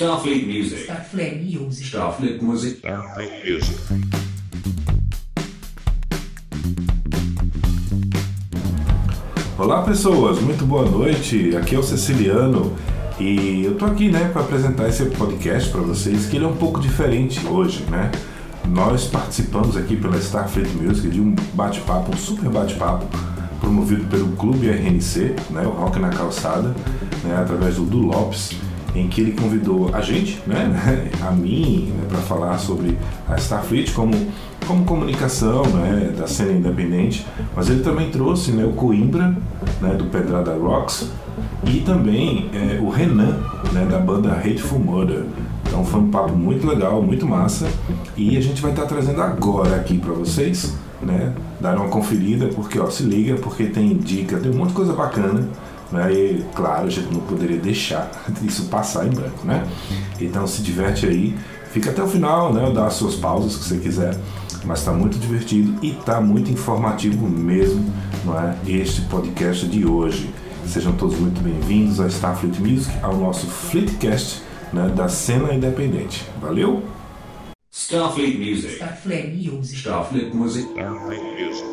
Starfleet Music. Starfleet Music. Starfleet Music. Starfleet Music. Olá pessoas, muito boa noite. Aqui é o Ceciliano e eu tô aqui, né, para apresentar esse podcast para vocês, que ele é um pouco diferente hoje, né? Nós participamos aqui pela Starfleet Music de um bate-papo, um super bate-papo promovido pelo Clube RNC, né, o Rock na Calçada, né, através do Du Lopes, em que ele convidou a gente, né, a mim, né, para falar sobre a Starfleet como como comunicação né, da cena independente, mas ele também trouxe né, o Coimbra, né, do Pedrada Rocks, e também é, o Renan, né, da banda Hateful Murder. Então foi um papo muito legal, muito massa, e a gente vai estar trazendo agora aqui para vocês, né, dar uma conferida, porque ó, se liga, porque tem dica, tem um monte de coisa bacana. Né? E claro, a gente não poderia deixar isso passar em branco, né? Então se diverte aí, fica até o final, né? Dá as suas pausas que você quiser mas está muito divertido e está muito informativo mesmo, não é? Este podcast de hoje. Sejam todos muito bem-vindos ao Starfleet Music, ao nosso Fleetcast né, da cena independente. Valeu? Starfleet Music. Starfleet Music. Starfleet Music. Starfleet Music.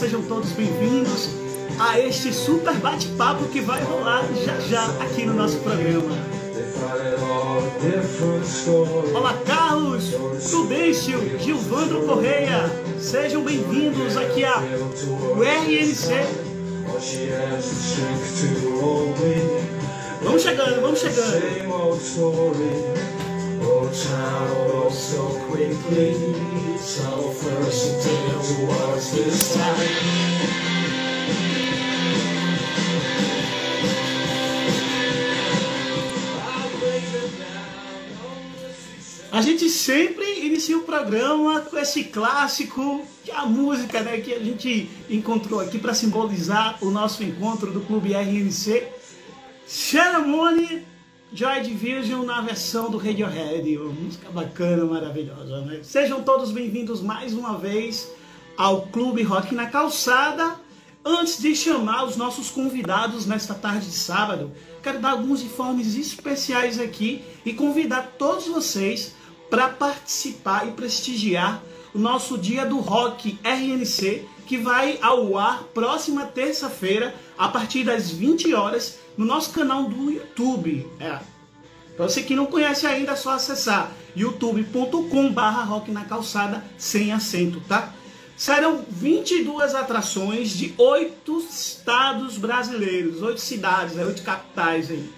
Sejam todos bem-vindos a este super bate-papo que vai rolar já já aqui no nosso programa. Olá, Carlos, Prudêncio, Gilvandro Correia. Sejam bem-vindos aqui a RNC Vamos chegando, vamos chegando. A gente sempre inicia o programa com esse clássico, que é a música né, que a gente encontrou aqui para simbolizar o nosso encontro do Clube RNC. Ceremony Joy Division na versão do Radiohead, uma música bacana, maravilhosa. Né? Sejam todos bem-vindos mais uma vez ao Clube Rock na Calçada. Antes de chamar os nossos convidados nesta tarde de sábado, quero dar alguns informes especiais aqui e convidar todos vocês para participar e prestigiar o nosso Dia do Rock RNC, que vai ao ar próxima terça-feira, a partir das 20 horas, no nosso canal do YouTube. É. Para você que não conhece ainda, é só acessar youtube.com/barra rock na calçada sem acento, tá? Serão 22 atrações de oito estados brasileiros, oito cidades, oito capitais aí.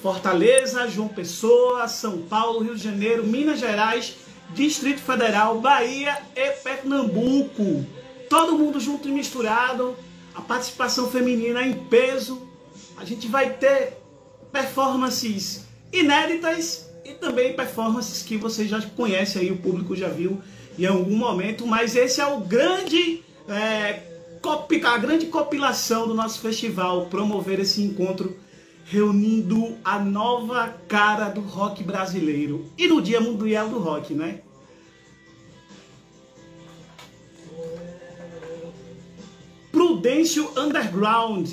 Fortaleza, João Pessoa, São Paulo, Rio de Janeiro, Minas Gerais, Distrito Federal, Bahia e Pernambuco. Todo mundo junto e misturado. A participação feminina em peso. A gente vai ter performances inéditas e também performances que você já conhece aí, o público já viu em algum momento, mas esse é o grande é, a grande compilação do nosso festival, promover esse encontro reunindo a nova cara do rock brasileiro e no Dia Mundial do Rock, né? Prudêncio Underground.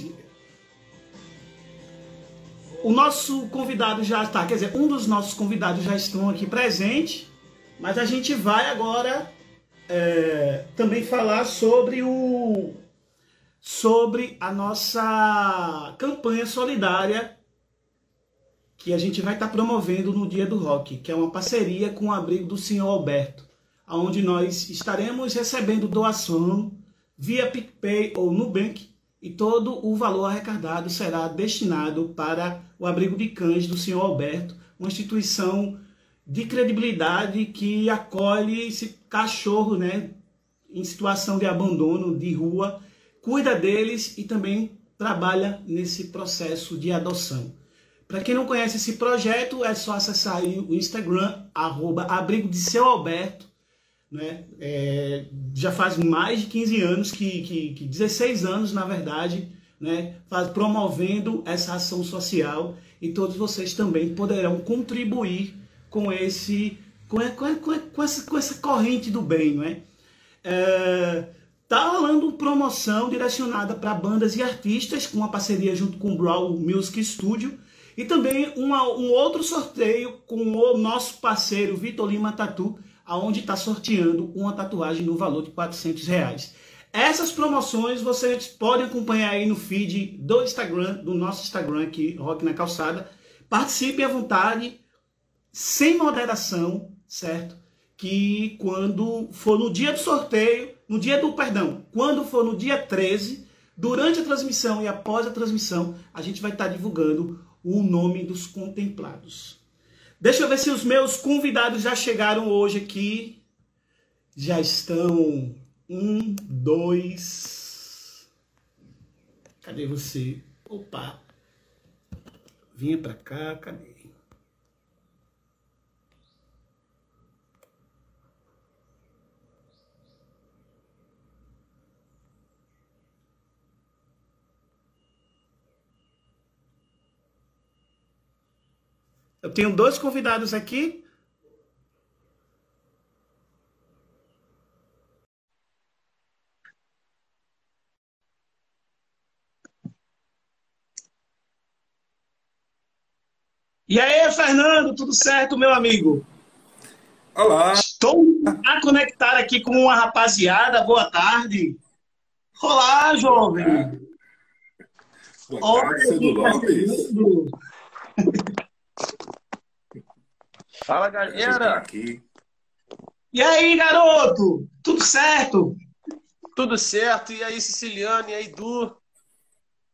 O nosso convidado já está, quer dizer, um dos nossos convidados já estão aqui presente, mas a gente vai agora é, também falar sobre o sobre a nossa campanha solidária que a gente vai estar promovendo no Dia do Rock, que é uma parceria com o abrigo do Senhor Alberto, onde nós estaremos recebendo doação via PicPay ou Nubank e todo o valor arrecadado será destinado para o abrigo de cães do Senhor Alberto, uma instituição de credibilidade que acolhe esse cachorro, né, em situação de abandono, de rua, cuida deles e também trabalha nesse processo de adoção. Para quem não conhece esse projeto, é só acessar o Instagram, arroba abrigo de seu Alberto, né? É, já faz mais de 15 anos, que, que, que 16 anos, na verdade, né? faz, promovendo essa ação social e todos vocês também poderão contribuir com esse com, com, com, com, essa, com essa corrente do bem, é? É, Tá rolando promoção direcionada para bandas e artistas, com uma parceria junto com o Brawl Music Studio. E também uma, um outro sorteio com o nosso parceiro Vitor Lima Tatu, aonde está sorteando uma tatuagem no valor de 400 reais. Essas promoções vocês podem acompanhar aí no feed do Instagram, do nosso Instagram aqui, Rock na Calçada. Participe à vontade, sem moderação, certo? Que quando for no dia do sorteio, no dia do perdão, quando for no dia 13, durante a transmissão e após a transmissão, a gente vai estar divulgando o nome dos contemplados. Deixa eu ver se os meus convidados já chegaram hoje aqui. Já estão. Um, dois. Cadê você? Opa! Vinha pra cá, cadê? Eu tenho dois convidados aqui. E aí, Fernando, tudo certo, meu amigo? Olá! Estou a conectar aqui com uma rapaziada. Boa tarde. Olá, jovem. Boa tarde, Cedo Lopes. Fala, galera. aqui. E aí, garoto? Tudo certo? Tudo certo? E aí, Siciliano? E aí, Du?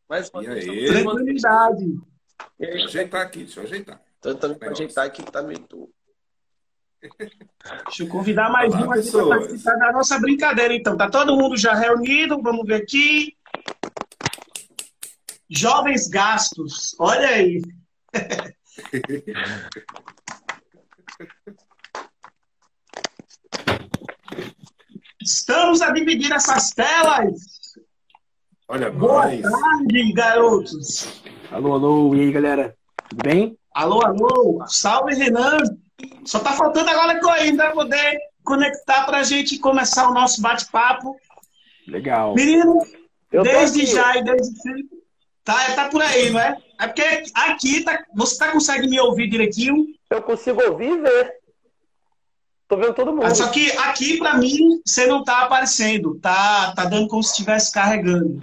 Mais uma E vez, aí? Tranquilidade. Deixa eu ajeitar aqui, deixa eu ajeitar. tentando Negócio. ajeitar aqui que tá meio duro. Deixa eu convidar mais Olá, um aqui para participar da nossa brincadeira, então. Tá todo mundo já reunido? Vamos ver aqui. Jovens gastos. Olha aí. Estamos a dividir essas telas. Olha, Boa nós. tarde, garotos. Alô, alô, e aí galera? Tudo bem? Alô, alô. Salve, Renan. Só tá faltando agora que eu ainda poder conectar para a gente começar o nosso bate-papo. Legal. Menino, Eu desde já e desde sempre. Tá, tá por aí, não é? É porque aqui tá, você tá, consegue me ouvir direitinho. Eu consigo ouvir e ver. Tô vendo todo mundo. Ah, Só que aqui, para mim, você não tá aparecendo. Tá, tá dando como se estivesse carregando.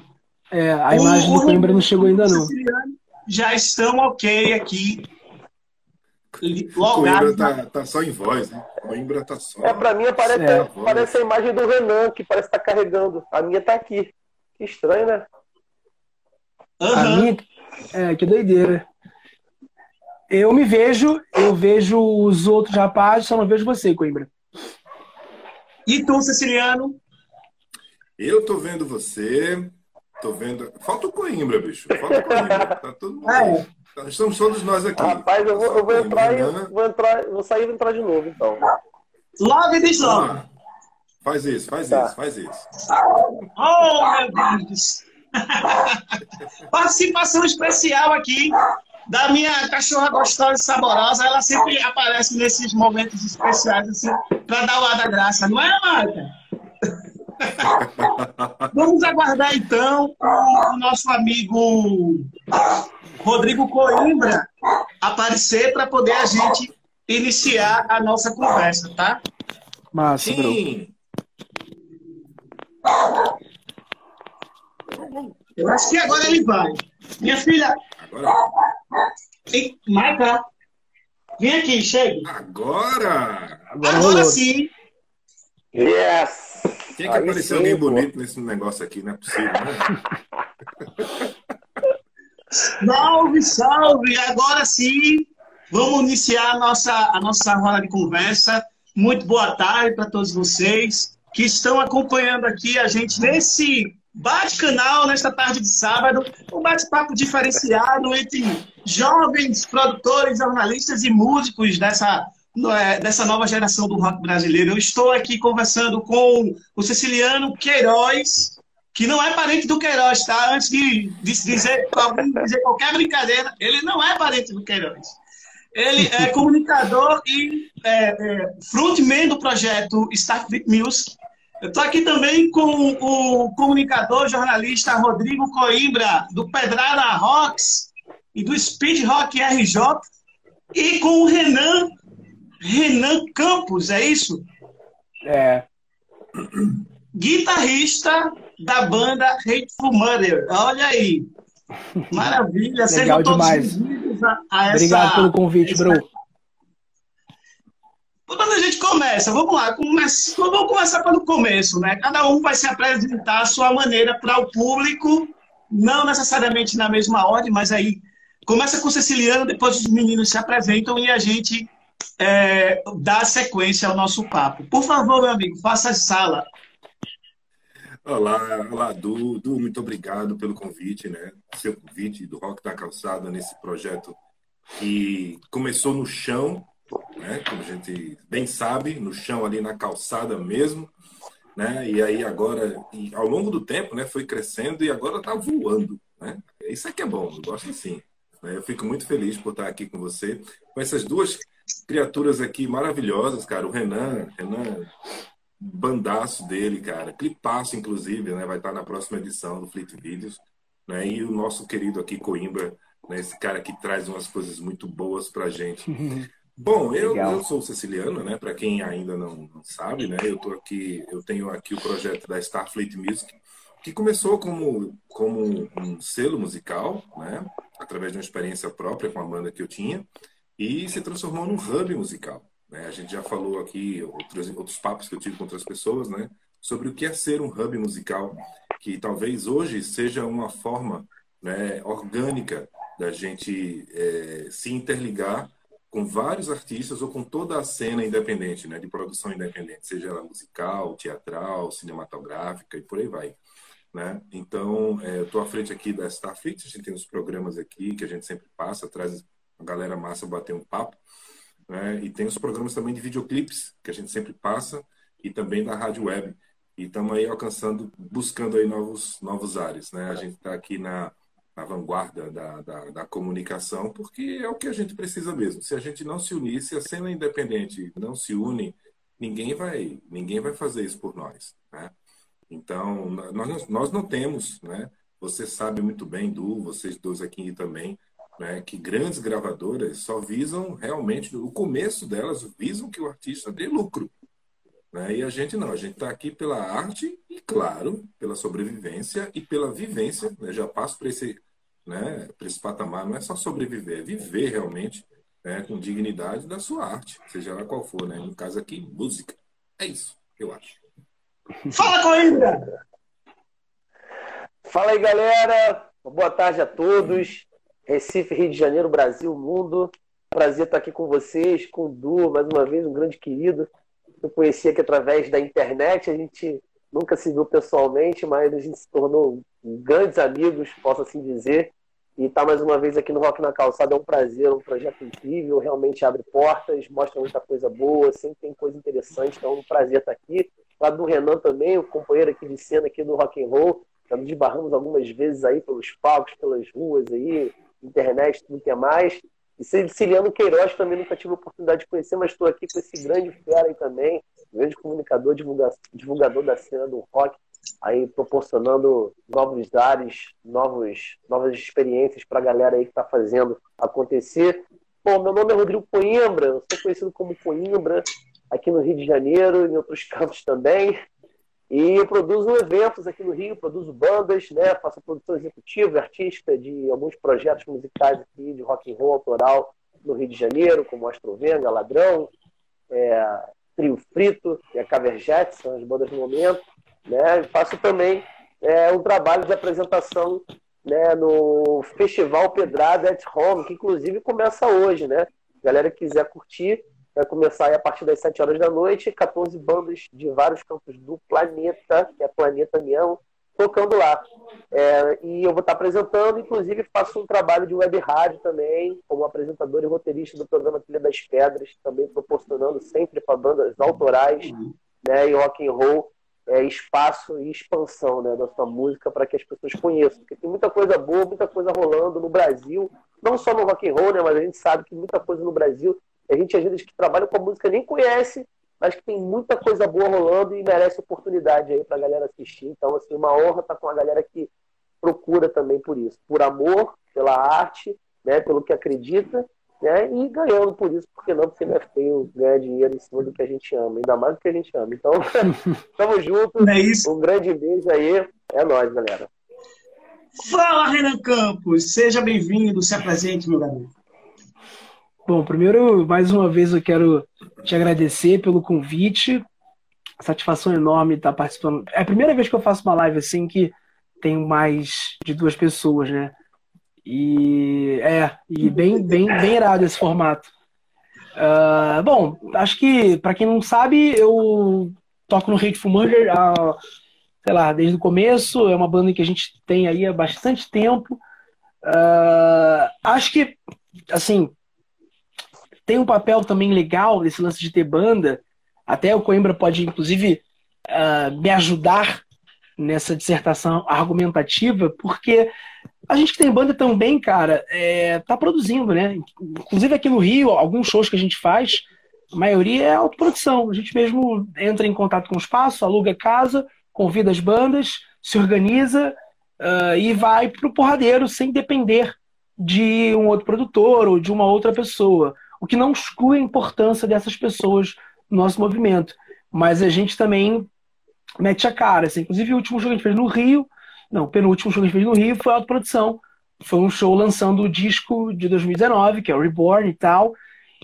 É, a imagem do Coimbra não chegou ainda não. Já estão ok aqui. Coimbra Logados. tá, tá só em voz, né? Coimbra tá só. É, pra mim aparece, É. parece a imagem do Renan, que parece estar carregando. A minha tá aqui. Que estranho, né? A Aham. minha, é, que doideira. Eu me vejo, eu vejo os outros rapazes, só não vejo você, Coimbra. E tu, Siciliano? Eu tô vendo você, tô vendo. Falta o Coimbra, bicho. Falta o Coimbra. Tá todo mundo. É, Então, Estamos todos nós aqui. Rapaz, eu vou, eu vou entrar e Renan, vou entrar, vou sair e vou entrar de novo, então. Logo e diz vamos logo. lá. Faz isso, faz Tá. isso, faz isso. Oh, meu Deus! Participação especial aqui da minha cachorra gostosa e saborosa. Ela sempre aparece nesses momentos especiais, assim, para dar o ar da graça, não é, Marta? Vamos aguardar então o nosso amigo Rodrigo Coimbra aparecer para poder a gente iniciar a nossa conversa, tá? Massa, bro. Eu acho que agora ele vai. Minha filha, Agora, Marca, vem aqui, chegue. agora. Agora Agora sim, Yes! Tinha que Aí aparecer sim, alguém pô. bonito nesse negócio aqui, não é possível, né? salve, salve. Agora sim, vamos iniciar a nossa, a nossa roda de conversa. Muito boa tarde para todos vocês que estão acompanhando aqui a gente nesse bate-canal, nesta tarde de sábado. Um bate-papo diferenciado entre jovens produtores, jornalistas e músicos dessa, é, dessa nova geração do rock brasileiro. Eu estou aqui conversando com o Ceciliano Queiroz, que não é parente do Queiroz, tá? Antes de, dizer, dizer qualquer brincadeira, ele não é parente do Queiroz. Ele é comunicador e é, é, frontman do projeto Starfleet Music. Eu estou aqui também com o comunicador, jornalista Rodrigo Coimbra, do Pedrada Rocks e do Speed Rock RJ, e com o Renan, Renan Campos, é isso? É. guitarrista da banda Hateful Murder. Olha aí. Maravilha. Sejam Legal todos demais. bem-vindos a, a essa... Obrigado pelo convite, essa- bro. Quando a gente começa, vamos lá, vamos começar pelo começo, né? Cada um vai se apresentar à sua maneira para o público, não necessariamente na mesma ordem, mas aí começa com o Ceciliano, depois os meninos se apresentam e a gente é, dá sequência ao nosso papo. Por favor, meu amigo, faça a sala. Olá, olá, Du. Du, muito obrigado pelo convite, né? Seu convite do Rock da Calçada nesse projeto que começou no chão, né? Como a gente bem sabe, no chão ali na calçada mesmo, né? E aí agora, e ao longo do tempo, né? Foi crescendo e agora tá voando, né? Isso é que é bom, eu gosto assim. né? Eu fico muito feliz por estar aqui com você, com essas duas criaturas aqui maravilhosas, cara. O Renan, Renan bandaço dele, cara. Clipaço, inclusive, né? Vai estar na próxima edição do Fleet Videos. Né? E o nosso querido aqui, Coimbra, né? esse cara que traz umas coisas muito boas pra gente. Bom, eu, eu sou siciliano, né? Para quem ainda não, não sabe, né? Eu tô aqui, eu tenho aqui o projeto da Starfleet Music, que começou como, como um selo musical, né? Através de uma experiência própria com a banda que eu tinha, e se transformou num hub musical. Né? A gente já falou aqui outros, outros papos que eu tive com outras pessoas, né? Sobre o que é ser um hub musical, que talvez hoje seja uma forma né, orgânica da gente eh, se interligar com vários artistas ou com toda a cena independente, né, de produção independente, seja ela musical, teatral, cinematográfica e por aí vai. Né? Então, eu estou à frente aqui da Starfleet, a gente tem os programas aqui que a gente sempre passa, traz a galera massa bater um papo, né? e tem os programas também de videoclipes que a gente sempre passa e também da rádio web. E estamos aí alcançando, buscando aí novos, novos ares. Né? A gente está aqui na, na vanguarda da, da, da comunicação, porque é o que a gente precisa mesmo. Se a gente não se unir, se a cena independente não se une, ninguém vai, ninguém vai fazer isso por nós. Né? Então, nós, nós não temos, né? Você sabe muito bem, Du, vocês dois aqui também, né? Que grandes gravadoras só visam realmente, o começo delas visam que o artista dê lucro. Né? E a gente não, a gente está aqui pela arte e, claro, pela sobrevivência e pela vivência. Né? Já passo para esse, né, para esse patamar, não é só sobreviver, é viver realmente né, com dignidade da sua arte, seja lá qual for. Né? No caso aqui, música. É isso, eu acho. Fala, Coimbra! Fala aí, galera. Boa tarde a todos. Recife, Rio de Janeiro, Brasil, mundo. Prazer estar aqui com vocês, com o Du, mais uma vez, um grande querido. Eu conheci aqui através da internet, a gente nunca se viu pessoalmente, mas a gente se tornou grandes amigos, posso assim dizer. E estar mais uma vez aqui no Rock na Calçada é um prazer, um projeto incrível, realmente abre portas, mostra muita coisa boa, sempre tem coisa interessante, então é um prazer estar aqui. Lá do Renan também, o companheiro aqui de cena aqui do Rock and Roll, já nos desbarramos algumas vezes aí pelos palcos, pelas ruas aí, internet, tudo que é mais. E Siciliano Queiroz também nunca tive a oportunidade de conhecer, mas estou aqui com esse grande fera aí também, grande comunicador, divulga- divulgador da cena do rock, aí proporcionando novos ares, novos, novas experiências para a galera aí que está fazendo acontecer. Bom, meu nome é Rodrigo Coimbra, eu sou conhecido como Coimbra aqui no Rio de Janeiro e em outros cantos também. E eu produzo eventos aqui no Rio, produzo bandas, né? faço produção executiva artística de alguns projetos musicais aqui de rock and roll autoral no Rio de Janeiro, como Astrovenga, Ladrão, é, Trio Frito e a Caverjet, são as bandas do momento. Né? Faço também é, um trabalho de apresentação né, no Festival Pedrada at Home, que inclusive começa hoje. Né? Galera que quiser curtir, vai começar a partir das 7 horas da noite, 14 bandas de vários campos do planeta, que é planeta mesmo, tocando lá. É, e eu vou estar apresentando, inclusive faço um trabalho de web rádio também, como apresentador e roteirista do programa Trilha das Pedras, também proporcionando sempre para bandas autorais né, e rock and roll é, espaço e expansão né, da sua música para que as pessoas conheçam. Porque tem muita coisa boa, muita coisa rolando no Brasil, não só no rock and roll, né, mas a gente sabe que muita coisa no Brasil a gente, às vezes, que trabalha com a música nem conhece, mas que tem muita coisa boa rolando e merece oportunidade aí pra galera assistir. Então, assim, uma honra estar com a galera que procura também por isso. Por amor, pela arte, né, pelo que acredita, né, e ganhando por isso, porque não, porque não é feio ganhar dinheiro em cima do que a gente ama, ainda mais do que a gente ama. Então, tamo junto. É isso. Um grande beijo aí. É nóis, galera. Fala, Renan Campos. Seja bem-vindo, se apresente, meu garoto. Bom, primeiro, mais uma vez eu quero te agradecer pelo convite. Satisfação enorme estar participando. É a primeira vez que eu faço uma live assim que tem mais de duas pessoas, né? E é, e bem, bem, bem irado esse formato. Ah, bom, acho que para quem não sabe, eu toco no Hateful Murder sei lá, desde o começo. É uma banda que a gente tem aí há bastante tempo. Ah, acho que, assim, tem um papel também legal desse lance de ter banda. Até o Coimbra pode, inclusive, ah, me ajudar nessa dissertação argumentativa, porque a gente que tem banda também, cara, é, tá produzindo, né? Inclusive aqui no Rio, alguns shows que a gente faz, a maioria é autoprodução. A gente mesmo entra em contato com o espaço, aluga casa, convida as bandas, se organiza ah, e vai pro porradeiro sem depender de um outro produtor ou de uma outra pessoa. O que não exclui a importância dessas pessoas no nosso movimento. Mas a gente também mete a cara. Assim. Inclusive, o último jogo que a gente fez no Rio, não, o penúltimo jogo que a gente fez no Rio foi autoprodução. Foi um show lançando o disco de 2019, que é o Reborn e tal.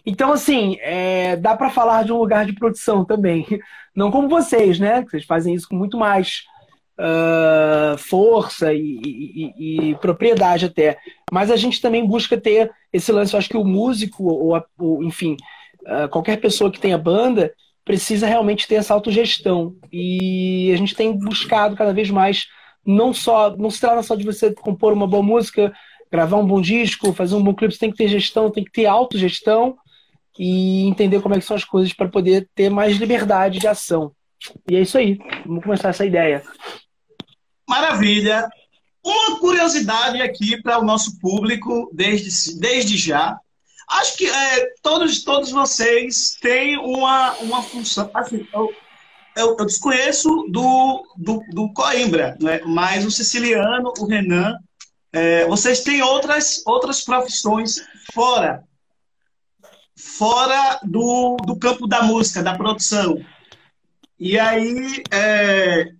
Então, assim, é, dá para falar de um lugar de produção também. Não como vocês, né? Vocês fazem isso com muito mais ah, força e, e- e- propriedade até. Mas a gente também busca ter esse lance. Eu acho que o músico, ou, a- ou, enfim, ah, qualquer pessoa que tenha banda, precisa realmente ter essa autogestão. E a gente tem buscado cada vez mais, não só, não se trata só de você compor uma boa música, gravar um bom disco, fazer um bom clipe, você tem que ter gestão, tem que ter autogestão e entender como é que são as coisas para poder ter mais liberdade de ação. E é isso aí. Vamos começar essa ideia. Maravilha. Uma curiosidade aqui para o nosso público, desde, desde já. Acho que é, todos, todos vocês têm uma, uma função. Assim, eu, eu, eu desconheço do, do, do Coimbra, né? mas o siciliano, o Renan, é, vocês têm outras, outras profissões fora fora do, do campo da música, da produção. E aí, é,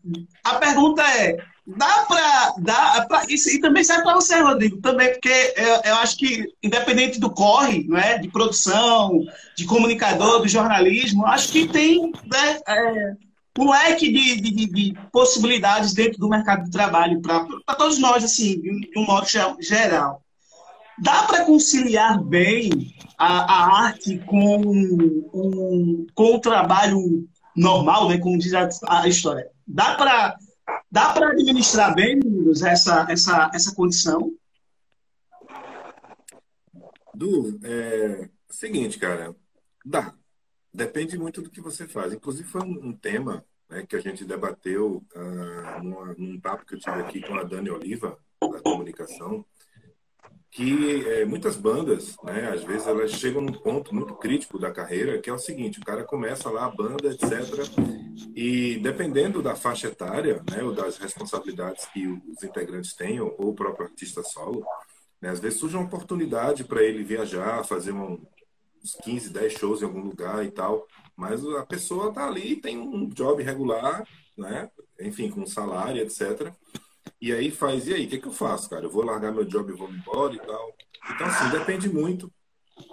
a pergunta é: dá para. Dá pra, isso, e também serve para você, Rodrigo, também, porque eu, eu acho que, independente do corre, não é, de produção, de comunicador, do jornalismo, acho que tem né, é, um leque de, de, de- de possibilidades dentro do mercado de trabalho para todos nós, assim, de um, modo ge- geral. Dá para conciliar bem a, a arte com, um, com o trabalho normal, né, como diz a, a história? Dá para Dá para administrar bem, meninos, essa, essa, essa condição? Du, é, é seguinte, cara. Dá. Depende muito do que você faz. Inclusive, foi um, um tema né, que a gente debateu uh, numa, num papo que eu tive aqui com a Dani Oliva, da comunicação, que é, muitas bandas, né, às vezes elas chegam num ponto muito crítico da carreira, que é o seguinte, o cara começa lá a banda, etc, e dependendo da faixa etária, né, ou das responsabilidades que os integrantes tenham, ou o próprio artista solo, né, às vezes surge uma oportunidade para ele viajar, fazer um, uns 15, 10 shows em algum lugar e tal, mas a pessoa tá ali, tem um job regular, né, enfim, com salário, etc, e aí faz, e aí, o que, que eu faço, cara? Eu vou largar meu job e vou embora e tal. Então, assim, depende muito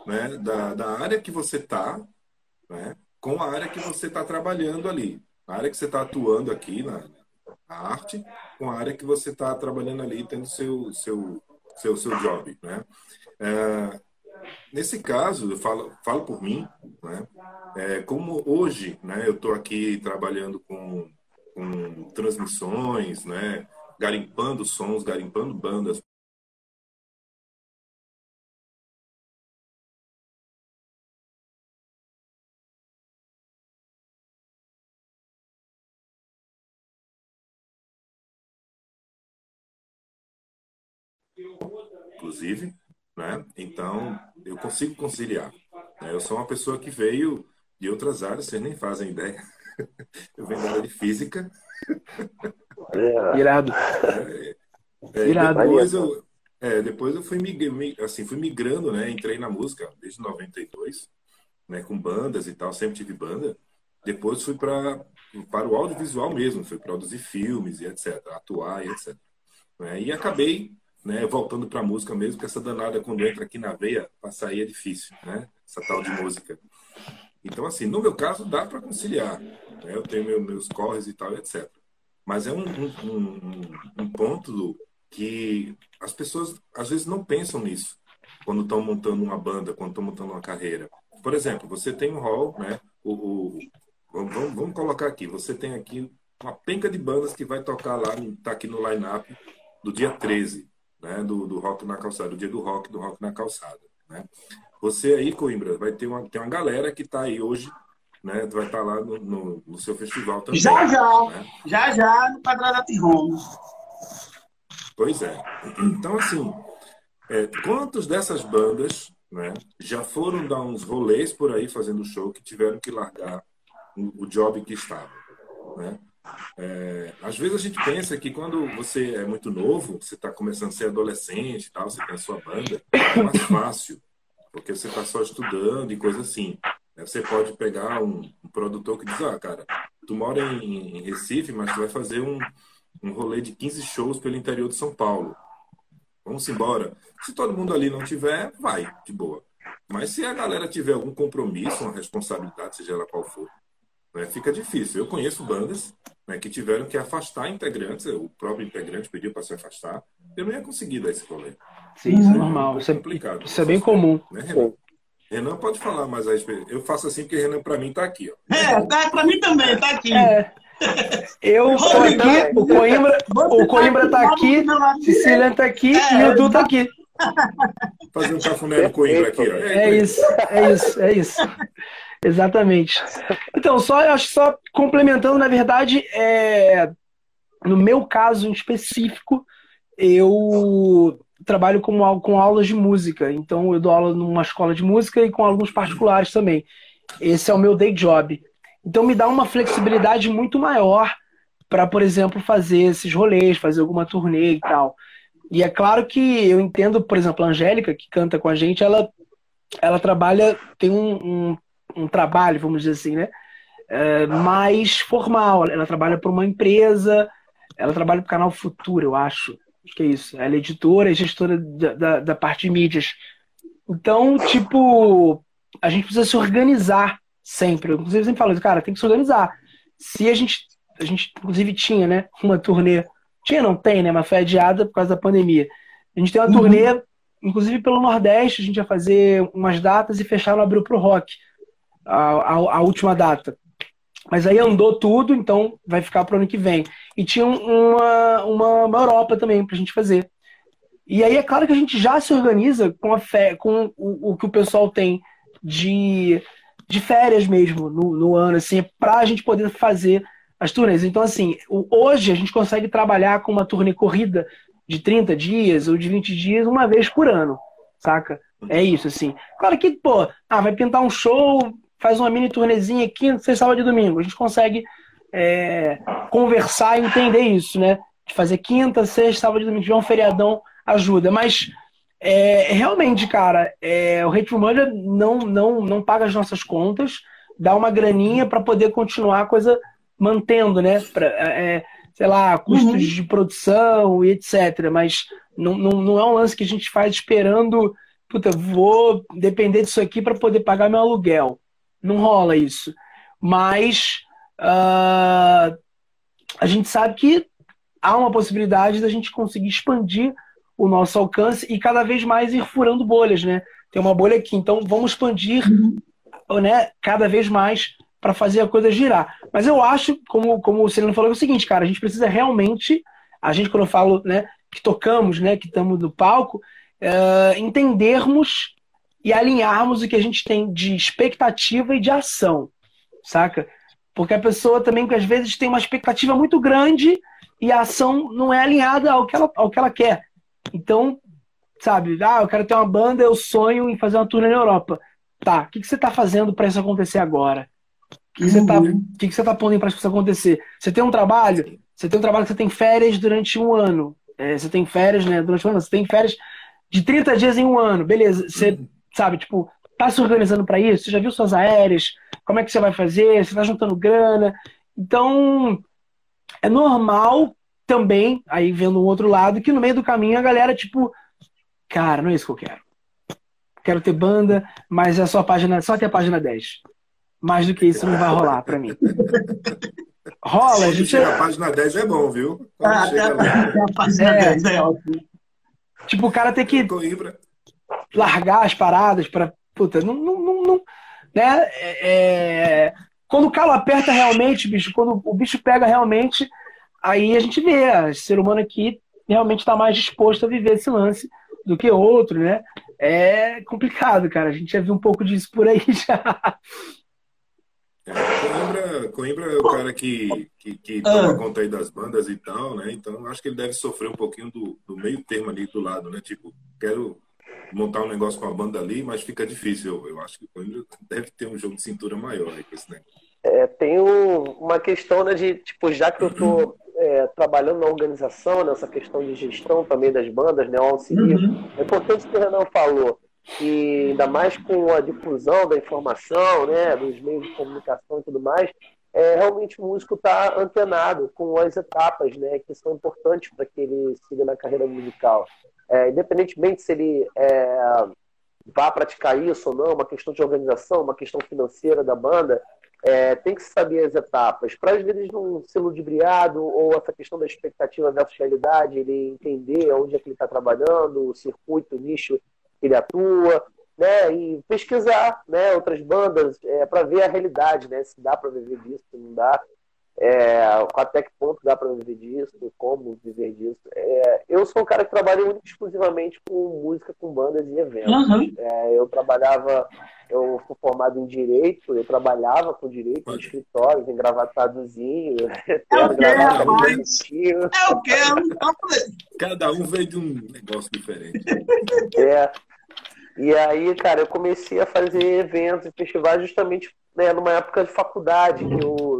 né, da, da área que você tá, né, com a área que você está trabalhando ali. A área que você está atuando aqui na, na arte, com a área que você está trabalhando ali, tendo seu, seu, seu, seu job, né? É, nesse caso, eu falo, falo por mim, né? É, como hoje, né, eu estou aqui trabalhando com, com transmissões, né, garimpando sons, garimpando bandas. Inclusive, né? Então, eu consigo conciliar. né? Eu sou uma pessoa que veio de outras áreas, vocês nem fazem ideia. Eu venho da área de física, É, Irado. É, Irado. depois eu, é, depois eu fui, assim, fui migrando, né? Entrei na música desde 92, né? Com bandas e tal, sempre tive banda. Depois fui para para o audiovisual mesmo, fui produzir filmes e etc, atuar e etc. né? E acabei, né? Voltando para a música mesmo, porque essa danada quando entra aqui na veia, para sair é difícil, né? Essa tal de música. Então, assim, no meu caso, dá para conciliar. né? Eu tenho meu- meus corres e tal, etc. Mas é um, um, um- ponto que as pessoas às vezes não pensam nisso quando estão montando uma banda, quando estão montando uma carreira. Por exemplo, você tem um hall, né? O, o- vamos, vamos- colocar aqui. Você tem aqui uma penca de bandas que vai tocar lá, tá aqui no line-up do dia 13, né? Do, do Rock na Calçada, do dia do rock, do Rock na Calçada, né? Você aí, Coimbra, vai ter uma, tem uma galera que está aí hoje, né? Vai estar lá no, no, no seu festival também. Já, já. né? Já já no Quadrado Home. Pois é. Então, assim, é, quantos dessas bandas né, já foram dar uns rolês por aí fazendo show que tiveram que largar o, o job que estava? Né? É, às vezes a gente pensa que quando você é muito novo, você está começando a ser adolescente tal, você tem a sua banda, é mais fácil, porque você está só estudando e coisa assim. Né? Você pode pegar um, um produtor que diz, ah, cara, tu mora em, em Recife, mas tu vai fazer um, um rolê de 15 shows pelo interior de São Paulo. Vamos embora. Se todo mundo ali não tiver, vai, de boa. Mas se a galera tiver algum compromisso, uma responsabilidade, seja ela qual for, né, fica difícil. Eu conheço bandas né, que tiveram que afastar integrantes, o próprio integrante pediu para se afastar. Eu não ia conseguir dar esse rolê. Sim, isso é um normal. pouco Isso é, complicado. isso é bem comum. Né, Renan? Renan pode falar mais a respeito. Eu faço assim porque Renan, para mim, tá aqui. Ó. É, tá pra mim também, tá aqui. É. Eu tô aqui, o Coimbra, o Coimbra tá aqui, Cecília tá aqui e o Du tá aqui. Fazer um cafuné no Coimbra aqui. Ó. É isso, é isso, é isso. Exatamente. Então, só eu acho só complementando, na verdade, é, no meu caso em específico, eu trabalho com, com aulas de música. Então, eu dou aula numa escola de música e com alunos particulares também. Esse é o meu day job. Então, me dá uma flexibilidade muito maior para, por exemplo, fazer esses rolês, fazer alguma turnê e tal. E é claro que eu entendo, por exemplo, a Angélica, que canta com a gente, ela, ela trabalha, tem um, um, um trabalho, vamos dizer assim, né? É, mais formal. Ela trabalha para uma empresa, ela trabalha para o canal Futuro, eu acho. Acho que é isso. Ela é editora e gestora da, da, da parte de mídias. Então, tipo, a gente precisa se organizar sempre. Eu, inclusive, sempre falo isso, cara, tem que se organizar. Se a gente, a gente, inclusive, tinha, né, uma turnê. Tinha, não tem, né? Mas foi adiada por causa da pandemia. A gente tem uma turnê, inclusive pelo Nordeste, a gente ia fazer umas datas e fechar no Abril pro Rock, a, a, a última data. Mas aí andou tudo, então vai ficar pro ano que vem. E tinha uma, uma, uma Europa também pra gente fazer. E aí é claro que a gente já se organiza com, a fé, com o, o que o pessoal tem de, de férias mesmo no, no ano, assim, para a gente poder fazer as turnês. Então, assim, o- hoje a gente consegue trabalhar com uma turnê corrida de 30 dias ou de 20 dias uma vez por ano, saca? É isso, assim. Claro que, pô, ah, vai pintar um show, faz uma mini turnezinha aqui, sexta, sábado e domingo. A gente consegue é, conversar e entender isso, né? De fazer quinta, sexta, sábado e domingo, tiver um feriadão, ajuda. Mas é, realmente, cara, é, o Hate Murder não, não, não paga as nossas contas, dá uma graninha para poder continuar a coisa mantendo, né? Pra, é, sei lá, custos de produção e etc. Mas não, não, não é um lance que a gente faz esperando, puta, vou depender disso aqui para poder pagar meu aluguel. Não rola isso. Mas ah, a gente sabe que há uma possibilidade da gente conseguir expandir o nosso alcance e cada vez mais ir furando bolhas, né? Tem uma bolha aqui, então vamos expandir né, cada vez mais para fazer a coisa girar. Mas eu acho, como, como o Celino falou, é o seguinte, cara, a gente precisa realmente, a gente quando eu falo né, que tocamos, né, que estamos no palco, eh, entendermos e alinharmos o que a gente tem de expectativa e de ação, saca? Porque a pessoa também, que às vezes, tem uma expectativa muito grande e a ação não é alinhada ao que ela, ao que ela quer. Então, sabe, ah, eu quero ter uma banda, eu sonho em fazer uma turnê na Europa. Tá, o que, que você está fazendo para isso acontecer agora? O que, que você está que, que você tá pondo para isso acontecer? Você tem um trabalho? Você tem um trabalho que você tem férias durante um ano. É, você tem férias, né? Durante um ano, você tem férias de 30 dias em um ano. Beleza, você, sabe, tipo, tá se organizando para isso? Você já viu suas aéreas? Como é que você vai fazer? Você tá juntando grana? Então, é normal também, aí vendo um outro lado, que no meio do caminho a galera, tipo, cara, não é isso que eu quero. Quero ter banda, mas é só a página, só até a página 10. Mais do que isso não vai rolar pra mim. Rola, a gente. A página 10 é bom, viu? Ah, chega até, lá, até a página É. 10 é ótimo. Tipo, o cara tem que. Largar as paradas pra. Puta, não. não, não, não- né? É, é- Quando o calo aperta realmente, bicho, quando o bicho pega realmente, aí a gente vê, ah, esse ser humano aqui realmente está mais disposto a viver esse lance do que outro, né? É complicado, cara. A gente já viu um pouco disso por aí já. É, Coimbra, Coimbra é o cara que, que, que Ah. toma conta aí das bandas e tal, né? Então acho que ele deve sofrer um pouquinho do, do meio termo ali do lado, né? Tipo, quero montar um negócio com a banda ali, mas fica difícil. Eu, eu acho que o Coimbra deve ter um jogo de cintura maior aí com esse negócio. É, tem um- uma questão né, de, tipo, já que eu estou trabalhando na organização, nessa questão de gestão também das bandas, né, o auxílio, Uhum. é importante o que o Renan falou, que ainda mais com a difusão da informação, né, dos meios de comunicação e tudo mais, é, realmente o músico está antenado com as etapas né, que são importantes para que ele siga na carreira musical. É, independentemente se ele é, vá praticar isso ou não, uma questão de organização, uma questão financeira da banda, é, tem que saber as etapas, para às vezes não ser ludibriado ou essa questão da expectativa versus realidade, ele entender onde é que ele está trabalhando, o circuito, o nicho que ele atua, né, e pesquisar né, outras bandas é, para ver a realidade, né, se dá para viver disso, se não dá, é, até que ponto dá para viver disso, como viver disso. É, eu sou um cara que trabalha única exclusivamente com música, com bandas e eventos. Uhum. É, eu trabalhava, eu fui formado em direito, eu trabalhava com direito em escritórios, engravatadozinho, Eu quero. Eu quero. Cada um veio de um negócio diferente. É. E aí, cara, eu comecei a fazer eventos e festivais justamente né, numa época de faculdade, que eu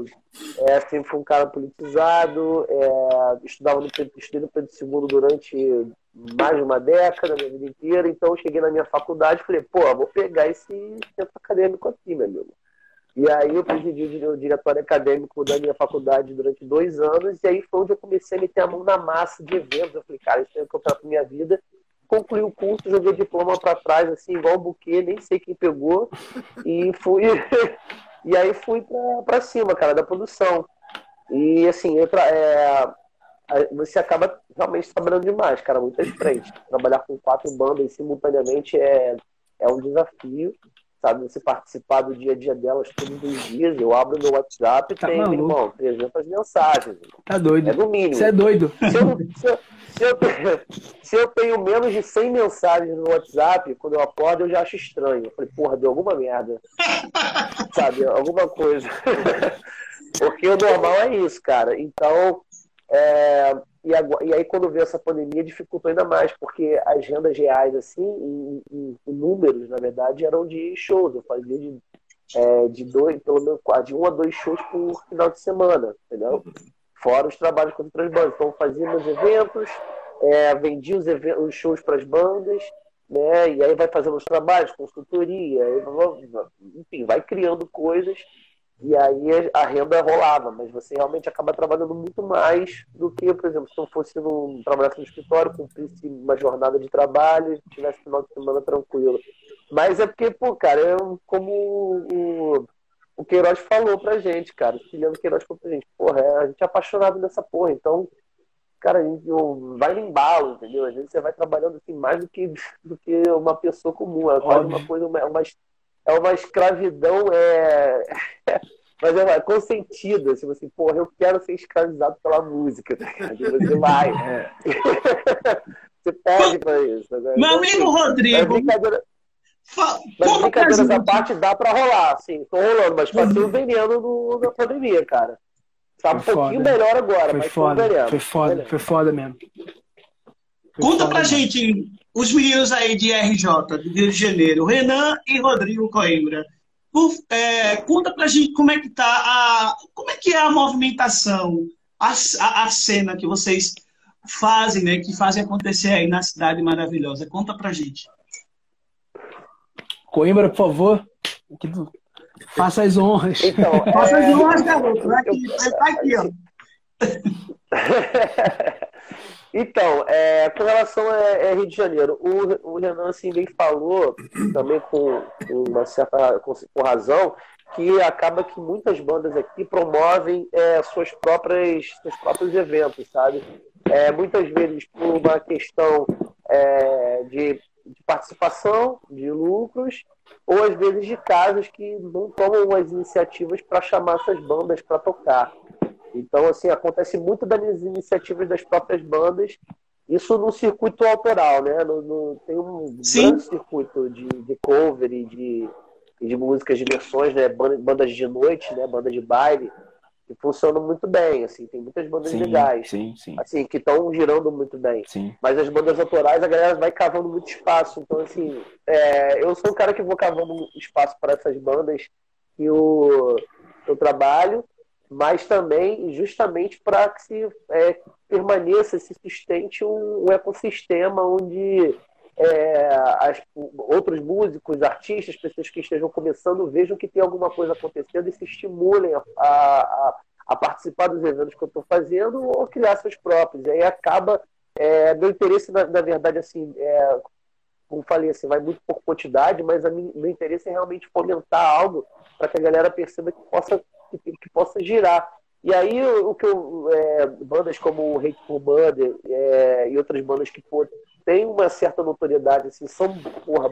é, sempre fui um cara politizado, é, estudava no Pedro, estudei no Pedro II durante mais de uma década, minha vida inteira, então eu cheguei na minha faculdade e falei, pô, vou pegar esse centro acadêmico aqui, meu amigo. E aí eu presidi o diretório acadêmico da minha faculdade durante dois anos, e aí foi onde eu comecei a meter a mão na massa de eventos. Eu falei, cara, isso é o que quero pra minha vida. Concluí o curso, joguei diploma para trás, assim, igual um buquê, nem sei quem pegou, e fui. e aí fui pra, pra cima, cara, da produção. E assim, eu é, você acaba realmente trabalhando demais, cara, muitas frentes. Trabalhar com quatro bandas simultaneamente é, é um desafio sabe? Você participar do dia a dia delas todos os dias. Eu abro meu WhatsApp e Tá tem, maluco. irmão, 300 mensagens. Tá doido. É no mínimo. Você é doido. Se eu, se, eu, se eu, tenho, se eu tenho menos de 100 mensagens no WhatsApp, quando eu acordo, eu já acho estranho. Eu falei, porra, deu alguma merda. Sabe, alguma coisa. Porque o normal é isso, cara. Então, é, e, agora- e aí quando veio essa pandemia, dificultou ainda mais, porque as rendas reais, assim, em, em- em números, na verdade, eram de shows. Eu fazia de, é, de dois, pelo menos quase, de um a dois shows por final de semana, entendeu? Fora os trabalhos com outras bandas. Então, eu fazia meus eventos, é, vendia os, os shows para as bandas, né? E aí vai fazendo os trabalhos, consultoria, enfim, vai criando coisas e aí a renda rolava, mas você realmente acaba trabalhando muito mais do que, por exemplo, se eu fosse no, trabalhasse no escritório, cumprisse uma jornada de trabalho, tivesse final de semana tranquilo. Mas é porque, pô, cara, um- como o, o Queiroz falou pra gente, cara, o Ciliano Queiroz falou pra gente, porra, é- a gente é apaixonado nessa porra, então, cara, a gente não- vai no embalo, entendeu? Às vezes você vai trabalhando assim mais do que, do que uma pessoa comum, é quase uma coisa, uma, uma, é uma escravidão, é. Mas é uma consentida, assim, assim, porra, eu quero ser escravizado pela música, tá ligado? Você vai. você pede pra isso. Agora, Meu então, amigo assim, Mas Rodrigo, brincadeira, fa- mas à gente. parte dá pra rolar, sim, tô rolando, mas passei o veneno no, na pandemia, cara. Tá um Foi pouquinho foda. melhor agora, Foi mas foda, foi um veneno. foi foda, Veneno. foi foda mesmo. Foi Conta foda pra mesmo. gente, os meninos aí de RJ, do Rio de Janeiro, Renan e Rodrigo Coimbra. É, conta pra gente como é que tá a. Como é que é a movimentação, a, a, a cena que vocês fazem, né? Que fazem acontecer aí na cidade maravilhosa. Conta pra gente. Coimbra, por favor, faça as honras. Então, Faça é... as honras, garoto. Vai aqui, vai aqui, ó. então, é, com relação a, a Rio de Janeiro, o, o Renan assim, bem falou, também com, com uma certa com, com razão, que acaba que muitas bandas aqui promovem é, suas próprias, seus próprios eventos, sabe? É, muitas vezes por uma questão é, de, de participação, de lucros, ou às vezes de casas que não tomam as iniciativas para chamar essas bandas para tocar. Então, assim, acontece muito das iniciativas das próprias bandas, isso no circuito autoral, né? No, no- tem um Sim. grande circuito de, de cover e de, de músicas de versões, né? Ban- Bandas de noite, né? Bandas de baile, que funcionam muito bem, assim, tem muitas bandas Sim, legais, sim, sim, assim, que estão girando muito bem. sim. Mas as bandas autorais, a galera vai cavando muito espaço. Então, assim, é, eu sou um cara que vou cavando espaço para essas bandas que eu, eu trabalho, mas também justamente para que se é, permaneça, se sustente um, um ecossistema onde é, as- outros músicos, artistas, pessoas que estejam começando vejam que tem alguma coisa acontecendo e se estimulem a, a, a- participar dos eventos que eu estou fazendo ou criar seus próprios. E aí acaba é, meu interesse, na, na verdade, assim, é, como falei, assim, vai muito por quantidade, mas a mi- meu interesse é realmente fomentar algo para que a galera perceba que possa, que, que possa girar. E aí, o, que eu, é, bandas como o Hateful Mother é, e outras bandas que pô, têm uma certa notoriedade, assim, são, porra,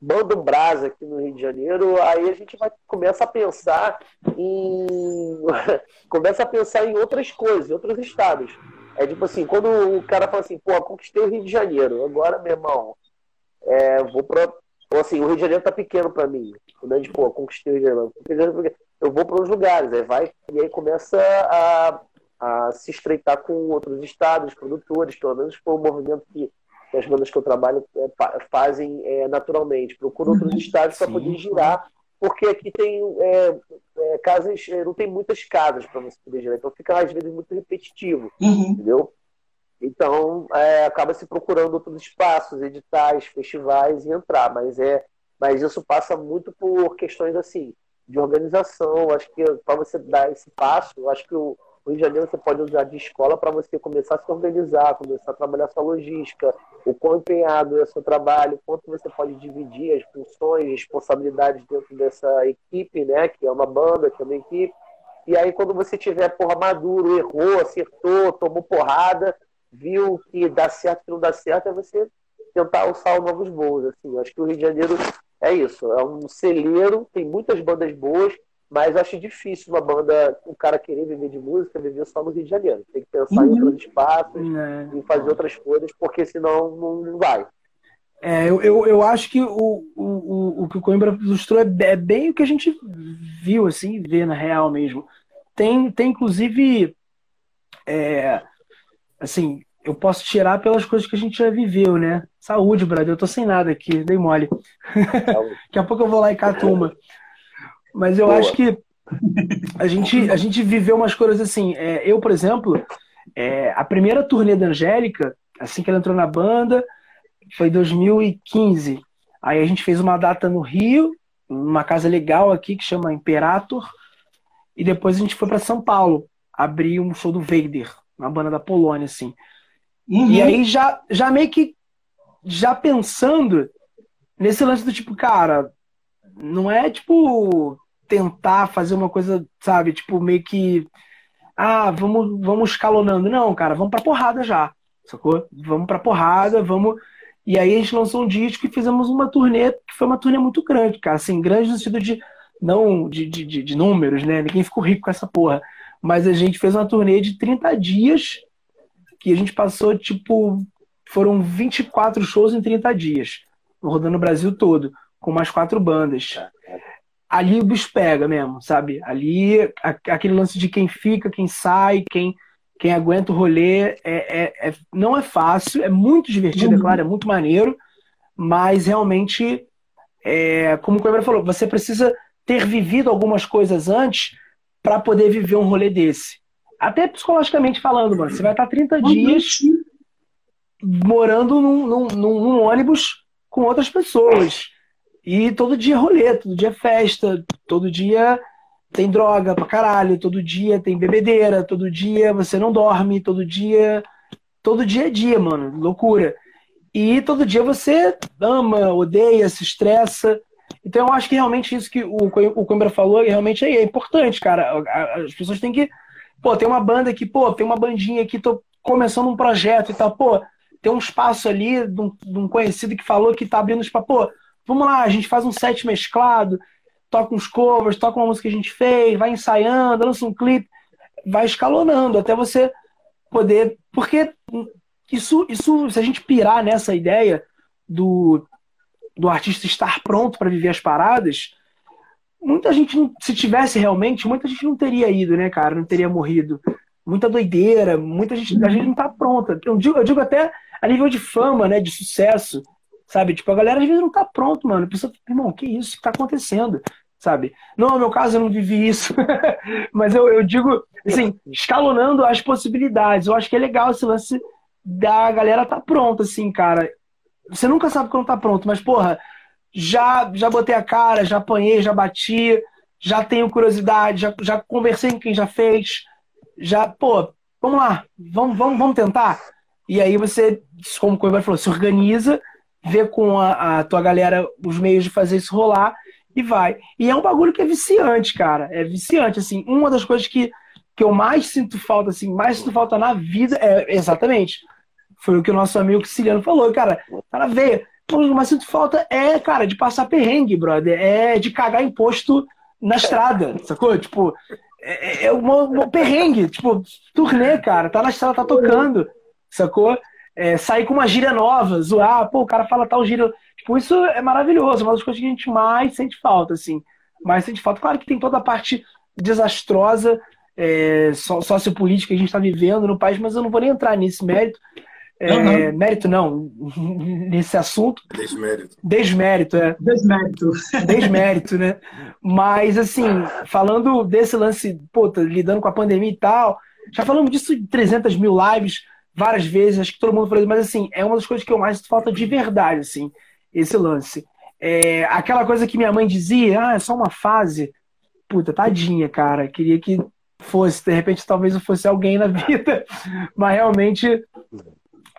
banda brasa aqui no Rio de Janeiro, aí a gente vai começa a pensar em começa a pensar em outras coisas, em outros estados. É tipo assim, quando o cara fala assim, pô, conquistei o Rio de Janeiro, agora, meu irmão, é, vou pra. Ou assim, o Rio de Janeiro tá pequeno pra mim. Quando a gente, pô, conquistei o Rio de Janeiro. pequeno. Eu vou para os lugares, aí vai, e aí começa a, a se estreitar com outros estados, produtores, pelo menos foi o movimento que, que as bandas que eu trabalho é, fa- fazem é, naturalmente. Procura outros estados para Sim. poder girar, porque aqui tem é, é, casas, é, não tem muitas casas para você poder girar, então fica às vezes muito repetitivo Uhum. entendeu? Então, é, acaba se procurando outros espaços, editais, festivais e entrar, mas é, mas isso passa muito por questões assim de organização. Acho que para você dar esse passo, eu acho que o, o Rio de Janeiro você pode usar de escola para você começar a se organizar, começar a trabalhar sua logística, o quão empenhado é o seu trabalho, quanto você pode dividir as funções, responsabilidades dentro dessa equipe, né? Que é uma banda, que é uma equipe. E aí, quando você tiver, porra, maduro, errou, acertou, tomou porrada, viu que dá certo, que não dá certo, é você tentar alçar novos voos. Assim. Acho que o Rio de Janeiro é isso, é um celeiro, tem muitas bandas boas, Mas acho difícil uma banda, o cara querer viver de música, viver só no Rio de Janeiro. Tem que pensar em Uhum. outros espaços, né? em fazer outras coisas, porque senão não, vai. É, eu, eu, eu acho que o, o, o, que o Coimbra ilustrou é é bem o que a gente viu, assim, vê na real mesmo. Tem, tem inclusive, é, assim, eu posso tirar pelas coisas que a gente já viveu, né? Saúde, brother, eu tô sem nada aqui, dei mole. Daqui a pouco eu vou lá e cato uma. Mas eu Boa. acho que a gente, a gente viveu umas coisas assim. é, eu, por exemplo, é, a primeira turnê da Angélica, assim que ela entrou na banda, foi em 2015. Aí a gente fez uma data no Rio, numa casa legal aqui que chama Imperator, e depois a gente foi para São Paulo, abrir um show do Vader, uma banda da Polônia, assim. Uhum. E aí já, já meio que já pensando nesse lance do tipo, cara, não é tipo tentar fazer uma coisa, sabe, tipo meio que ah, vamos vamos escalonando, não, cara, vamos pra porrada já. Sacou? Vamos pra porrada, vamos e aí a gente lançou um disco e fizemos uma turnê que foi uma turnê muito grande, cara, assim, grande no sentido de não de, de, de- números, né? Ninguém ficou rico com essa porra. Mas a gente fez uma turnê de 30 dias que a gente passou, tipo, foram 24 shows em 30 dias, rodando o Brasil todo, com mais quatro bandas. Ali o bicho pega mesmo, sabe? Ali, a- aquele lance de quem fica, quem sai, quem, quem aguenta o rolê, é, é- é- não é fácil, é muito divertido, é claro, é muito maneiro, mas realmente, é, como o Coimbra falou, você precisa ter vivido algumas coisas antes para poder viver um rolê desse. Até psicologicamente falando, mano. Você vai estar 30 dias morando num, num- num- num ônibus com outras pessoas. E todo dia é rolê, todo dia é festa, todo dia tem droga pra caralho, todo dia tem bebedeira, todo dia você não dorme, todo dia. Todo dia é dia, mano. Loucura. E todo dia você ama, odeia, se estressa. Então eu acho que realmente isso que o, o Coimbra falou realmente é importante, cara. As pessoas têm que. Pô, tem uma banda aqui, pô, tem uma bandinha aqui, tô começando um projeto e tal, pô, tem um espaço ali de um, de um conhecido que falou que tá abrindo espaço, pô, vamos lá, a gente faz um set mesclado, toca uns covers, toca uma música que a gente fez, vai ensaiando, lança um clipe, vai escalonando até você poder. Porque isso, isso se a gente pirar nessa ideia do, do artista estar pronto para viver as paradas, muita gente, se tivesse realmente, muita gente não teria ido, né, cara? Não teria morrido. Muita doideira, muita gente, a gente não tá pronta. Eu digo, eu digo até a nível de fama, né, de sucesso, sabe? Tipo, a galera às vezes não tá pronto, mano. A pessoa, irmão, que isso que tá acontecendo, sabe? Não, no meu caso eu não vivi isso, mas eu, eu digo, assim, escalonando as possibilidades. Eu acho que é legal esse lance da galera tá pronta, assim, cara. Você nunca sabe quando tá pronto, mas, porra, já, já botei a cara, já apanhei, já bati, já tenho curiosidade, já, já conversei com quem já fez, já, pô, vamos lá, vamos, vamos, vamos tentar. E aí você, como o Coimbra falou, se organiza, vê com a, a tua galera os meios de fazer isso rolar e vai. E é um bagulho que é viciante, cara. É viciante, assim. Uma das coisas que, que eu mais sinto falta, assim, mais sinto falta na vida é exatamente. Foi o que o nosso amigo Siciliano falou, cara. Cara, veio. Pô, Mas sinto falta é, cara, de passar perrengue, brother. É de cagar imposto na estrada, sacou? Tipo, é, é um, um perrengue. Tipo, turnê, cara. Tá na estrada, tá tocando, sacou? É, sair com uma gíria nova, zoar, pô, o cara fala tal gíria. Tipo, isso é maravilhoso, uma das coisas que a gente mais sente falta, assim. Mais sente falta. Claro que tem toda a parte desastrosa, é, so- sociopolítica que a gente está vivendo no país, mas eu não vou nem entrar nesse mérito. É, Uhum. Mérito não, nesse assunto. Desmérito. Desmérito, é. Desmérito. Desmérito, né? Mas, assim, falando desse lance, pô, tá lidando com a pandemia e tal, já falamos disso em 300 mil lives, várias vezes, acho que todo mundo falou mas, assim, é uma das coisas que eu mais falta de verdade, assim, esse lance. É, aquela coisa que minha mãe dizia, ah, é só uma fase. Puta, tadinha, cara. Queria que fosse, de repente, talvez eu fosse alguém na vida, mas realmente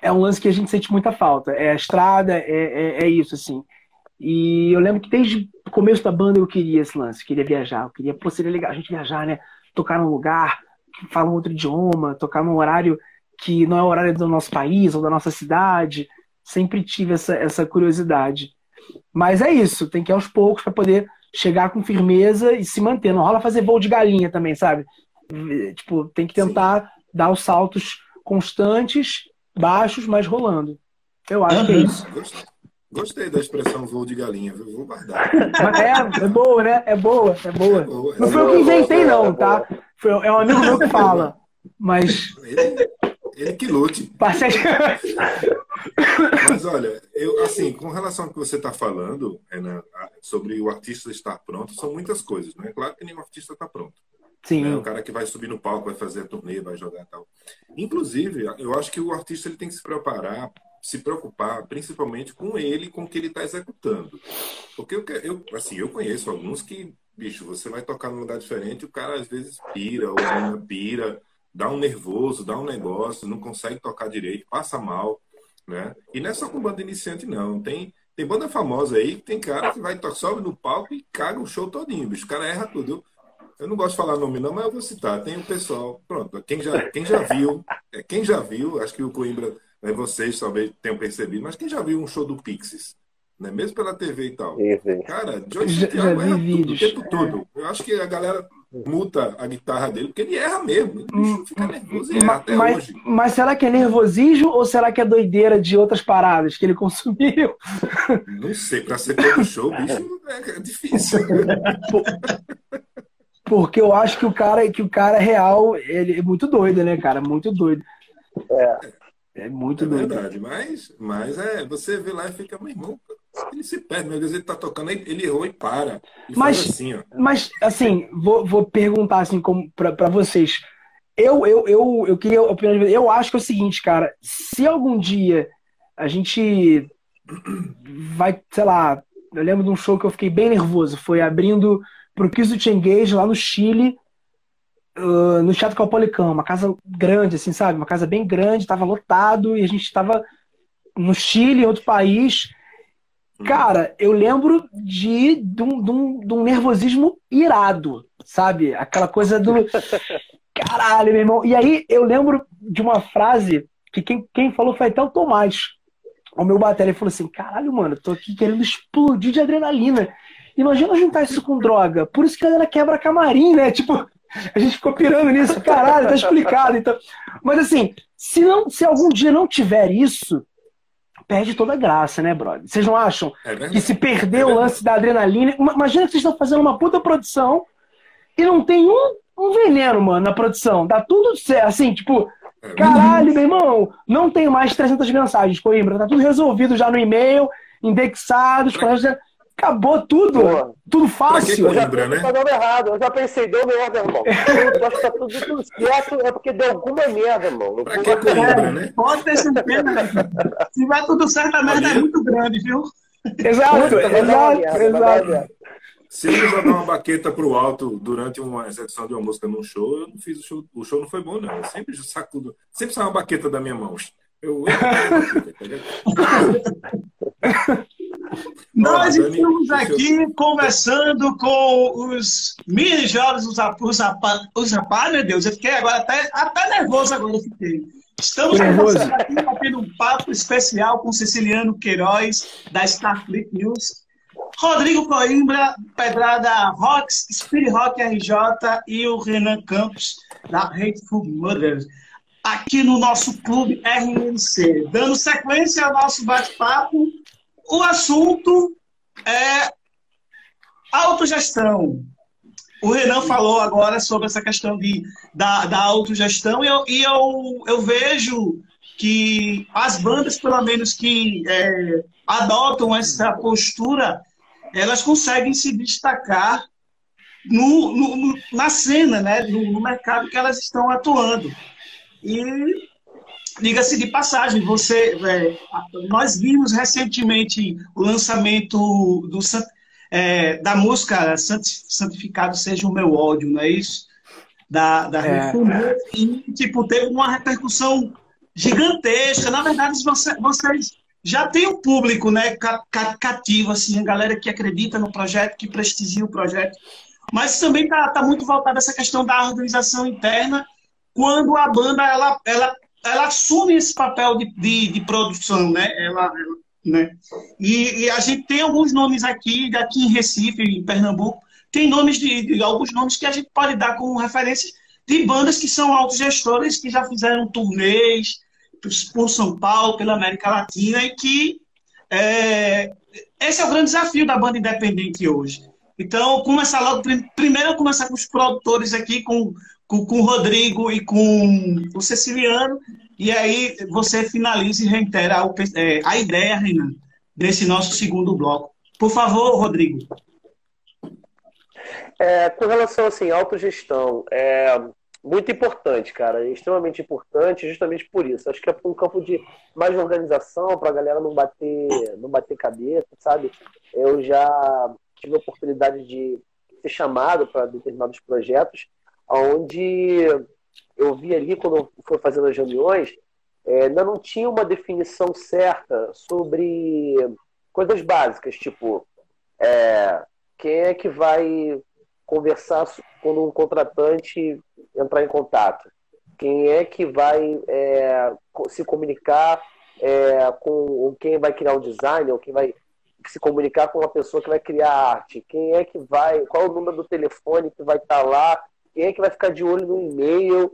é um lance que a gente sente muita falta. É a estrada, é, é, é isso, assim. E eu lembro que desde o começo da banda eu queria esse lance, eu queria viajar, eu queria, pô, seria legal a gente viajar, né? Tocar num lugar que fala um outro idioma, tocar num horário que não é o horário do nosso país ou da nossa cidade. Sempre tive essa, essa curiosidade. Mas é isso, tem que ir aos poucos para poder chegar com firmeza e se manter. Não rola fazer voo de galinha também, sabe? Tipo, tem que tentar dar os saltos constantes, baixos, mas rolando. Eu acho que é isso. Gostei, gostei da expressão voo de galinha, viu? vou guardar. É, é boa, né? É boa, é boa. boa, é Não foi eu que inventei, boa, não, é tá? Foi, é um amigo meu que fala. Mas. Ele, que lute. Mas olha, eu assim, com relação ao que você está falando, Renan, sobre o artista estar pronto, são muitas coisas, né? Claro que nenhum artista está pronto. Sim. né? O cara que vai subir no palco, vai fazer a turnê, vai jogar e tal. Inclusive, eu acho que o artista ele tem que se preparar, se preocupar, principalmente com ele, com o que ele está executando. Porque eu, eu, assim, eu conheço alguns que, bicho, você vai tocar num lugar diferente, o cara às vezes pira, ou a pira, dá um nervoso, dá um negócio, não consegue tocar direito, passa mal, né? E não é só com banda iniciante, não. Tem, tem banda famosa aí que tem cara que vai sobe no palco e caga o show todinho, bicho. O cara erra tudo. Eu, eu não gosto de falar nome não, mas eu vou citar. Tem o pessoal, pronto, quem já, quem já viu, é, quem já viu, acho que o Coimbra, né, vocês talvez tenham percebido, mas quem já viu um show do Pixies, né, mesmo pela TV e tal. Cara, Joyce Já- Thiago erra tudo, o vídeos, tempo todo. Eu acho que a galera muta a guitarra dele, porque ele erra mesmo. O bicho fica nervoso e erra Ma- até mas, hoje. mas será que é nervosismo ou será que é doideira de outras paradas que ele consumiu? Não sei, pra ser todo show, bicho, é, é difícil. Porque eu acho que o cara, que o cara real, ele é muito doido, né, cara? Muito doido. É. É muito É doido. verdade, mas, mas é, você vê lá e fica, meu irmão, ele se perde, meu Deus, ele tá tocando, ele errou e para. E Mas- assim, ó. Mas, assim, vou, vou perguntar assim como pra, pra vocês. Eu, eu, eu, eu queria opinião de. Eu acho que é o seguinte, cara. Se algum dia a gente vai, sei lá, eu lembro de um show que eu fiquei bem nervoso. Foi abrindo pro Kiss Engage lá no Chile, ah, no Teatro Caupolicão, uma casa grande, assim, sabe? Uma casa bem grande, tava lotado e a gente tava no Chile, em outro país. Cara, eu lembro de, de, um, de um- de um nervosismo irado, sabe? Aquela coisa do. Caralho, meu irmão. E aí eu lembro de uma frase que quem, quem falou foi até o Tomás. O meu bateria falou assim: caralho, mano, tô aqui querendo explodir de adrenalina. Imagina juntar isso com droga. Por isso que a galera quebra camarim, né? Tipo, a gente ficou pirando nisso, caralho, tá explicado. Então. Mas assim, se, não, se algum dia não tiver isso, perde toda a graça, né, brother? Vocês não acham? É que se perder É o lance da adrenalina. Ima- Imagina que vocês estão fazendo uma puta produção e não tem um, um veneno, mano, na produção. Dá tudo certo. Assim, tipo, É caralho, meu irmão, não tem mais 300 mensagens, Coimbra. Tá tudo resolvido já no e-mail, indexado, os projetos- Acabou tudo. Tudo que fácil. eu pensei né? tá dando errado. Eu já pensei, deu merda, irmão. Eu acho que tá tudo, tudo certo, é porque deu alguma merda, irmão. Não Pra que Coimbra, né? Pode ter certeza. Se vai tudo certo, a merda é muito grande, viu? Exato, exato, exato. Se ele jogar uma baqueta pro alto durante uma execução de uma música num show, eu não fiz o show. O show não foi bom, não. Eu sempre sacudo. Sempre sai uma baqueta da minha mão. Eu. Nós Dani, estamos eu- aqui conversando com os mini jovens, os rapazes, os os rapazes, meu Deus, eu fiquei agora até, até nervoso agora, fiquei. Estamos nervoso. aqui, batendo um papo especial com Ceciliano Queiroz, da Starfleet News, Rodrigo Coimbra, Pedrada Rocks, Spirit Rock RJ e o Renan Campos, da Hateful Mothers, aqui no nosso clube RNC. Dando sequência ao nosso bate-papo, o assunto é autogestão. O Renan falou agora sobre essa questão de, da, da autogestão e, eu, e eu, eu vejo que as bandas, pelo menos que é, adotam essa postura, elas conseguem se destacar no, no- no- na cena, né, no, no mercado que elas estão atuando. E diga-se de passagem, você, é, nós vimos recentemente o lançamento do é, da música Santi- Santificado Seja o Meu Ódio, não é isso? Da, da É. Reforma. E, tipo, teve uma repercussão gigantesca. Na verdade, você- vocês já têm um público né, ca- ca- cativo, assim, a galera que acredita no projeto, que prestigia o projeto. Mas também está tá muito voltada essa questão da organização interna, quando a banda ela, ela, ela assume esse papel de, de, de produção, né? Ela, ela né? E, e a gente tem alguns nomes aqui, aqui em Recife, em Pernambuco, tem nomes de, de alguns nomes que a gente pode dar como referências de bandas que são autogestoras, que já fizeram turnês por São Paulo, pela América Latina, e que é, esse é o grande desafio da banda independente hoje. Então, começar logo, primeiro começar com os produtores aqui, com, com, com o Rodrigo e com o Ceciliano, e aí você finaliza e reitera a, é, a ideia, Renan, desse nosso segundo bloco. Por favor, Rodrigo. É, com relação assim, à autogestão, é muito importante, cara, é extremamente importante, justamente por isso. Acho que é um campo de mais organização para a galera não bater, não bater cabeça, sabe? Eu já tive a oportunidade de ser chamado para determinados projetos, onde eu vi ali quando fui fazendo as reuniões, é, ainda não tinha uma definição certa sobre coisas básicas, tipo é, quem é que vai conversar quando um contratante entrar em contato? Quem é que vai é, se comunicar é, com quem vai criar o design ou quem vai se comunicar com uma pessoa que vai criar arte? Quem é que vai? Qual é o número do telefone que vai estar lá? Quem é que vai ficar de olho no e-mail?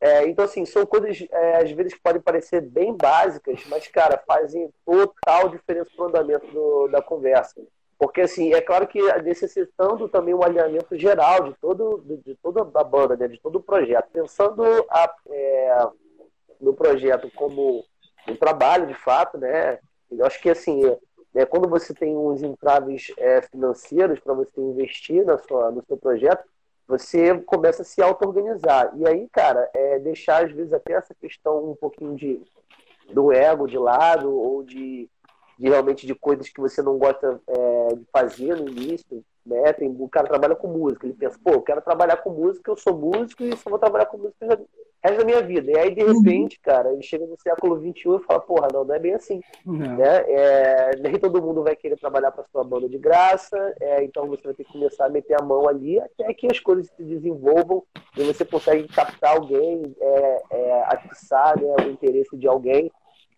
É, então, assim, são coisas, é, às vezes, que podem parecer bem básicas, mas, cara, fazem total diferença no andamento do, da conversa. Porque, assim, é claro que necessitando também um alinhamento geral de, todo, de, de toda a banda, né, de todo o projeto. Pensando a, é, no projeto como um trabalho, de fato, né? Eu acho que, assim, é, quando você tem uns entraves é, financeiros para você investir na sua, no seu projeto, você começa a se auto-organizar. E aí, cara, é deixar, às vezes, até essa questão um pouquinho de, do ego de lado ou de de realmente de coisas que você não gosta é, de fazer no início, né? Tem, o cara trabalha com música, ele pensa, pô, eu quero trabalhar com música, eu sou músico e só vou trabalhar com música o resto da minha vida. E aí, de Uhum. repente, cara, ele chega no século XXI e fala, porra, não, não é bem assim. Né? É, nem todo mundo vai querer trabalhar para sua banda de graça, é, então você vai ter que começar a meter a mão ali até que as coisas se desenvolvam e você consegue captar alguém, é, é, atiçar né, o interesse de alguém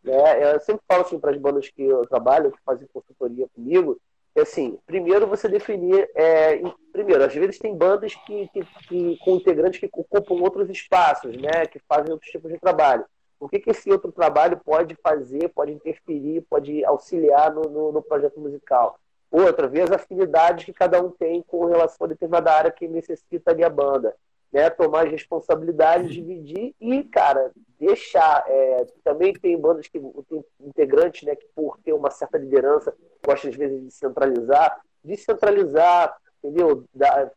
né? Eu sempre falo assim para as bandas que eu trabalho, que fazem consultoria comigo, assim, primeiro você definir, é, primeiro, às vezes tem bandas que, que, que, com integrantes que ocupam outros espaços, né, que fazem outros tipos de trabalho. O que, que esse outro trabalho pode fazer, pode interferir, pode auxiliar no, no, no projeto musical? Outra vez, afinidades que cada um tem com relação a determinada área que necessita ali a banda né, tomar as responsabilidades, dividir e, cara, deixar. É, também tem bandas que tem integrantes, né, que por ter uma certa liderança, gostam às vezes de centralizar, descentralizar, entendeu?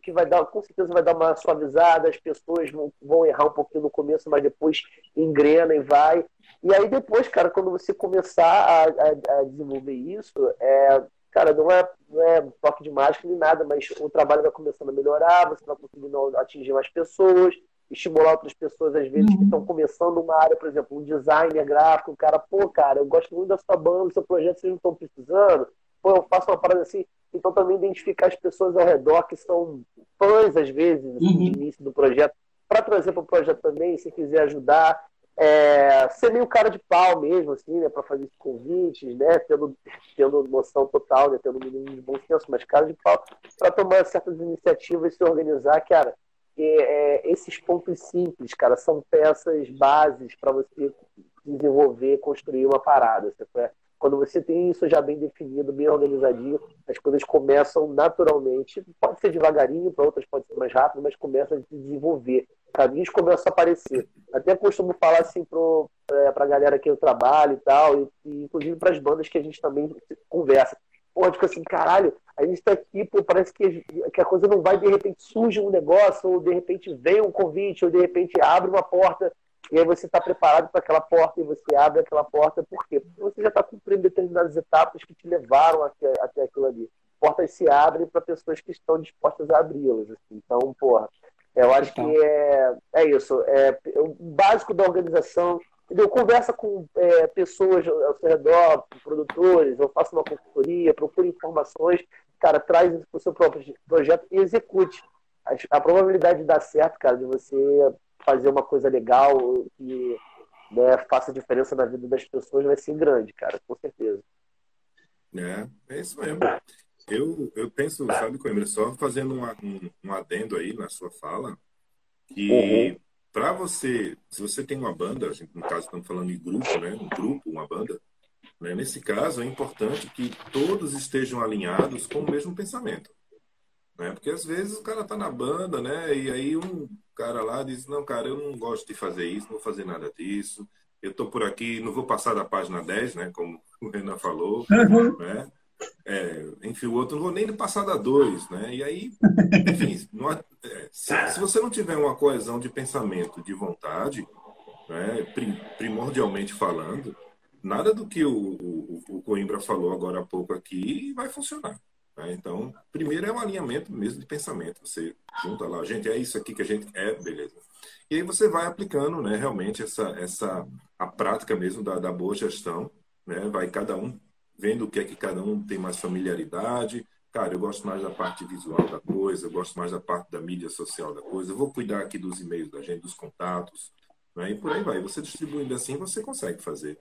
Que vai dar, com certeza vai dar uma suavizada, as pessoas vão, vão errar um pouquinho no começo, mas depois engrena e vai. E aí depois, cara, quando você começar a, a, a desenvolver isso, é, cara, não é, não é toque de mágica nem nada, mas o trabalho vai começando a melhorar, você vai conseguindo atingir mais pessoas, estimular outras pessoas, às vezes, que estão começando uma área, por exemplo, um designer gráfico, o cara, pô, cara, eu gosto muito da sua banda, do seu projeto, vocês não estão precisando, pô, eu faço uma parada assim. Então, também identificar as pessoas ao redor que são fãs, às vezes, assim, de início do projeto, para trazer para o projeto também, se quiser ajudar é, ser meio cara de pau mesmo, assim, né, para fazer convites, né, tendo, tendo noção total, né, tendo um mínimo de bom senso, mas cara de pau, para tomar certas iniciativas e se organizar, cara. É, esses pontos simples, cara, são peças bases para você desenvolver, construir uma parada. Sabe? Quando você tem isso já bem definido, bem organizadinho, as coisas começam naturalmente. Pode ser devagarinho, para outras pode ser mais rápido, mas começa a se desenvolver. Caminhos começam a aparecer. Até costumo falar assim para a galera que eu trabalho e tal, e, e inclusive para as bandas que a gente também conversa. Pô, tipo assim, caralho, a gente está aqui, pô, parece que, que a coisa não vai, de repente surge um negócio, ou de repente vem um convite, ou de repente abre uma porta e aí você está preparado para aquela porta e você abre aquela porta. Por quê? Porque você já está cumprindo determinadas etapas que te levaram até, até aquilo ali. Portas se abrem para pessoas que estão dispostas a abri-las. Assim. Então, porra, eu acho que é, é isso. É, é o básico da organização. Entendeu? Conversa com é, pessoas ao seu redor, produtores, ou faça uma consultoria, procure informações, cara, traz isso para o seu próprio projeto e execute. A, a probabilidade de dar certo, cara, de você fazer uma coisa legal que né, faça diferença na vida das pessoas vai ser grande, cara, com certeza. É, é isso mesmo. Eu, eu penso, sabe, Coimbra, só fazendo um, um, um adendo aí na sua fala, que Uhum. para você, se você tem uma banda, a gente, no caso estamos falando de grupo, né? Um grupo, uma banda, né? Nesse caso é importante que todos estejam alinhados com o mesmo pensamento. Né? Porque às vezes o cara tá na banda, né? E aí um cara lá diz, não, cara, eu não gosto de fazer isso, não vou fazer nada disso. Eu tô por aqui, não vou passar da página 10, né? Como o Renan falou, Uhum. né? É, enfim, o outro não vou nem passar da 2, né? E aí, enfim, não é, se, se você não tiver uma coesão de pensamento, de vontade, né? pri- primordialmente falando, nada do que o, o, o Coimbra falou agora há pouco aqui vai funcionar. né? Então, primeiro é um alinhamento mesmo de pensamento. Você junta lá, gente, é isso aqui que a gente é, beleza. E aí você vai aplicando, né, realmente essa, essa a prática mesmo da, da boa gestão, né? Vai cada um vendo o que é que cada um tem mais familiaridade. Cara, eu gosto mais da parte visual da coisa, eu gosto mais da parte da mídia social da coisa. Eu vou cuidar aqui dos e-mails da gente, dos contatos, né? E por aí vai. Você distribuindo assim, você consegue fazer.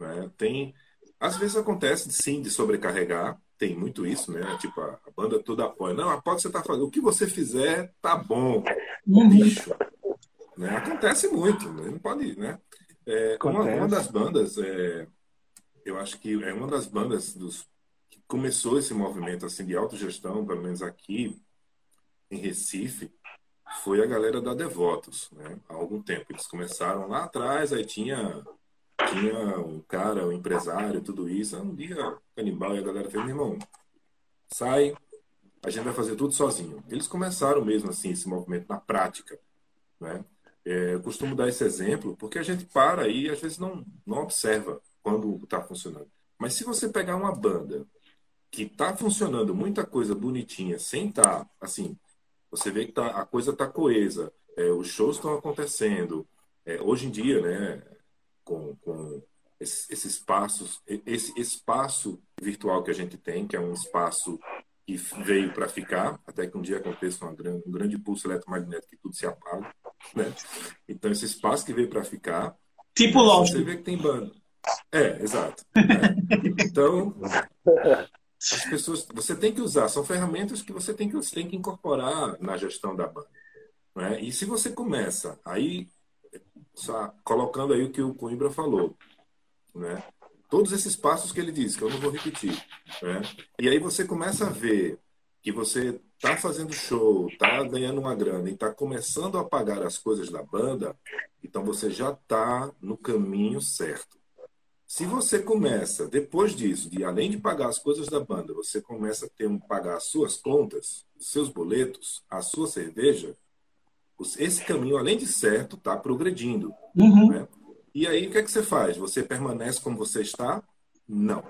né? Tem, às vezes acontece sim de sobrecarregar, tem muito isso, né? Tipo a, a banda toda apoia. Não, apoia o que você tá fazendo. O que você fizer tá bom. Bicho. Né? Acontece muito, né? não pode, né? É, uma, uma das bandas, é, eu acho que é uma das bandas dos que começou esse movimento assim de autogestão, pelo menos aqui em Recife, foi a galera da Devotos, né? Há algum tempo eles começaram lá atrás, aí tinha tinha um cara, um empresário, tudo isso. Aí Um dia canibal e a galera fez, irmão, sai, a gente vai fazer tudo sozinho. Eles começaram mesmo assim esse movimento na prática, né? É, eu costumo dar esse exemplo porque a gente para e às vezes não, não observa quando está funcionando. Mas se você pegar uma banda que está funcionando muita coisa bonitinha, sem estar assim, você vê que tá, a coisa está coesa, é, os shows estão acontecendo. É, hoje em dia, né, com, com esses, esses espaços, esse espaço virtual que a gente tem, que é um espaço que veio para ficar, até que um dia aconteça grande, um grande pulso eletromagnético que tudo se apaga. Né? Então, esse espaço que veio para ficar. Tipo né, Lost. Você vê que tem banda. É, exato. né? Então, as pessoas. Você tem que usar, são ferramentas que você tem que, você tem que incorporar na gestão da banda. Né? E se você começa aí, só colocando aí o que o Coimbra falou, né? todos esses passos que ele disse, que eu não vou repetir. Né? E aí você começa a ver que você está fazendo show, está ganhando uma grana e está começando a pagar as coisas da banda, então você já está no caminho certo. Se você começa, depois disso, de além de pagar as coisas da banda, você começa a ter pagar as suas contas, os seus boletos, a sua cerveja, esse caminho, além de certo, está progredindo. Uhum. né? E aí, o que é que você faz? Você permanece como você está? Não.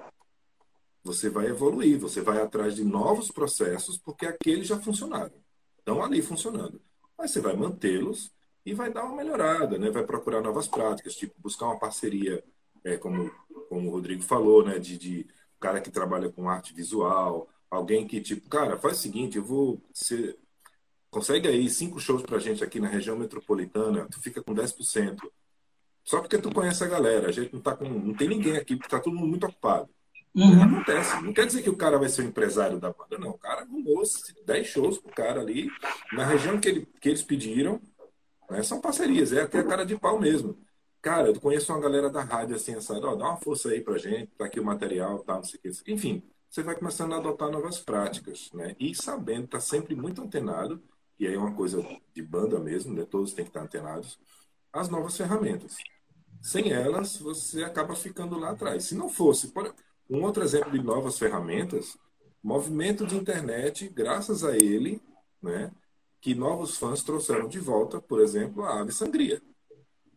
Você vai evoluir, você vai atrás de novos processos, porque aqueles já funcionaram. Estão ali funcionando. Mas você vai mantê-los e vai dar uma melhorada, né? Vai procurar novas práticas, tipo buscar uma parceria, é, como, como o Rodrigo falou, né? De, de cara que trabalha com arte visual, alguém que, tipo, cara, faz o seguinte, eu vou. Você consegue aí cinco shows pra gente aqui na região metropolitana, tu fica com 10%. Só porque tu conhece a galera, a gente não tá com. Não tem ninguém aqui, porque tá todo mundo muito ocupado. Não Uhum. acontece. Não quer dizer que o cara vai ser o empresário da banda, não. O cara arrumou 10 shows pro cara ali, na região que, ele, que eles pediram. Né? São parcerias, é até a cara de pau mesmo. Cara, eu conheço uma galera da rádio assim, essa, ó, dá uma força aí pra gente, tá aqui o material, tá, não sei o que. Enfim, você vai começando a adotar novas práticas, né? E sabendo, tá sempre muito antenado, e aí é uma coisa de banda mesmo, né? Todos têm que estar antenados, as novas ferramentas. Sem elas, você acaba ficando lá atrás. Se não fosse, por um outro exemplo de novas ferramentas, movimento de internet, graças a ele, né, que novos fãs trouxeram de volta, por exemplo, a Ave Sangria.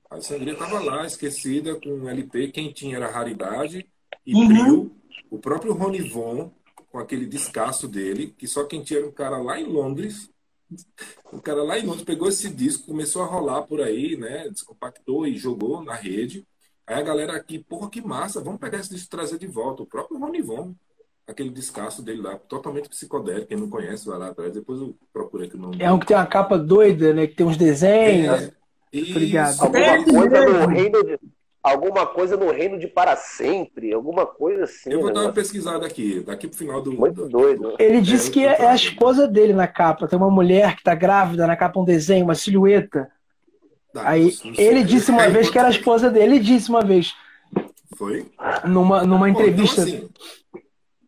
A Sangria estava lá, esquecida, com um LP, quem tinha era Raridade e Uhum. O próprio Ronivon, com aquele descasso dele, que só quem tinha era um cara lá em Londres, o cara lá em Londres pegou esse disco, começou a rolar por aí, né? Descompactou e jogou na rede. Aí a galera aqui, porra, que massa, vamos pegar esse disco e trazer de volta. O próprio Ronivon, aquele descasso dele lá, totalmente psicodélico. Quem não conhece, vai lá atrás. Depois eu procuro aqui o nome. É um que tem uma capa doida, né? Que tem uns desenhos. Isso, Tô ligado. Alguma É coisa no reino de, alguma coisa no reino de para sempre, alguma coisa assim. Eu vou né? dar uma pesquisada aqui, daqui pro final do. Muito do- doido. Ele disse É, que eu tô é a esposa dele na capa. Tem uma mulher que tá grávida na capa, um desenho, uma silhueta. Tá, Aí ele disse uma É vez que era a esposa dele. Ele disse uma vez, Foi? numa, numa Bom, entrevista. Então, assim,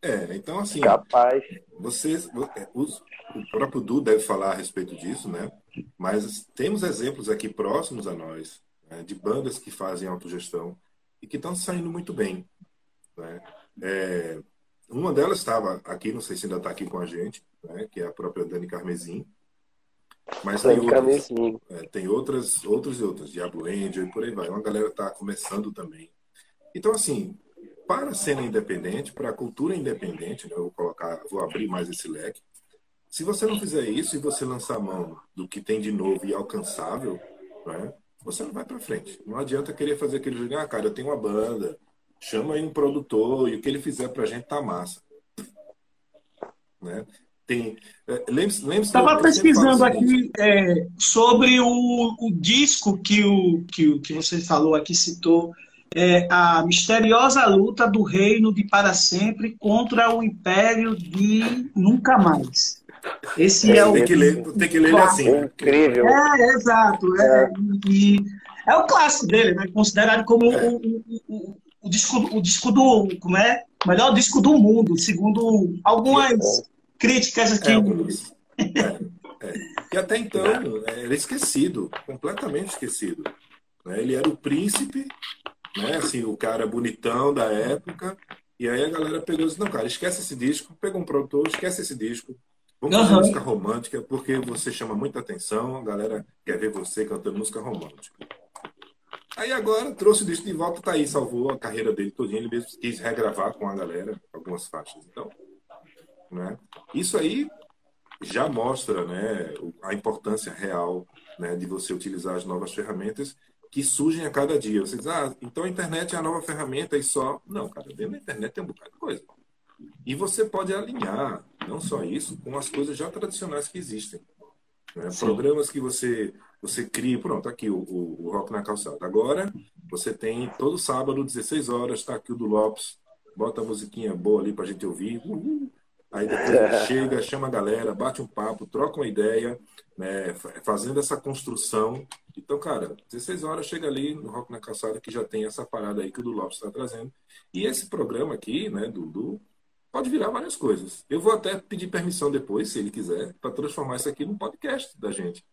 é, então assim, Capaz. vocês, é, os- o próprio Du deve falar a respeito disso, né? Mas temos exemplos aqui próximos a nós, né, de bandas que fazem autogestão e que estão saindo muito bem. né? É, uma delas estava aqui, não sei se ainda está aqui com a gente, né, que é a própria Dani Carmesim. Mas tem Dani outras, Carmesim. é, tem outras, outras e outras, Diablo Angel e por aí vai. Uma galera está começando também. Então, assim, para a cena independente, para a cultura independente, né, eu vou colocar, vou abrir mais esse leque. Se você não fizer isso e você lançar a mão do que tem de novo e alcançável, né, você não vai para frente. Não adianta querer fazer aquele jogo, ah, cara, eu tenho uma banda, chama aí um produtor e o que ele fizer pra gente tá massa. Né? Tem, é, Estava pesquisando aqui é, sobre o, o disco que, o, que, o- que você falou aqui, citou, é, a misteriosa luta do reino de para sempre contra o império de nunca mais. Esse é, o. tem que ler, tem que ler ele assim. né? Incrível. É, exato. É, e, é o clássico dele, né? Considerado como É. o, o, o, o disco, o disco do. Como é? O melhor disco do mundo, segundo algumas críticas aqui. É. É, é. E até então, é, era esquecido, completamente esquecido. né? Ele era o príncipe, né? assim, o cara bonitão da época, e aí a galera pegou e disse, não, cara, esquece esse disco, pegou um produtor, esquece esse disco, vamos fazer Aham. música romântica, porque você chama muita atenção, a galera quer ver você cantando música romântica. Aí agora trouxe o disco de volta, tá aí, salvou a carreira dele todinha, ele mesmo quis regravar com a galera algumas faixas. Então, né? Isso aí já mostra né, a importância real né, de você utilizar as novas ferramentas que surgem a cada dia. Você diz, ah, então a internet é a nova ferramenta e só. Não, cara, dentro da internet tem um bocado de coisa. E você pode alinhar, não só isso, com as coisas já tradicionais que existem. né? Programas que você, você cria, pronto, aqui o, o, o Rock na Calçada. Agora, você tem todo sábado, 16 horas, está aqui o do Lopes, bota a musiquinha boa ali pra gente ouvir. Uhul. Aí depois ele chega, chama a galera, bate um papo, troca uma ideia, né, fa- fazendo essa construção. Então, cara, 16 horas chega ali no Rock na Calçada que já tem essa parada aí que o do Lopes está trazendo. E esse programa aqui, né, do, do pode virar várias coisas. Eu vou até pedir permissão depois, se ele quiser, para transformar isso aqui num podcast da gente.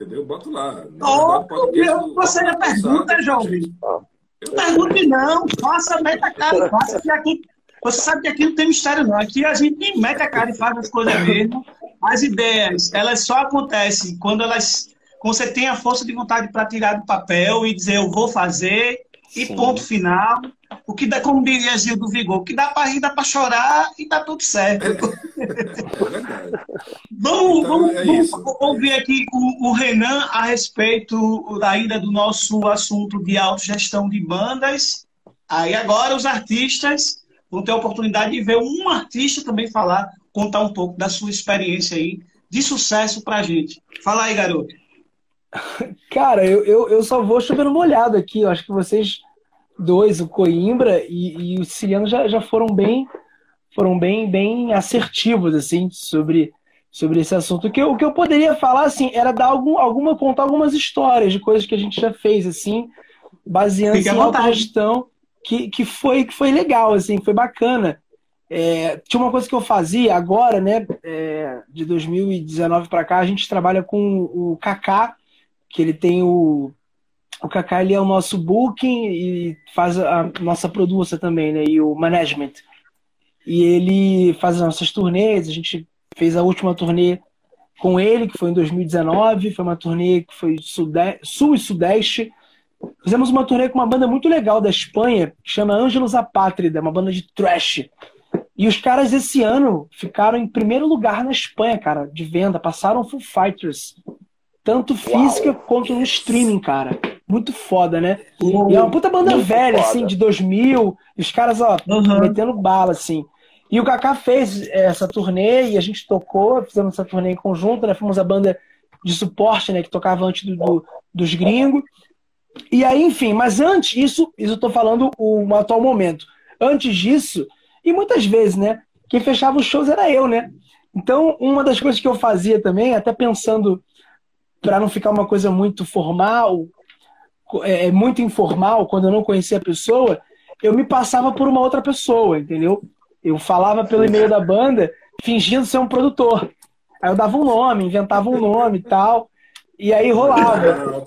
Entendeu? Boto lá. Oh, verdade, do você já pergunta, jovem. Eu- Pergunte não, faça, mete a cara, faça que aqui. Você sabe que aqui não tem mistério, não. Aqui a gente mete a cara e faz as coisas mesmo. As ideias, elas só acontecem quando elas. Quando você tem a força de vontade para tirar do papel e dizer eu vou fazer, e Sim. ponto final. O que dá, como diria Gil do Vigor, o que dá para rir, dá para chorar e tá tudo certo. Vamos, Então, vamos, é vamos ouvir aqui o, o Renan a respeito ainda do nosso assunto de autogestão de bandas. Aí agora os artistas vão ter a oportunidade de ver um artista também falar, contar um pouco da sua experiência aí de sucesso pra gente. Fala aí, garoto. Cara, eu, eu, eu só vou chovendo molhado aqui. Eu acho que vocês dois, o Coimbra e, e o Siciliano, já, já foram bem foram bem, bem assertivos assim sobre, sobre esse assunto. O que, eu, o que eu poderia falar assim era dar algum, alguma contar algumas histórias de coisas que a gente já fez assim, baseando Fique à em autogestão que, que foi que foi legal assim, foi bacana. É, tinha uma coisa que eu fazia agora, né? é, de 2019 para cá, a gente trabalha com o Kaká, que ele tem o. O Kaká ele é o nosso booking e faz a nossa produção também, né? E o management. E ele faz as nossas turnês. A gente fez a última turnê com ele, que foi em 2019. Foi uma turnê que foi sul e sudeste. Fizemos uma turnê com uma banda muito legal da Espanha, que chama Ângelos Apátrida, uma banda de trash. E os caras esse ano ficaram em primeiro lugar na Espanha, cara, de venda. Passaram Full Fighters. Tanto física quanto no streaming, cara. Muito foda, né? E é uma puta banda Muito velha, foda. assim, de 2000. e Os caras, ó, Uhum. metendo bala, assim. E o Kaká fez essa turnê e a gente tocou, fizemos essa turnê em conjunto, né? Fomos a banda de suporte, né? Que tocava antes do, do- dos gringos. E aí, enfim, mas antes, isso, isso eu tô falando o atual momento. Antes disso, e muitas vezes, né? Quem fechava os shows era eu, né? Então, uma das coisas que eu fazia também, até pensando para não ficar uma coisa muito formal, é, muito informal, quando eu não conhecia a pessoa, eu me passava por uma outra pessoa, entendeu? Eu falava pelo e-mail da banda, fingindo ser um produtor. Aí eu dava um nome, inventava um nome e tal. E aí rolava.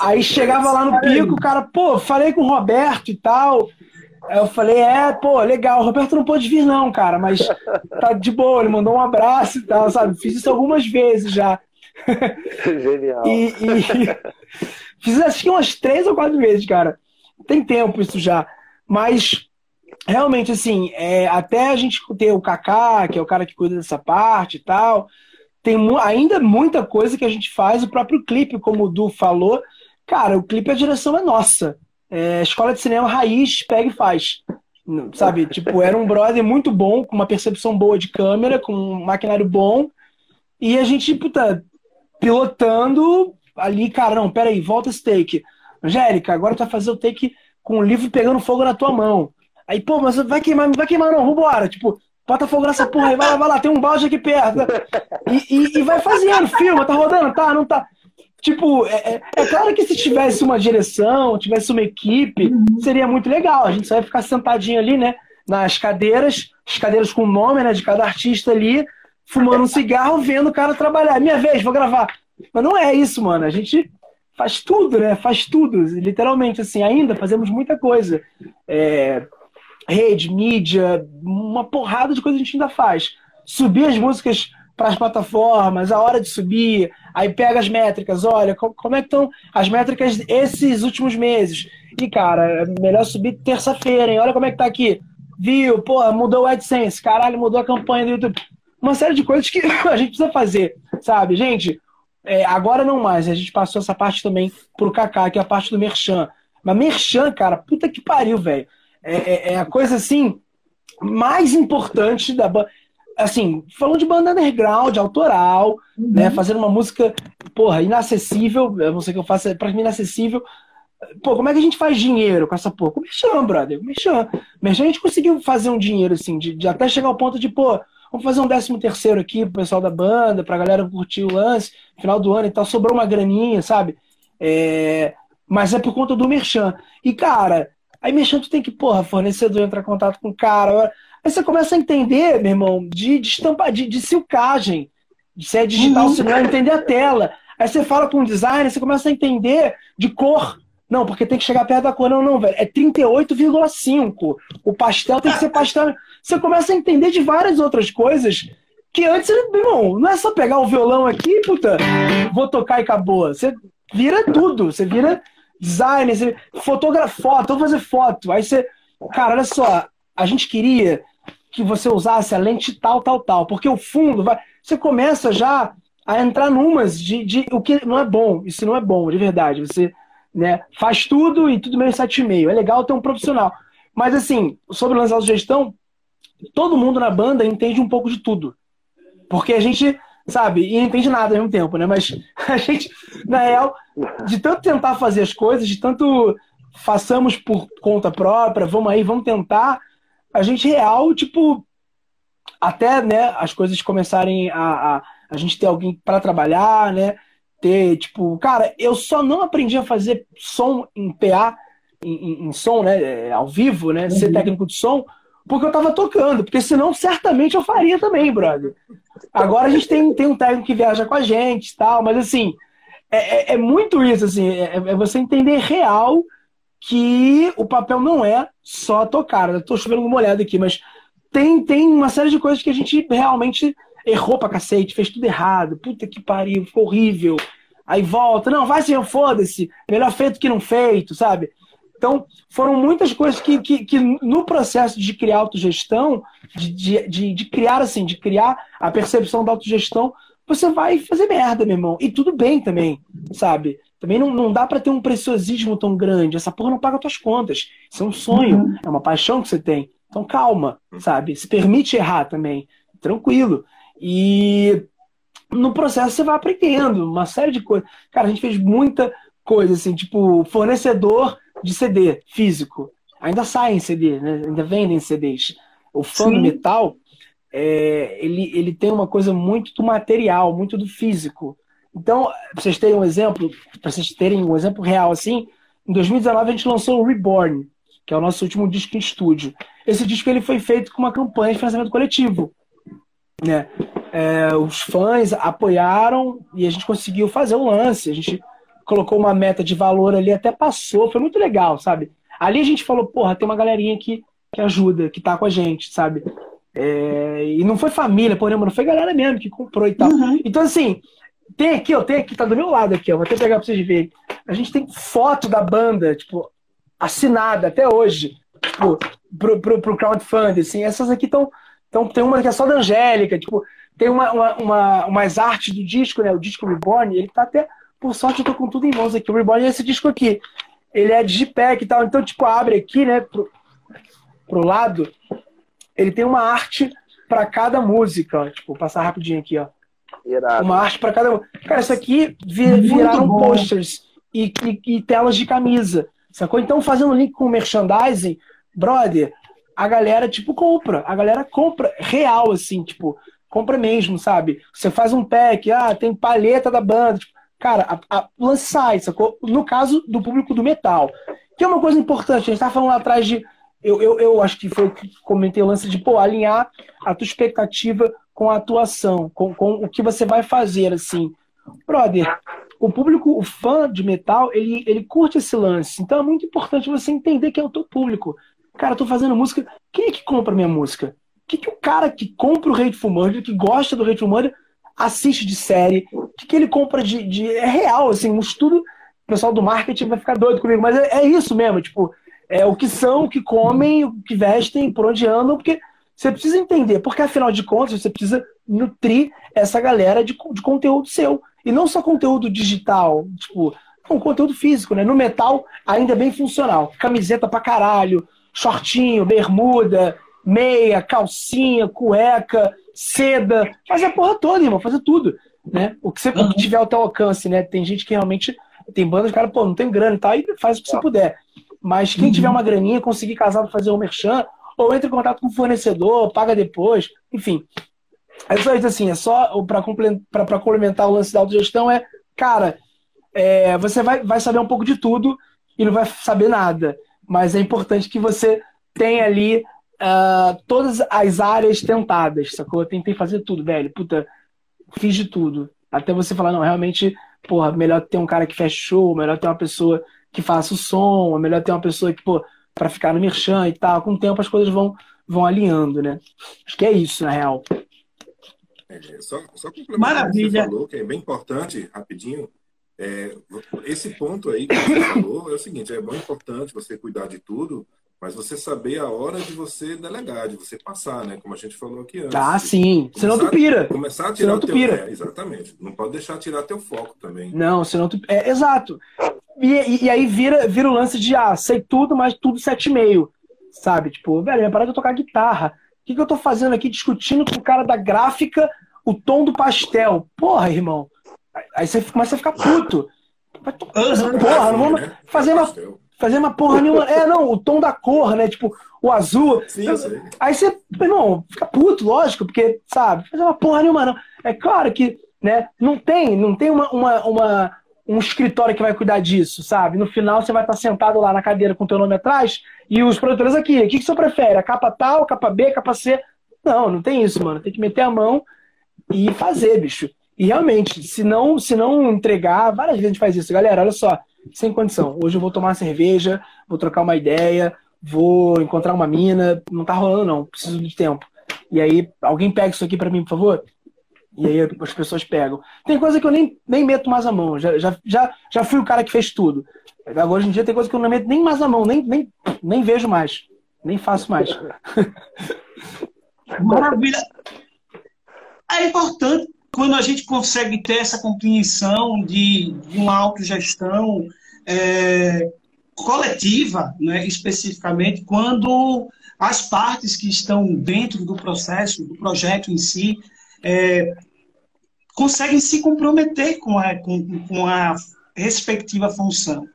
Aí chegava lá no pico, o cara, pô, falei com o Roberto e tal. Aí eu falei, é, pô, legal, o Roberto não pôde vir, não, cara, mas tá de boa, ele mandou um abraço e tal, sabe? Fiz isso algumas vezes já. Genial. E, e fiz acho que umas três ou quatro vezes, cara. Tem tempo isso já. Mas realmente, assim, é, até a gente ter o Kaká, que é o cara que cuida dessa parte e tal, tem mu ainda muita coisa que a gente faz. O próprio clipe, como o Du falou, cara, o clipe, a direção é nossa. É, escola de cinema raiz, pega e faz. Sabe? Tipo, era um brother muito bom, com uma percepção boa de câmera, com um maquinário bom. E a gente, puta, pilotando ali, cara, não, peraí, volta esse take. Angélica, agora tu vai fazer o take com o livro pegando fogo na tua mão. Aí, pô, mas vai queimar, vai queimar não, vambora. Tipo, bota fogo nessa porra aí, vai lá, vai lá, tem um balde aqui perto. E, e, e vai fazendo, filma, tá rodando, tá, não tá. Tipo, é, é, é, claro que se tivesse uma direção, tivesse uma equipe, seria muito legal. A gente só ia ficar sentadinho ali, né? Nas cadeiras, as cadeiras com o nome, né? De cada artista ali, fumando um cigarro, vendo o cara trabalhar. Minha vez, vou gravar. Mas não é isso, mano. A gente faz tudo, né? Faz tudo, literalmente, assim, ainda fazemos muita coisa. É, rede, mídia, uma porrada de coisa a gente ainda faz. Subir as músicas para as plataformas, a hora de subir, aí pega as métricas, olha, como é que estão as métricas esses últimos meses. E, cara, é melhor subir terça-feira, hein? Olha como é que tá aqui. Viu? Pô, mudou o AdSense, caralho, mudou a campanha do YouTube. Uma série de coisas que a gente precisa fazer, sabe? Gente, é, agora não mais, a gente passou essa parte também pro Kaká, que é a parte do Merchan. Mas Merchan, cara, puta que pariu, velho. É, é, é, a coisa assim mais importante da banda. Assim, falando de banda underground, autoral, uhum. né? Fazendo uma música, porra, inacessível. Eu não sei o que eu faço, é pra mim inacessível. Pô, como é que a gente faz dinheiro com essa porra? Com Merchan, brother. Com o Merchan. Merchan a gente conseguiu fazer um dinheiro, assim, de, de até chegar ao ponto de, pô, vamos fazer um décimo terceiro aqui pro pessoal da banda, pra galera curtir o lance, final do ano e tal. Sobrou uma graninha, sabe? É... Mas é por conta do Merchan. E, cara, Aí mexendo, tu tem que, porra, fornecedor entrar em contato com o cara. Aí você começa a entender, meu irmão, de, de estampa, de, de silcagem. Se é digital, uhum. se não é entender a tela. Aí você fala com o designer, você começa a entender de cor. Não, porque tem que chegar perto da cor. Não, não, velho. É 38,5. O pastel tem que ser pastel. Você começa a entender de várias outras coisas que antes, meu irmão, não é só pegar o violão aqui, puta, vou tocar e acabou. Você vira tudo. Você vira design, você fotografa foto, vou fazer foto. Aí você, cara, olha só, a gente queria que você usasse a lente tal, tal, tal, porque o fundo vai. Você começa já a entrar numas de, de o que não é bom. Isso não é bom, de verdade. Você né, faz tudo e tudo meio 7,5. É legal ter um profissional. Mas assim, sobre o lance de gestão, todo mundo na banda entende um pouco de tudo. Porque a gente sabe? E não entende nada ao mesmo tempo, né? Mas a gente, na real, de tanto tentar fazer as coisas, de tanto façamos por conta própria, vamos aí, vamos tentar, a gente real, tipo, até, né, as coisas começarem a, a, a gente ter alguém para trabalhar, né? Ter, tipo, cara, eu só não aprendi a fazer som em PA, em, em, em som, né, ao vivo, né, ser uhum. técnico de som, porque eu tava tocando, porque senão certamente eu faria também, brother. Agora a gente tem, tem um técnico que viaja com a gente e tal, mas assim, é, é, é muito isso, assim, é, é, você entender real que o papel não é só tocar. Eu tô chovendo uma olhada aqui, mas tem, tem uma série de coisas que a gente realmente errou pra cacete, fez tudo errado, puta que pariu, ficou horrível. Aí volta, não, vai sim, foda-se, melhor feito que não feito, sabe? Então, foram muitas coisas que, que, que no processo de criar autogestão, de, de, de, de, criar assim, de criar a percepção da autogestão, você vai fazer merda, meu irmão. E tudo bem também, sabe? Também não, não dá para ter um preciosismo tão grande. Essa porra não paga tuas contas. Isso é um sonho, uhum. é uma paixão que você tem. Então calma, sabe? Se permite errar também. Tranquilo. E no processo você vai aprendendo uma série de coisas. Cara, a gente fez muita coisa, assim, tipo, fornecedor de CD físico. Ainda sai em CD, né? Ainda vendem CDs. O fã do metal, é, ele, ele tem uma coisa muito do material, muito do físico. Então, vocês terem um exemplo, para vocês terem um exemplo real assim, em 2019 a gente lançou o Reborn, que é o nosso último disco em estúdio. Esse disco ele foi feito com uma campanha de financiamento coletivo. Né? É, os fãs apoiaram e a gente conseguiu fazer o lance. A gente colocou uma meta de valor ali, até passou, foi muito legal, sabe? Ali a gente falou, porra, tem uma galerinha que, que ajuda, que tá com a gente, sabe? É, e não foi família, por exemplo, não foi galera mesmo que comprou e tal. Então, assim, tem aqui, ó, tem aqui, tá do meu lado aqui, ó. Vou até pegar pra vocês verem. A gente tem foto da banda, tipo, assinada até hoje, tipo, pro, pro, pro crowdfunding, assim. Essas aqui estão. Então, tem uma que é só da Angélica, tipo, tem uma, uma, uma, umas artes do disco, né? O disco Reborn, ele tá até. Por sorte, eu tô com tudo em mãos aqui. O Reborn é esse disco aqui. Ele é digipack e tal. Então, tipo, abre aqui, né? Pro, pro lado. Ele tem uma arte pra cada música, ó. Tipo, vou passar rapidinho aqui, ó. Irado. Uma arte pra cada um. Cara, isso aqui vi- Muito viraram bom. posters e, e- e telas de camisa. Sacou? Então, fazendo link com o merchandising, brother, a galera, tipo, compra. A galera compra real, assim, tipo, compra mesmo, sabe? Você faz um pack, ah, tem palheta da banda. Tipo, cara, a, a, o lance sai, sacou? No caso do público do metal. Que é uma coisa importante, a gente tava falando lá atrás de. Eu, eu, eu acho que foi o que comentei o lance de, pô, alinhar a tua expectativa com a atuação, com, com o que você vai fazer, assim. Brother, o público, o fã de metal, ele, ele curte esse lance. Então é muito importante você entender quem é o teu público. Cara, eu tô fazendo música. Quem é que compra minha música? O que, que o cara que compra o Hateful Murder, que gosta do Hateful Murder, assiste de série? O que, ele compra de, de. É real, assim, um estudo. O pessoal do marketing vai ficar doido comigo, mas é, é isso mesmo, tipo, é o que são, o que comem, o que vestem, por onde andam, porque você precisa entender, porque afinal de contas você precisa nutrir essa galera de, de conteúdo seu. E não só conteúdo digital, tipo, um conteúdo físico, né? No metal, ainda é bem funcional. Camiseta pra caralho, shortinho, bermuda, meia, calcinha, cueca, seda, fazer a porra toda, irmão, fazer tudo, né? O que você o que tiver ao teu alcance, né? Tem gente que realmente tem bandas, cara, pô, não tem grana e tal, e faz o que você puder. Mas quem tiver uma graninha, conseguir casar pra fazer um merchan, ou entre em contato com o fornecedor, paga depois, enfim. É só isso assim, é só para complementar o lance da autogestão, é, cara, é, você vai, vai saber um pouco de tudo e não vai saber nada. Mas é importante que você tenha ali ah, todas as áreas tentadas, sacou? Eu tentei fazer tudo, velho. Puta, fiz de tudo. Até você falar, não, realmente, porra, melhor ter um cara que feche show, melhor ter uma pessoa que faça o som, melhor ter uma pessoa que, pô, pra ficar no merchan e tal. Com o tempo as coisas vão, vão alinhando, né? Acho que é isso, na real. É, só, só complementando Maravilha. o que você falou, que é bem importante, rapidinho. É, esse ponto aí que você falou é o seguinte: é bem importante você cuidar de tudo, mas você saber a hora de você delegar, de você passar, né? Como a gente falou aqui antes. Ah, sim. Senão tu pira. Começar a tirar Senão tu teu, pira. é, exatamente. Não pode deixar tirar teu foco também. Não, senão tu. É, exato. E, e, e aí vira, vira o lance de, ah, sei tudo, mas tudo 7,5. Sabe? Tipo, velho, minha parada é tocar guitarra. O que, que eu tô fazendo aqui discutindo com o cara da gráfica o tom do pastel? Porra, irmão. Aí- você começa a ficar puto. Vai to- Porra, não vamos né? fazer uma, fazer uma porra nenhuma. É, não, o tom da cor, né? Tipo, o azul. Sim. Aí você, irmão, fica puto, lógico, porque, sabe, fazer uma porra nenhuma, não. É claro que, né, não tem, não tem uma, uma, uma- um escritório que vai cuidar disso, sabe? No final você vai estar sentado lá na cadeira com o teu nome atrás e os produtores aqui, o que, que você prefere? A capa tal, a capa B, a capa C? Não, não tem isso, mano. Tem que meter a mão e fazer, bicho. E realmente, se não, se não entregar, várias vezes a gente faz isso. Galera, olha só, sem condição. Hoje eu vou tomar uma cerveja, vou trocar uma ideia, vou encontrar uma mina. Não tá rolando, não. Preciso de tempo. E aí, alguém pega isso aqui pra mim, por favor? E aí as pessoas pegam. Tem coisa que eu nem, nem meto mais a mão. Já, já, já, já fui o cara que fez tudo. Hoje em dia tem coisa que eu não meto nem mais a mão, nem, nem, nem vejo mais. Nem faço mais. Maravilha. É importante quando a gente consegue ter essa compreensão de, de uma autogestão é, coletiva, né, especificamente, quando as partes que estão dentro do processo, do projeto em si, é, conseguem se comprometer com a, com, com a respectiva função.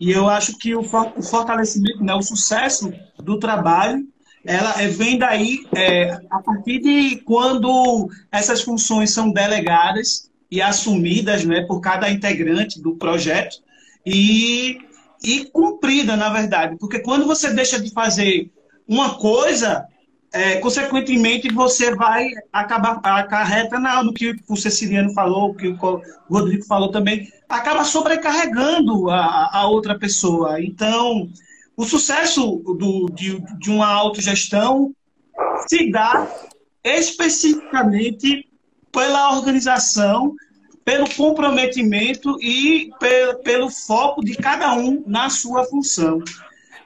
E eu acho que o, o fortalecimento, né, o sucesso do trabalho, ela é, vem daí é, a partir de quando essas funções são delegadas e assumidas né, por cada integrante do projeto e, e cumprida, na verdade. Porque quando você deixa de fazer uma coisa, é, consequentemente você vai acabar acarreta na, no que o Ceciliano falou, que o Rodrigo falou também, acaba sobrecarregando a, a outra pessoa. Então, o sucesso do, de, de uma autogestão se dá especificamente pela organização, pelo comprometimento e pe- pelo foco de cada um na sua função.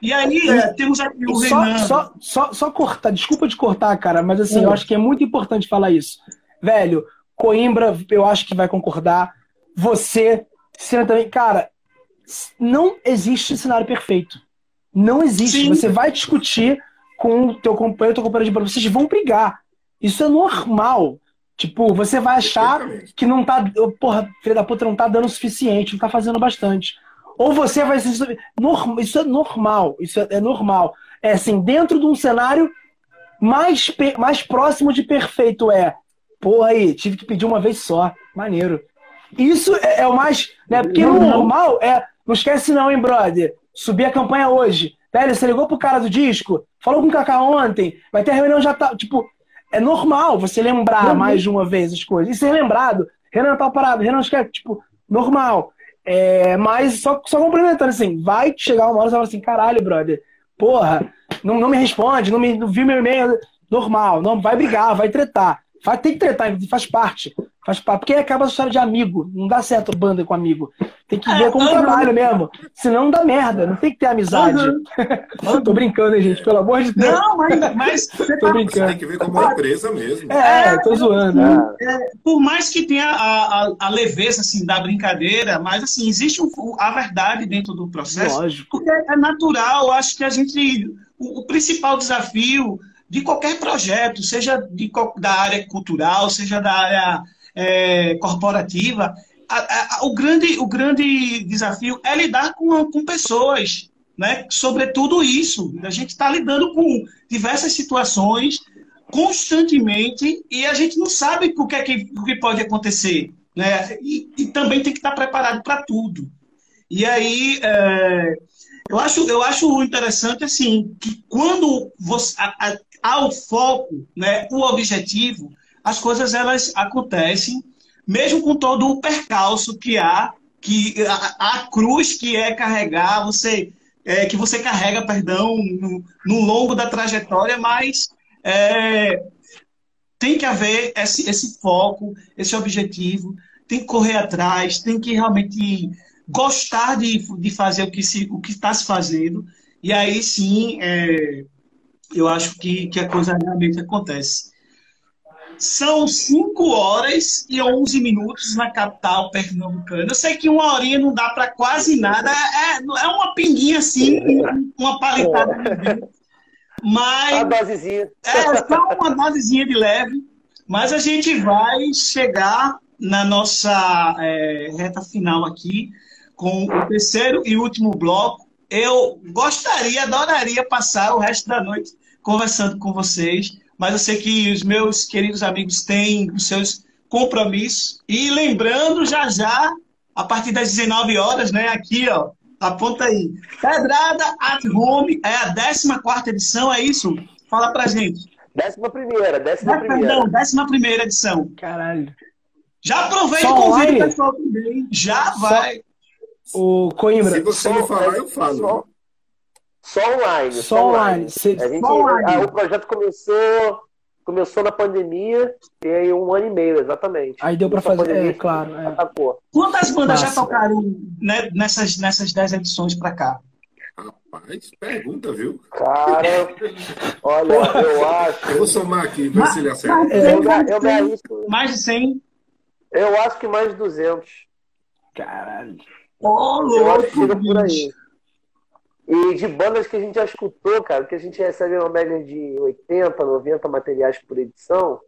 E aí, é, temos aqui o só, Renan. só, só, só cortar, desculpa de cortar, cara, mas assim, Hum. eu acho que é muito importante falar isso. Velho, Coimbra, eu acho que vai concordar. Você, Cena também, cara, não existe cenário perfeito. Não existe. Sim. Você vai discutir com o teu companheiro, teu companheiro de banda, vocês vão brigar. Isso é normal. Tipo, você vai achar que não tá. Porra, filha da puta, não tá dando o suficiente, não tá fazendo bastante. Ou você vai norm- Isso é normal. Isso é, é normal. É assim, dentro de um cenário mais, pe- mais próximo de perfeito é. Porra aí, tive que pedir uma vez só. Maneiro. Isso é, é o mais. Né? Porque no normal é. Não esquece, não, hein, brother? Subir a campanha hoje. Velho, você ligou pro cara do disco? Falou com o Kaká ontem? Vai ter a reunião já tá. Tipo, é normal você lembrar mais de uma vez as coisas. E ser lembrado. Renan tá parado, Renan esquece. Tipo, normal. É, mas só, só complementando assim, vai chegar uma hora e você vai falar assim, caralho, brother, porra, não, não me responde, não, me, não viu meu e-mail, normal, não, vai brigar, vai tretar. Vai ter que tretar, faz parte. Faz parte. Porque acaba a história de amigo. Não dá certo banda com amigo. Tem que ver como trabalho mesmo. Senão não dá merda. Não tem que ter amizade. Tô brincando, hein, gente? Pelo amor de Deus. Não, mas, mas você Tô tá- Você brincando. tem que ver como uma empresa mesmo. É, tô zoando. né? por mais que tenha a, a, a leveza assim, da brincadeira, mas assim, existe um- a verdade dentro do processo. Lógico. Porque é natural, acho que a gente. O, o principal desafio de qualquer projeto, seja de, da área cultural, seja da área é, corporativa, a- a- o, grande, o grande desafio é lidar com, com pessoas, né? Sobretudo isso. A gente está lidando com diversas situações constantemente e a gente não sabe o que, é que, o que pode acontecer. Né? E, e também tem que estar preparado para tudo. E aí, é, eu, acho, eu acho interessante assim, que quando você, há o foco, né, o objetivo, as coisas elas acontecem, mesmo com todo o percalço que há, que a, a cruz que é carregar, você, é, que você carrega, perdão, no, no longo da trajetória, mas é, tem que haver esse, esse foco, esse objetivo, tem que correr atrás, tem que realmente gostar de, de fazer o que se, está se fazendo, e aí sim é, eu acho que, que a coisa realmente acontece. São 5 horas e 11 minutos na capital pernambucana. Eu sei que uma horinha não dá para quase nada, é, é uma pinguinha assim, uma palitada. Mas A dosezinha. é só uma dosezinha de leve, mas a gente vai chegar na nossa é, reta final aqui com o terceiro e último bloco. Eu gostaria, adoraria passar o resto da noite conversando com vocês, mas eu sei que os meus queridos amigos têm os seus compromissos. E lembrando, já já, a partir das 19 horas, né, aqui, ó, aponta aí. Pedrada at Home é a 14 edição, é isso? Fala pra gente. Décima primeira, décima Ah, primeira. Perdão, 11 edição. Caralho. Já aproveita Só e convida o pessoal também. Já vai. O Coimbra. Se você não falar, eu falo. Só, só online. Só online. Cê- A gente, Só online. ah, o projeto começou, começou na pandemia, tem aí um ano e meio, exatamente. Aí deu pra Começou a fazer. É, pandemia, claro. é. Quantas bandas já Massa. tocaram né, nessas, nessas 10 edições pra cá? Rapaz, pergunta, viu? Cara, olha, eu Eu acho. vou somar aqui, ver se ele acerta. É. Eu, eu me arrisco. Mais de 100? Eu acho que mais de 200. Caralho. Ô, Eu acho que louco, chega por aí. E de bandas que a gente já escutou, cara, que a gente recebe uma média de 80, 90 materiais por edição.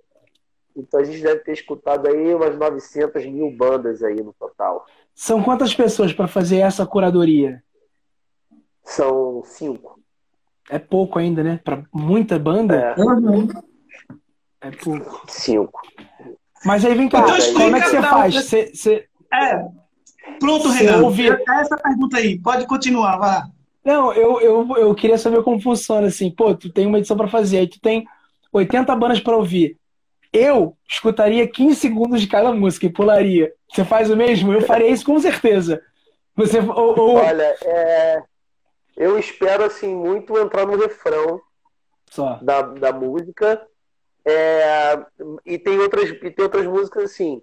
Então a gente deve ter escutado aí umas 900 mil bandas aí no total. São quantas pessoas para fazer essa curadoria? São cinco. É pouco ainda, né? Para muita banda? É, É pouco. cinco. Mas aí vem cá, Então como é que você pra- faz? Você, você- É. Pronto, Você Renan. ouve- É essa pergunta aí. Pode continuar, vai lá. Não, eu, eu, eu queria saber como funciona assim. Pô, tu tem uma edição para fazer, aí tu tem 80 bandas para ouvir. Eu escutaria 15 segundos de cada música e pularia. Você faz o mesmo? Eu faria isso com certeza. Você ou, ou- Olha, é, eu espero assim muito entrar no refrão só. da, da música. É, e tem outras e tem outras músicas assim.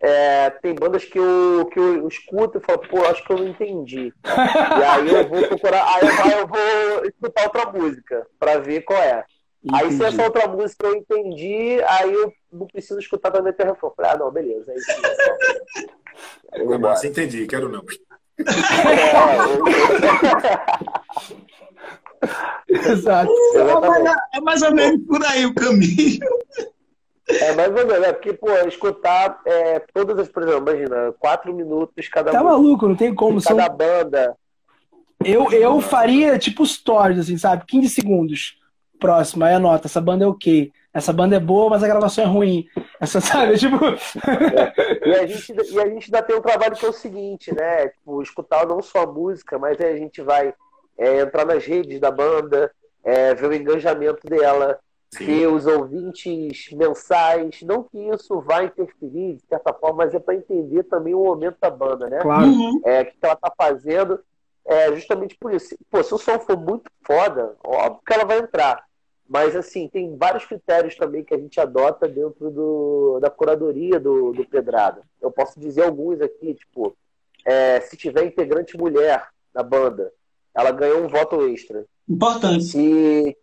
É, tem bandas que eu, que eu escuto e falo, pô, acho que eu não entendi. E aí eu vou procurar, aí, eu- aí eu vou escutar outra música pra ver qual é. Aí se Entendi. essa outra música eu entendi, aí eu não preciso escutar também até refrão. Falei, ah, não, beleza. Aí, sim, Aí eu. Massa, entendi, quero não. Exato. Exatamente. É mais ou menos por aí o caminho. É mais ou menos, é porque, pô, escutar é, todas as, por exemplo, imagina, quatro minutos cada Tá maluco, não tem como. São... cada banda. Eu, eu faria tipo stories, assim, sabe? 15 segundos. Próximo, aí anota, essa banda é ok. Essa banda é boa, mas a gravação é ruim. Essa, sabe? Tipo. E a gente, e a gente ainda tem um trabalho que é o seguinte, né? Tipo, escutar não só a música, mas aí a gente vai é, entrar nas redes da banda, é, ver o engajamento dela, ver os ouvintes mensais. Não que isso vá interferir, de certa forma, mas é para entender também o momento da banda, né? Claro. Uhum. é, que ela tá fazendo é justamente por isso. Pô, se o som for muito foda, óbvio que ela vai entrar. Mas, assim, tem vários critérios também que a gente adota dentro do, da curadoria do, do Pedrada. Eu posso dizer alguns aqui, tipo, é, se tiver integrante mulher na banda, ela ganhou um voto extra. Importante. Se,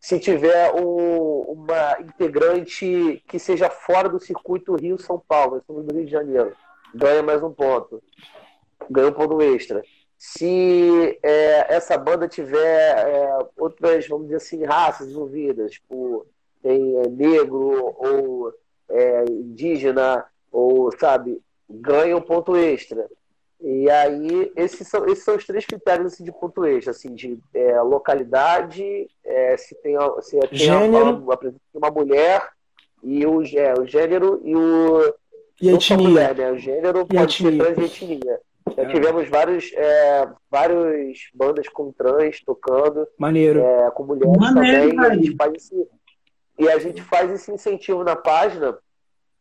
se tiver um- uma integrante que seja fora do circuito Rio-São Paulo, nós somos do Rio de Janeiro, ganha mais um ponto. Ganha um ponto extra. Se é, essa banda tiver é, outras, vamos dizer assim, raças envolvidas, tipo, tem é, negro ou é, indígena, ou, sabe, ganha um ponto extra. E aí, esses são, esses são os três critérios assim, de ponto extra, assim, de é, localidade, é, se tem, a- se tem a- Gênero. a, presença de uma mulher, e o, é, o gênero e o. E a etnia. mulher, né? O gênero E pode ser etnia. trans e etnia. Já tivemos vários, é, vários bandas com trans tocando, Maneiro. é, com mulheres Maneiro, também. E a, gente faz esse, e a gente faz esse incentivo na página.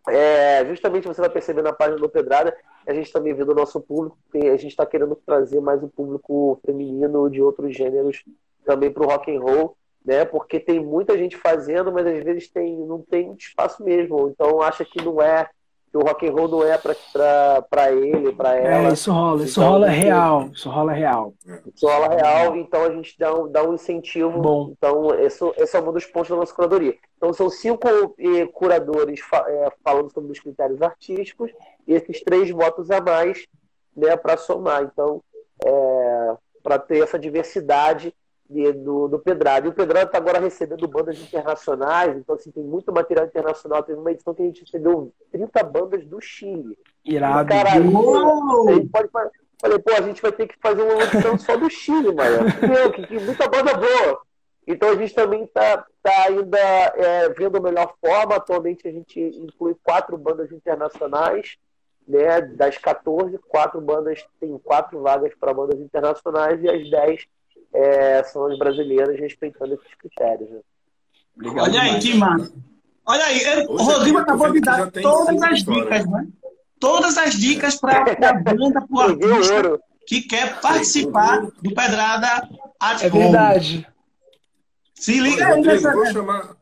É, justamente você vai perceber na página do Pedrada, a gente também vê do nosso público, a gente está querendo trazer mais o público feminino de outros gêneros também para o rock and roll, né? Porque tem muita gente fazendo, mas às vezes tem, não tem espaço mesmo. Então acha que não é, que o rock and roll não é para ele, para ela. É, isso rola. Isso Então, rola tem- real. Isso rola real. Sola real, então a gente dá um, dá um incentivo. Bom. Então, esse, esse é um dos pontos da nossa curadoria. Então, são cinco eh, curadores fa- eh, falando sobre os critérios artísticos e esses três votos a mais né, para somar. Então, para ter essa diversidade de- do, do Pedrado. E o Pedrado está agora recebendo bandas internacionais, então, assim, tem muito material internacional. Teve uma edição que a gente recebeu 30 bandas do Chile. Irado. Caralho, pode fa- Falei, pô, a gente vai ter que fazer uma edição só do Chile, mano. Meu, que, que muita banda boa. Então a gente também tá, tá ainda é, vendo a melhor forma. Atualmente a gente inclui quatro bandas internacionais, né? Das 14, quatro bandas, tem quatro vagas para bandas internacionais e as 10 é, são as brasileiras, respeitando esses critérios. Né? Legal Olha aí, demais. que massa. Olha aí, o Hoje Rodrigo acabou de dar todas as dicas, né? Todas as dicas para a banda, para o artista que quer participar do Pedrada at É Home. verdade. Se liga Olha, aí Rodrigo, nessa. vou chamar,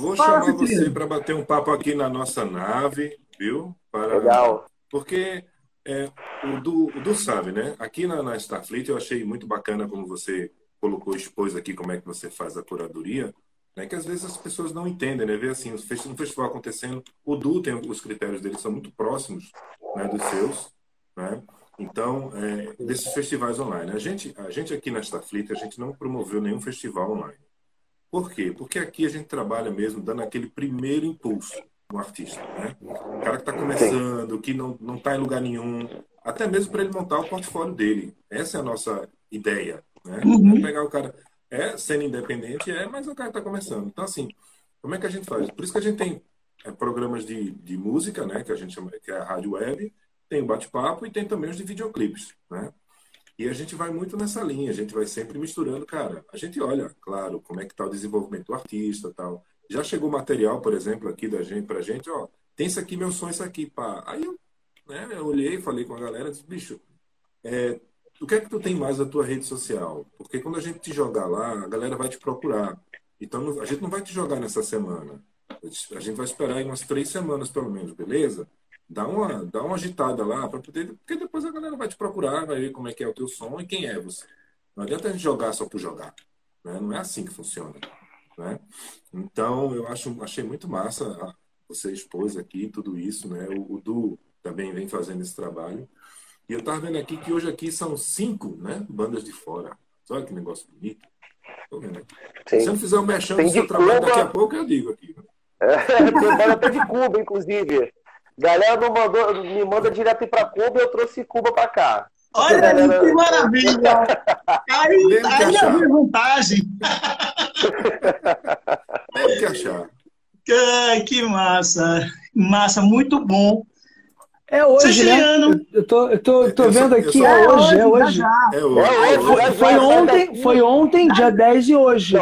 vou Fala, chamar você para bater um papo aqui na nossa nave, viu? Para, Legal. Porque é, o Du, o sabe, né? Aqui na, na Starfleet eu achei muito bacana como você colocou, expôs aqui como é que você faz a curadoria, né? Que às vezes as pessoas não entendem, né? Ver assim, um festival acontecendo, o Du tem os critérios dele são muito próximos, né? Dos seus, né? Então, é, desses festivais online, a gente, a gente aqui na Starfleet, a gente não promoveu nenhum festival online. Por quê? Porque aqui a gente trabalha mesmo dando aquele primeiro impulso. Um artista, né? O cara que está começando, que não não está em lugar nenhum, até mesmo para ele montar o portfólio dele. Essa é a nossa ideia, né? Uhum. Pegar o cara é sendo independente é, mas o cara está começando. Então assim, como é que a gente faz? Por isso que a gente tem é, programas de, de música, né? Que a gente chama que é a rádio web, tem o bate-papo e tem também os de videoclipes, né? E a gente vai muito nessa linha, a gente vai sempre misturando, cara. A gente olha, claro, como é que está o desenvolvimento do artista, tal. Já chegou material, por exemplo, aqui da gente pra gente, ó, tem isso aqui, meu sonho, isso aqui, pá. Aí eu, né, eu olhei, falei com a galera, disse, bicho, é, o que é que tu tem mais na tua rede social? Porque quando a gente te jogar lá, a galera vai te procurar. Então a gente não vai te jogar nessa semana. A gente vai esperar aí umas três semanas, pelo menos, beleza? Dá uma, dá uma agitada lá, para poder. Porque depois a galera vai te procurar, vai ver como é que é o teu som e quem é você. Não adianta a gente jogar só por jogar. Né? Não é assim que funciona. Né? Então, eu acho, achei muito massa você expôs aqui tudo isso. Né? O, o Du também vem fazendo esse trabalho. E eu tava vendo aqui que hoje aqui são cinco né, bandas de fora. Olha que negócio bonito. Se você não fizer o mexão do seu trabalho Cuba. daqui a pouco, eu digo aqui. É, tem banda até de Cuba, inclusive. Galera não mandou, me manda direto ir pra Cuba e eu trouxe Cuba pra cá. Olha aí, que maravilha! Aí, que aí é minha vantagem. Tem que achar. Ai, que massa! Massa, muito bom. É hoje, né? Siciliano. Eu, eu tô, eu tô, eu tô Eu só- vendo eu aqui, só- é hoje, é hoje. já. É hoje. É hoje, Foi, ontem, foi ontem, dia 10 e hoje.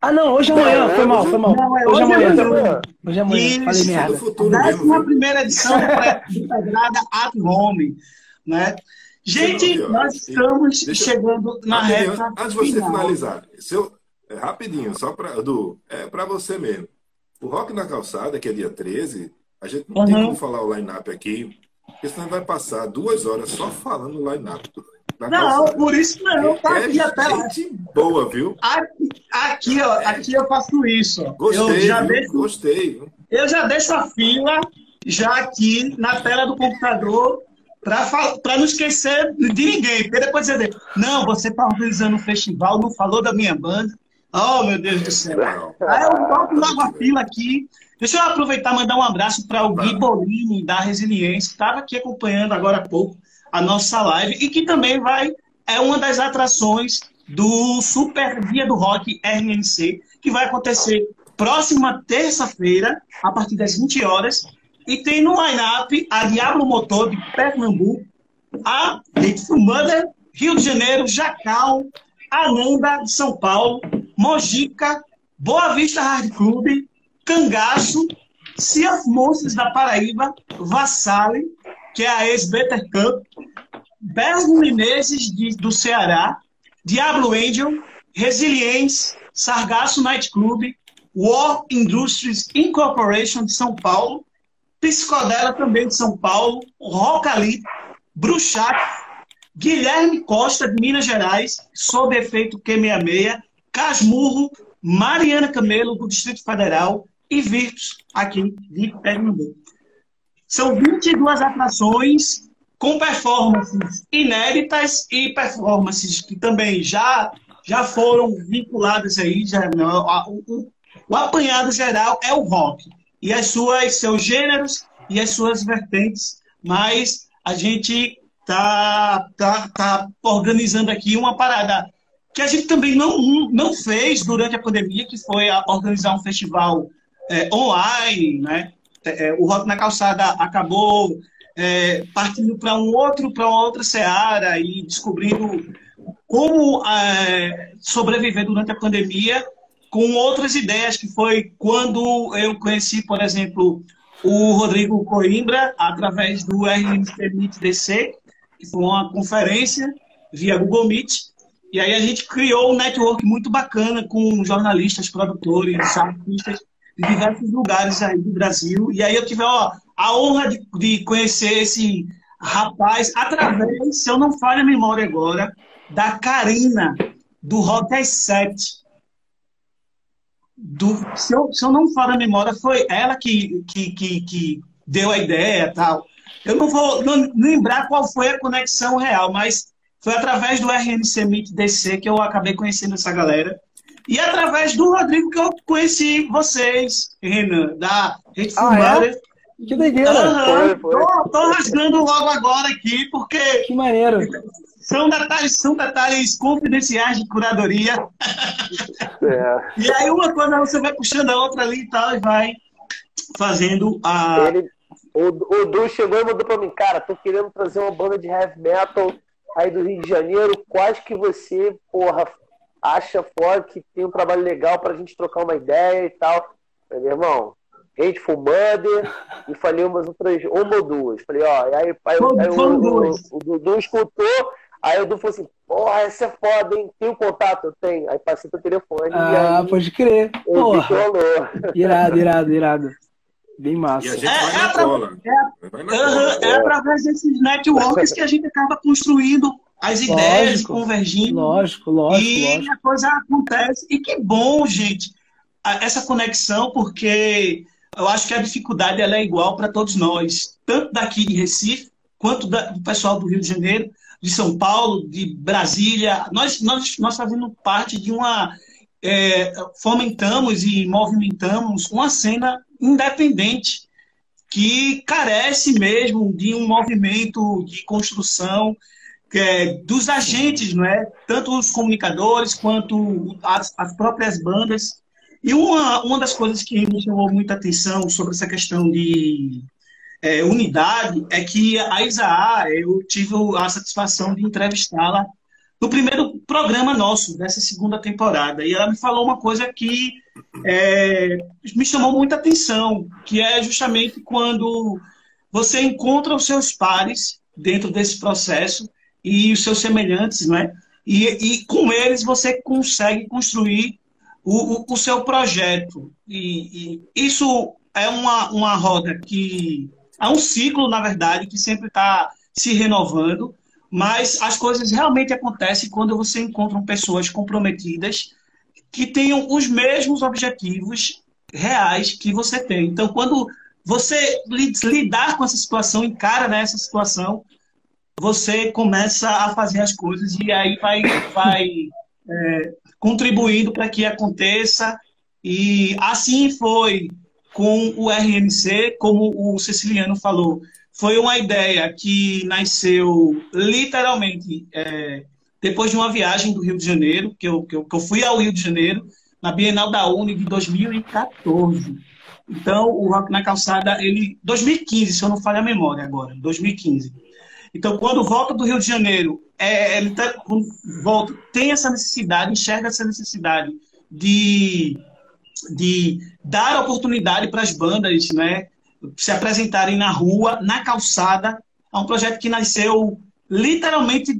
Ah, não, hoje é amanhã, Não, foi mal, hoje- foi mal. Não, é Hoje é hoje é amanhã. Hoje é amanhã, Isso. falei É merda. Décima primeira edição do integrada At Home, né? Gente, Não, nós estamos Deixa- chegando na Rapidinho, reta antes de você final. finalizar, se eu- é, rapidinho, só para Du, é para você mesmo. O Rock na Calçada, que é dia 13, a gente não tem Uhum. como falar o line-up aqui, porque senão vai passar duas horas só falando o line-up. do- Não, calçada. por isso não, tá é aqui até lá. boa, viu? Aqui, aqui, ó, aqui eu faço isso. Gostei, eu, já viu? deixo, gostei. viu? eu já deixo a fila já aqui na tela do computador para não esquecer de ninguém. Porque depois você diz, não, você está organizando um festival, não falou da minha banda. Oh, meu Deus do céu. Aí eu boto logo a fila aqui. Deixa eu aproveitar e mandar um abraço para o Gui Bolini, da Resiliência, que estava aqui acompanhando agora há pouco a nossa live e que também vai, é uma das atrações do Super Dia do Rock RNC, que vai acontecer próxima terça-feira, a partir das 20 horas. E tem no line-up a Diablo Motor de Pernambuco, a Little Rio de Janeiro, Jacal, Ananda de São Paulo, Mojica, Boa Vista Hard Club, Cangaço, Sea Monsters da Paraíba, Vassali, que é a ex-Better Cup, Bergo Menezes de- do Ceará, Diablo Angel, Resilience, Sargasso Night Club, War Industries Incorporation de São Paulo, Psicodela também de São Paulo, Rocali, Bruxac, Guilherme Costa de Minas Gerais, sob efeito Q66, Casmurro, Mariana Camelo do Distrito Federal e Virtus aqui de Pernambuco. São 22 atrações com performances inéditas e performances que também já, já foram vinculadas aí. Já, o, o- o apanhado geral é o rock e as suas, seus gêneros e as suas vertentes, mas a gente tá, tá, tá organizando aqui uma parada que a gente também não, não fez durante a pandemia, que foi organizar um festival é, online, né? É, é, o Rock na Calçada acabou é, partindo para um outro, para uma outra seara e descobrindo como é, sobreviver durante a pandemia com outras ideias, que foi quando eu conheci, por exemplo, o Rodrigo Coimbra, através do RNC Meet DC, que foi uma conferência via Google Meet, e aí a gente criou um network muito bacana com jornalistas, produtores, artistas de diversos lugares aí do Brasil. E aí eu tive ó, a honra de, de conhecer esse rapaz através, se eu não falho a memória agora, da Karina, do Rock às Sete. Do, se, eu, se eu não falho a memória, foi ela que, que, que, que deu a ideia tal. Eu não vou não lembrar qual foi a conexão real, mas foi através do RNC Meet DC que eu acabei conhecendo essa galera. E através do Rodrigo que eu conheci vocês, Renan, da Rede Ah, Fumada. é? Que doideira. Foi, foi. Tô, tô rasgando logo agora aqui, porque Que maneiro. são detalhes, são detalhes confidenciais de curadoria. É. E aí uma coisa você vai puxando a outra ali e tal, e vai fazendo a. Ele, o, o Du chegou e mandou pra mim, cara, tô querendo trazer uma banda de heavy metal aí do Rio de Janeiro. Quais que você, porra, acha fora que tem um trabalho legal pra gente trocar uma ideia e tal? Falei, meu irmão, Hateful Mother e falei umas outras, uma ou duas. Falei, ó, e aí, aí, aí o, o, o Dudu escutou, aí o Dudu falou assim, porra, essa é foda, hein? Tem o contato? Eu tenho. Aí passei teu telefone Ah, e aí pode crer. Porra. Irado, irado, irado. Bem E a massa. gente É, vai é na pra- cola. Vai na Aham, cola. é através desses networks que a gente acaba construindo as ideias, Lógico. convergindo. Lógico, lógico, e lógico. a coisa acontece. E que bom, gente, essa conexão, porque eu acho que a dificuldade ela é igual para todos nós, tanto daqui de Recife, quanto da- do pessoal do Rio de Janeiro, de São Paulo, de Brasília. Nós, nós, nós fazemos parte de uma. é, fomentamos e movimentamos uma cena independente que carece mesmo de um movimento de construção é, dos agentes, não é? Tanto os comunicadores quanto as, as próprias bandas. E uma, uma das coisas que me chamou muita atenção sobre essa questão de é, unidade é que a Isaá, eu tive a satisfação de entrevistá-la no primeiro programa nosso, dessa segunda temporada. E ela me falou uma coisa que é, me chamou muita atenção, que é justamente quando você encontra os seus pares dentro desse processo e os seus semelhantes, não é? E, e com eles você consegue construir o, o, o seu projeto. E, e isso é uma, uma roda que é um ciclo, na verdade, que sempre está se renovando, mas as coisas realmente acontecem quando você encontra pessoas comprometidas que tenham os mesmos objetivos reais que você tem. Então, quando você li- lidar com essa situação, encara nessa situação, você começa a fazer as coisas e aí vai, vai é, contribuindo para que aconteça. E assim foi com o RMC, como o Ceciliano falou. Foi uma ideia que nasceu literalmente é, depois de uma viagem do Rio de Janeiro, que eu, que, eu, que eu fui ao Rio de Janeiro, na Bienal da Uni de 2014. Então, o Rock na Calçada, ele. 2015, se eu não falho a memória agora, 2015. Então, quando volta do Rio de Janeiro, é, ele tá, volta, tem essa necessidade, enxerga essa necessidade de, de dar oportunidade para as bandas né, se apresentarem na rua, na calçada. É um projeto que nasceu literalmente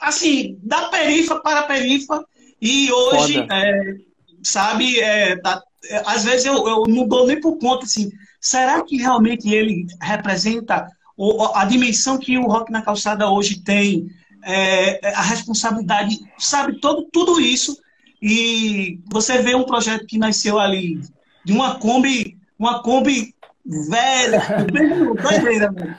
assim, da perifa para a perifa. E hoje, é, sabe, é, tá- é, às vezes eu, eu não dou nem por conta assim. Será que realmente ele representa o- a dimensão que o Rock na Calçada hoje tem? é, a responsabilidade, sabe, todo, tudo isso. E você vê um projeto que nasceu ali de uma Kombi, uma Kombi velha, doideira.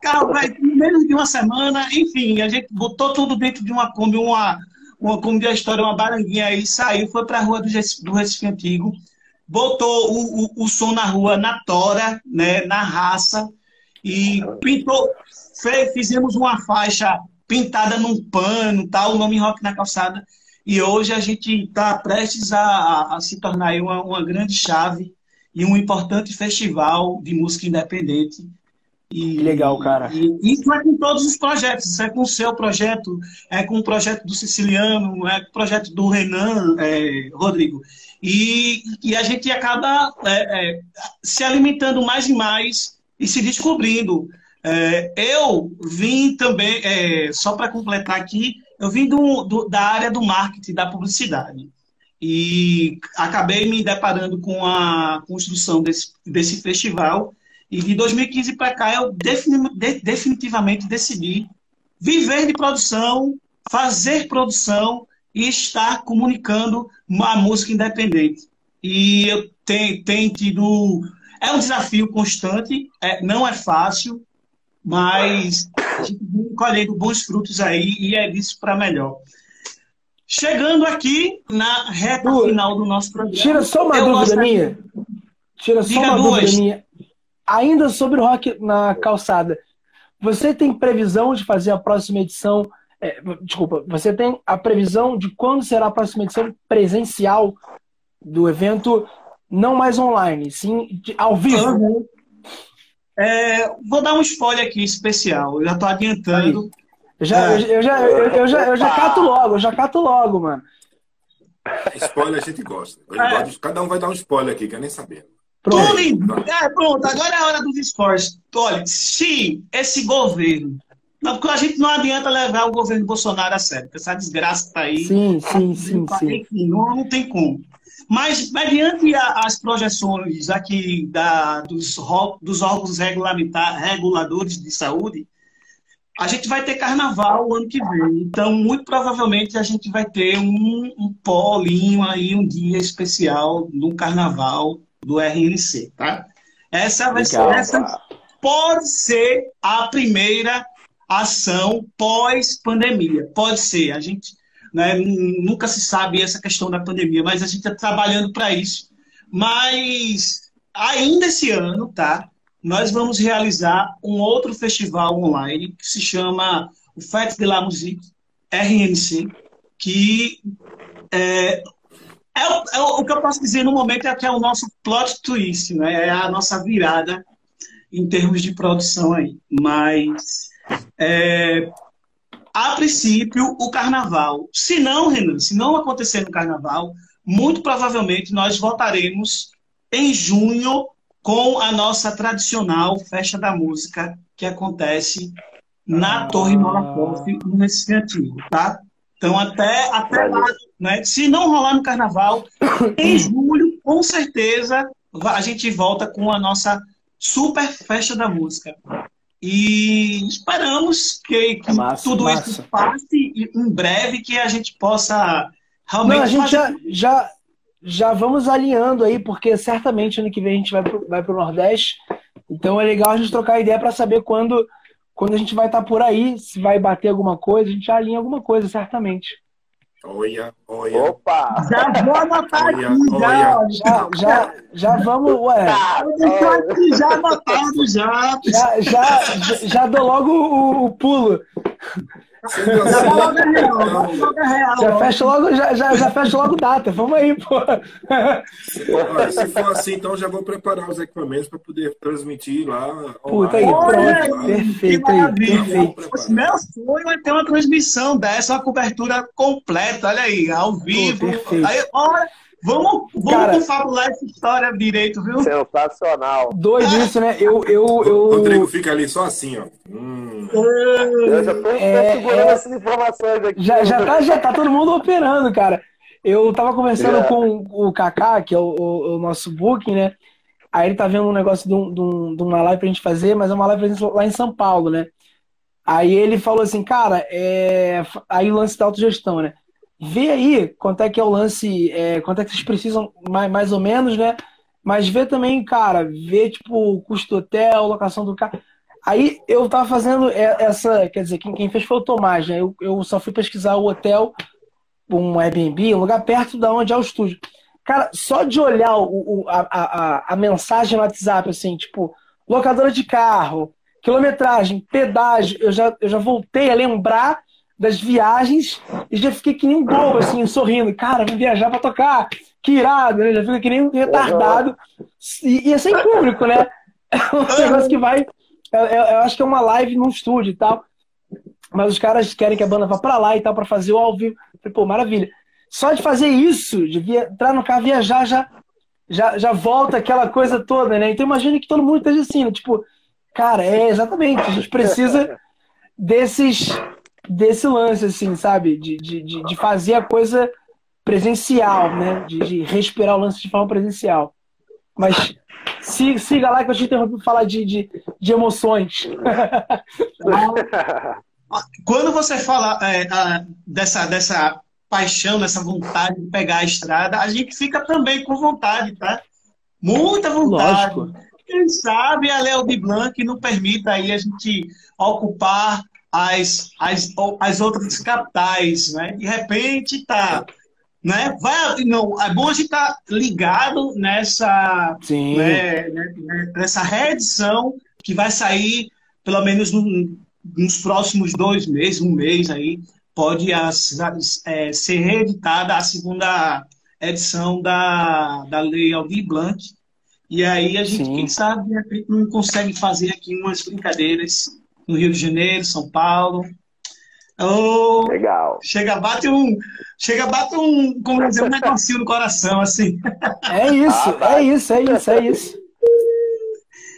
Carro, velho, menos de uma semana, enfim, a gente botou tudo dentro de uma Kombi, uma, uma Kombi da história, uma baranguinha aí, saiu, foi para a rua do do Recife Antigo, botou o, o, o som na rua, na tora, né, na raça, e pintou, fe- fizemos uma faixa pintada num pano, tal, o nome Rock na Calçada, e hoje a gente está prestes a, a- a se tornar uma, uma grande chave e um importante festival de música independente. E, Que legal, cara. E isso é com todos os projetos, isso é com o seu projeto, é com o projeto do Siciliano, é com o projeto do Renan, é, Rodrigo. E, e a gente acaba é, é, se alimentando mais e mais e se descobrindo. É, eu vim também, é, só para completar aqui, eu vim do- do- da área do marketing, da publicidade. E acabei me deparando com a construção desse, desse festival. E de 2015 para cá, eu defini- de- definitivamente decidi viver de produção, fazer produção e estar comunicando uma música independente. E eu tenho, tenho tido. É um desafio constante, é, não é fácil, mas a gente vem colhendo bons frutos aí e é disso para melhor. chegando aqui na reta Du, final do nosso programa. Tira só uma dúvida minha. Tira só uma duas. dúvida minha. Ainda sobre o rock na calçada. Você tem previsão de fazer a próxima edição? é, desculpa, você tem a previsão de quando será a próxima edição presencial do evento, não mais online, sim ao vivo? Uhum. É, vou dar um spoiler aqui especial. Eu já tô adiantando. Eu já, É. eu, eu já, eu, eu já, eu já cato logo, eu já cato logo, mano. Spoiler a gente gosta. É. Cada um vai dar um spoiler aqui, quer nem saber. Pronto. Tony, é, pronto, agora é a hora dos esportes. Olha, se esse governo. Não, porque a gente não adianta levar o governo Bolsonaro a sério, porque essa desgraça está aí. Sim, sim, sim, sim. Não, não tem como. Mas, mediante as projeções aqui da, dos, dos órgãos regulamentar, reguladores de saúde, a gente vai ter carnaval o ano que vem. Então, muito provavelmente, a gente vai ter um, um polinho aí, um dia especial no carnaval do RNC, tá? Essa vai Legal. ser, essa pode ser a primeira ação pós-pandemia. Pode ser. A gente né, nunca se sabe essa questão da pandemia, mas a gente está trabalhando para isso. Mas ainda esse ano, tá? Nós vamos realizar um outro festival online que se chama o Fête de la Musique RNC, que é, é o, é o que eu posso dizer no momento é que é o nosso plot twist, né? É a nossa virada em termos de produção aí. Mas é, a princípio, o carnaval. Se não, Renan, se não acontecer no carnaval, muito provavelmente nós voltaremos em junho com a nossa tradicional festa da música que acontece na Torre Molotov, no Recife Antigo, tá? Então, até, até lá, né? Se não rolar no carnaval, em julho, com certeza, a gente volta com a nossa super festa da música. E esperamos que, que É massa, tudo massa. isso passe e em breve que a gente possa realmente Não, a gente fazer já, já, já vamos alinhando aí, porque certamente ano que vem a gente vai pro, vai pro Nordeste. Então é legal a gente trocar ideia para saber quando, quando a gente vai estar por aí, se vai bater alguma coisa, a gente já alinha alguma coisa, certamente. Olha, olha. Opa! Já vou anotar Olha, aqui, já, olha. Já, já, já vamos, ué, Eu deixo aqui já anotado já. já, já, já, já dou logo o, o pulo. Já fecha logo, já, já, já fecha logo data. Vamos aí, pô. se for assim, então já vou preparar os equipamentos para poder transmitir lá. Puta aí, pronto. Perfeito aí, maravilha. perfeito. Meu sonho é ter uma transmissão dessa, uma cobertura completa, olha aí, ao vivo. perfeito. aí, olha, vamos, vamos Cara- confabular essa história direito, viu? Sensacional. Doido isso, né? Eu, eu, eu... O Rodrigo fica ali só assim, ó. Hum. Eu já tô É, segurando é. essas informações aqui. Já, já, tá, já tá todo mundo operando, cara. Eu tava conversando É. com o Kaká, que é o, o- o nosso booking, né? Aí ele tá vendo um negócio de, um- de um- uma live pra gente fazer, mas é uma live pra gente lá em São Paulo, né? Aí ele falou assim, cara, é... aí o lance da autogestão, né? Vê aí quanto é que é o lance, é, quanto é que vocês precisam, mais, mais ou menos, né? Mas vê também, cara, vê tipo o custo do hotel, locação do carro. Aí eu tava fazendo essa, quer dizer, quem, quem fez foi o Tomás, né? Eu, eu só fui pesquisar o hotel, um Airbnb, um lugar perto da onde é o estúdio. Cara, só de olhar o, o- a, a- a mensagem no WhatsApp, assim, tipo, locadora de carro, quilometragem, pedágio, eu já, eu já voltei a lembrar das viagens e já fiquei que nem um bobo, assim, sorrindo. Cara, vou viajar pra tocar, que irado, né? Já fica que nem um retardado. E, e é sem público, né? É um negócio que vai. Eu, eu- eu acho que é uma live num estúdio e tal. Mas os caras querem que a banda vá pra lá e tal, pra fazer o ao vivo. Falei, pô, maravilha. Só de fazer isso, de via- entrar no carro, viajar, já, já, já volta aquela coisa toda, né? Então imagina que todo mundo esteja assim, né? Tipo, cara, é exatamente. A gente precisa desses desse lance, assim, sabe? De, de, de, de fazer a coisa presencial, né? De, de respirar o lance de forma presencial. Mas si- siga lá que eu te interrompi pra falar de, de, de emoções. Quando você fala é, dessa, dessa paixão, dessa vontade de pegar a estrada, a gente fica também com vontade, tá? Muita vontade. Lógico. Quem sabe a Léo de Blanc não permita aí a gente ocupar as, as, as outras capitais, né? De repente tá, né? Vai, não, é bom a gente estar tá ligado nessa, Sim. né, né, nessa reedição que vai sair pelo menos no, nos próximos dois meses, um mês aí, pode as, as, é, ser reeditada a segunda edição da, da Lei Aldir Blanc. E aí a gente, Sim. quem sabe, de repente não consegue fazer aqui umas brincadeiras no Rio de Janeiro, São Paulo. Oh, Legal. chega, bate um, chega, bate um, como dizer, um negocinho no coração, assim. É isso, Ah, é isso, é isso, é isso.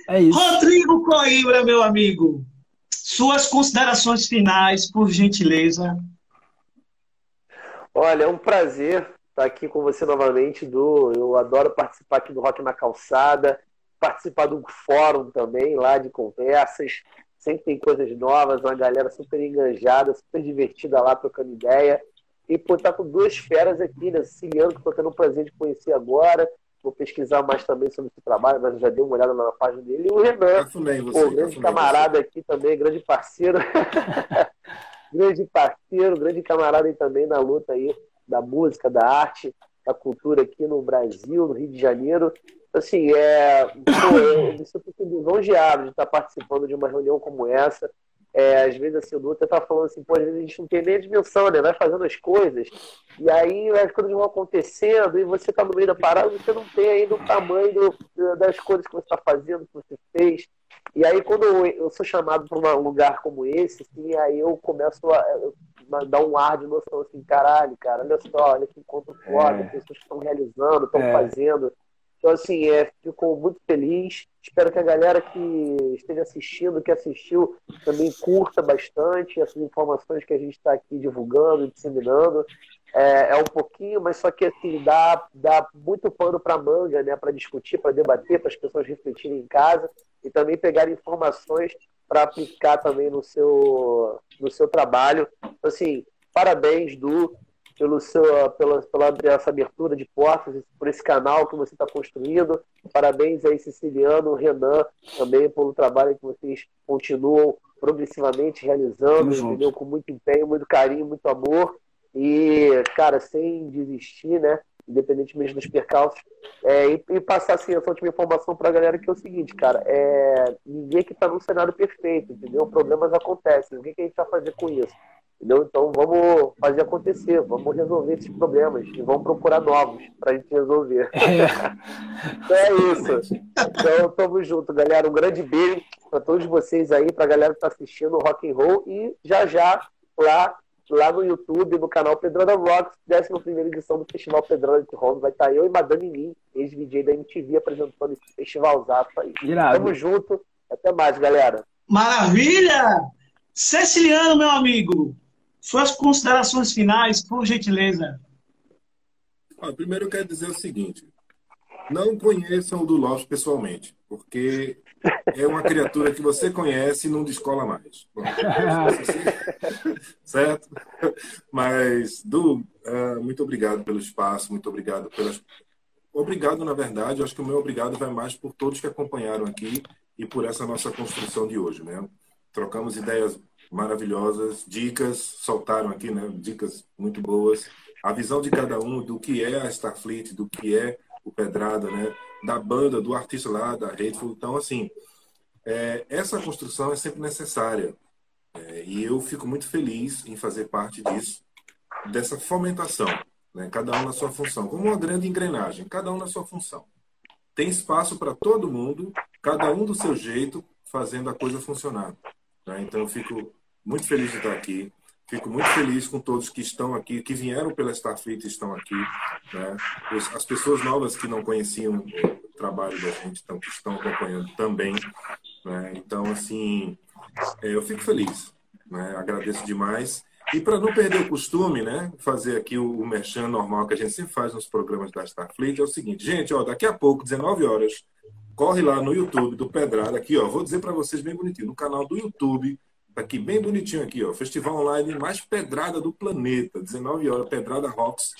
É isso. Rodrigo Coimbra, meu amigo, suas considerações finais, por gentileza. Olha, é um prazer estar aqui com você novamente, Du. Eu adoro participar aqui do Rock na Calçada, participar do fórum também, lá de conversas. Sempre tem coisas novas, uma galera super enganjada, super divertida lá, trocando ideia. E por estar com duas feras aqui, né? Siciliano, que estou tendo o prazer de conhecer agora. Vou pesquisar mais também sobre esse trabalho, mas eu já dei uma olhada na página dele. E o Renan, você. Pô, grande camarada aqui também, grande parceiro. grande parceiro, grande camarada aí também na luta aí da música, da arte, da cultura aqui no Brasil, no Rio de Janeiro. Assim, é, pô, eu me sinto lisonjeado de estar participando de uma reunião como essa. É, às vezes, assim, o Dutra tá falando assim, pô, às vezes a gente não tem nem a dimensão, né? Vai fazendo as coisas, e aí as coisas vão acontecendo, e você tá no meio da parada, você não tem ainda o tamanho do- das coisas que você está fazendo, que você fez. E aí, quando eu, eu sou chamado para um lugar como esse, assim, aí eu começo a, a dar um ar de noção, assim, caralho, cara, olha só, olha que encontro foda, É. pessoas que estão realizando, estão É. fazendo. Então, assim, é, fico muito feliz. Espero que a galera que esteja assistindo, que assistiu, também curta bastante essas informações que a gente está aqui divulgando, disseminando. É, é um pouquinho, mas só que assim, dá, dá muito pano para manga, né? Para discutir, para debater, para as pessoas refletirem em casa e também pegarem informações para aplicar também no seu, no seu trabalho. Então, assim, parabéns, Du, pelo seu, pela, pela essa abertura de portas, por esse canal que você está construindo. Parabéns aí, Siciliano, Renan, também pelo trabalho que vocês continuam progressivamente realizando, entendeu? Com muito empenho, muito carinho, muito amor. E, cara, sem desistir, né? Independentemente dos percalços. É, e, e passar assim, essa última informação para a galera que é o seguinte, cara, é, ninguém que está num cenário perfeito, entendeu? Problemas acontecem. O que, que a gente vai fazer com isso? Entendeu? Então vamos fazer acontecer, vamos resolver esses problemas e vamos procurar novos para a gente resolver. então é isso. Então tamo junto, galera. Um grande beijo para todos vocês aí, para a galera que está assistindo o Rock and Roll e já já lá lá no YouTube, no canal Pedrada Rocks, 11 edição do Festival Pedrada de Home. Vai estar eu e Madame Min, ex-VJ da MTV, apresentando esse festivalzaço aí. Irado. Tamo junto. Até mais, galera. Maravilha! Ceciliano, meu amigo, suas considerações finais, por gentileza. Ó, primeiro quero dizer o seguinte: não conheçam o do pessoalmente, porque é uma criatura que você conhece e não descola mais. Bom, certo? Mas, Du, ah, muito obrigado pelo espaço, muito obrigado pelas. Obrigado, na verdade, acho que o meu obrigado vai mais por todos que acompanharam aqui e por essa nossa construção de hoje, né? Trocamos ideias maravilhosas, dicas, soltaram aqui, né? Dicas muito boas. A visão de cada um do que é a Starfleet, do que é o Pedrada, né? Da banda, do artista lá, da Hateful. Então, assim, é, essa construção é sempre necessária. É, e eu fico muito feliz em fazer parte disso, dessa fomentação, né? cada um na sua função, como uma grande engrenagem, cada um na sua função. Tem espaço para todo mundo, cada um do seu jeito, fazendo a coisa funcionar. Né? Então eu fico muito feliz de estar aqui, fico muito feliz com todos que estão aqui, que vieram pela Starfleet e estão aqui. né? As pessoas novas que não conheciam o trabalho da gente, que estão acompanhando também. né? Então, assim, é, eu fico feliz, né? agradeço demais. E para não perder o costume, né, fazer aqui o, o merchan normal que a gente sempre faz nos programas da Starfleet, é o seguinte, gente, ó, daqui a pouco, 19 horas, corre lá no YouTube do Pedrada, aqui, ó, vou dizer para vocês bem bonitinho, no canal do YouTube, tá aqui bem bonitinho aqui, ó, festival online mais pedrada do planeta, 19 horas, Pedrada Rocks,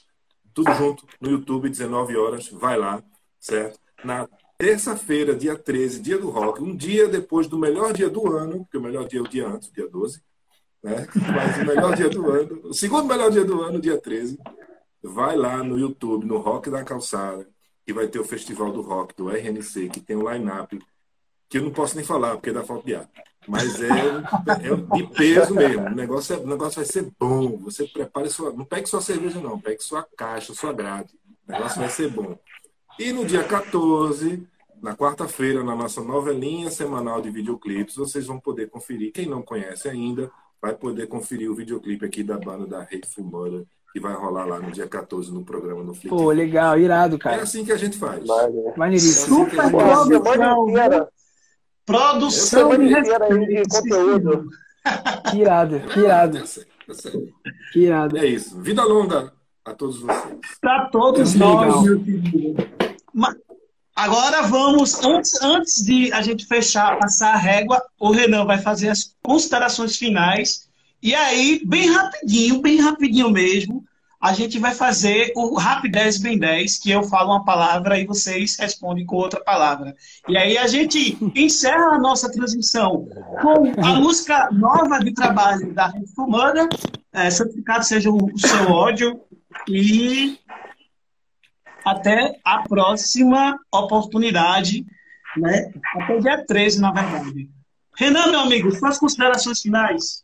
tudo junto no YouTube, 19 horas, vai lá, certo? Na terça-feira, dia 13, dia do rock, um dia depois do melhor dia do ano, porque o melhor dia é o dia antes, dia 12, né? Mas o melhor dia do ano, o segundo melhor dia do ano, dia 13, vai lá no YouTube, no Rock da Calçada, que vai ter o Festival do Rock do RNC, que tem um line-up que eu não posso nem falar, porque dá falta de ar. Mas é, é de peso mesmo. O negócio, é, o negócio vai ser bom. Você prepare sua. Não pegue sua cerveja, não. Pegue sua caixa, sua grade. O negócio vai ser bom. E no dia 14, na quarta-feira, na nossa novelinha semanal de videoclipes, vocês vão poder conferir. Quem não conhece ainda, vai poder conferir o videoclipe aqui da banda da Hateful Mother, que vai rolar lá no dia 14 no programa no Flip. Pô, legal, irado, cara. É assim que a gente faz. Maneiríssimo. É assim faz. Produção Semana de conteúdo. Que irado, que irado, Tá tá que irado. É isso. Vida longa a todos vocês. para todos Legal. nós, meu querido. Ma- Agora vamos, antes, antes de a gente fechar, passar a régua, o Renan vai fazer as considerações finais. E aí, bem rapidinho, bem rapidinho mesmo, a gente vai fazer o Rap 10 Bem 10, que eu falo uma palavra e vocês respondem com outra palavra. E aí a gente encerra a nossa transmissão com a música nova de trabalho da Rede Fumana, é, Santificado Seja o Seu Ódio, e até a próxima oportunidade, né? Até dia 13, na verdade. Renan, meu amigo, suas considerações finais.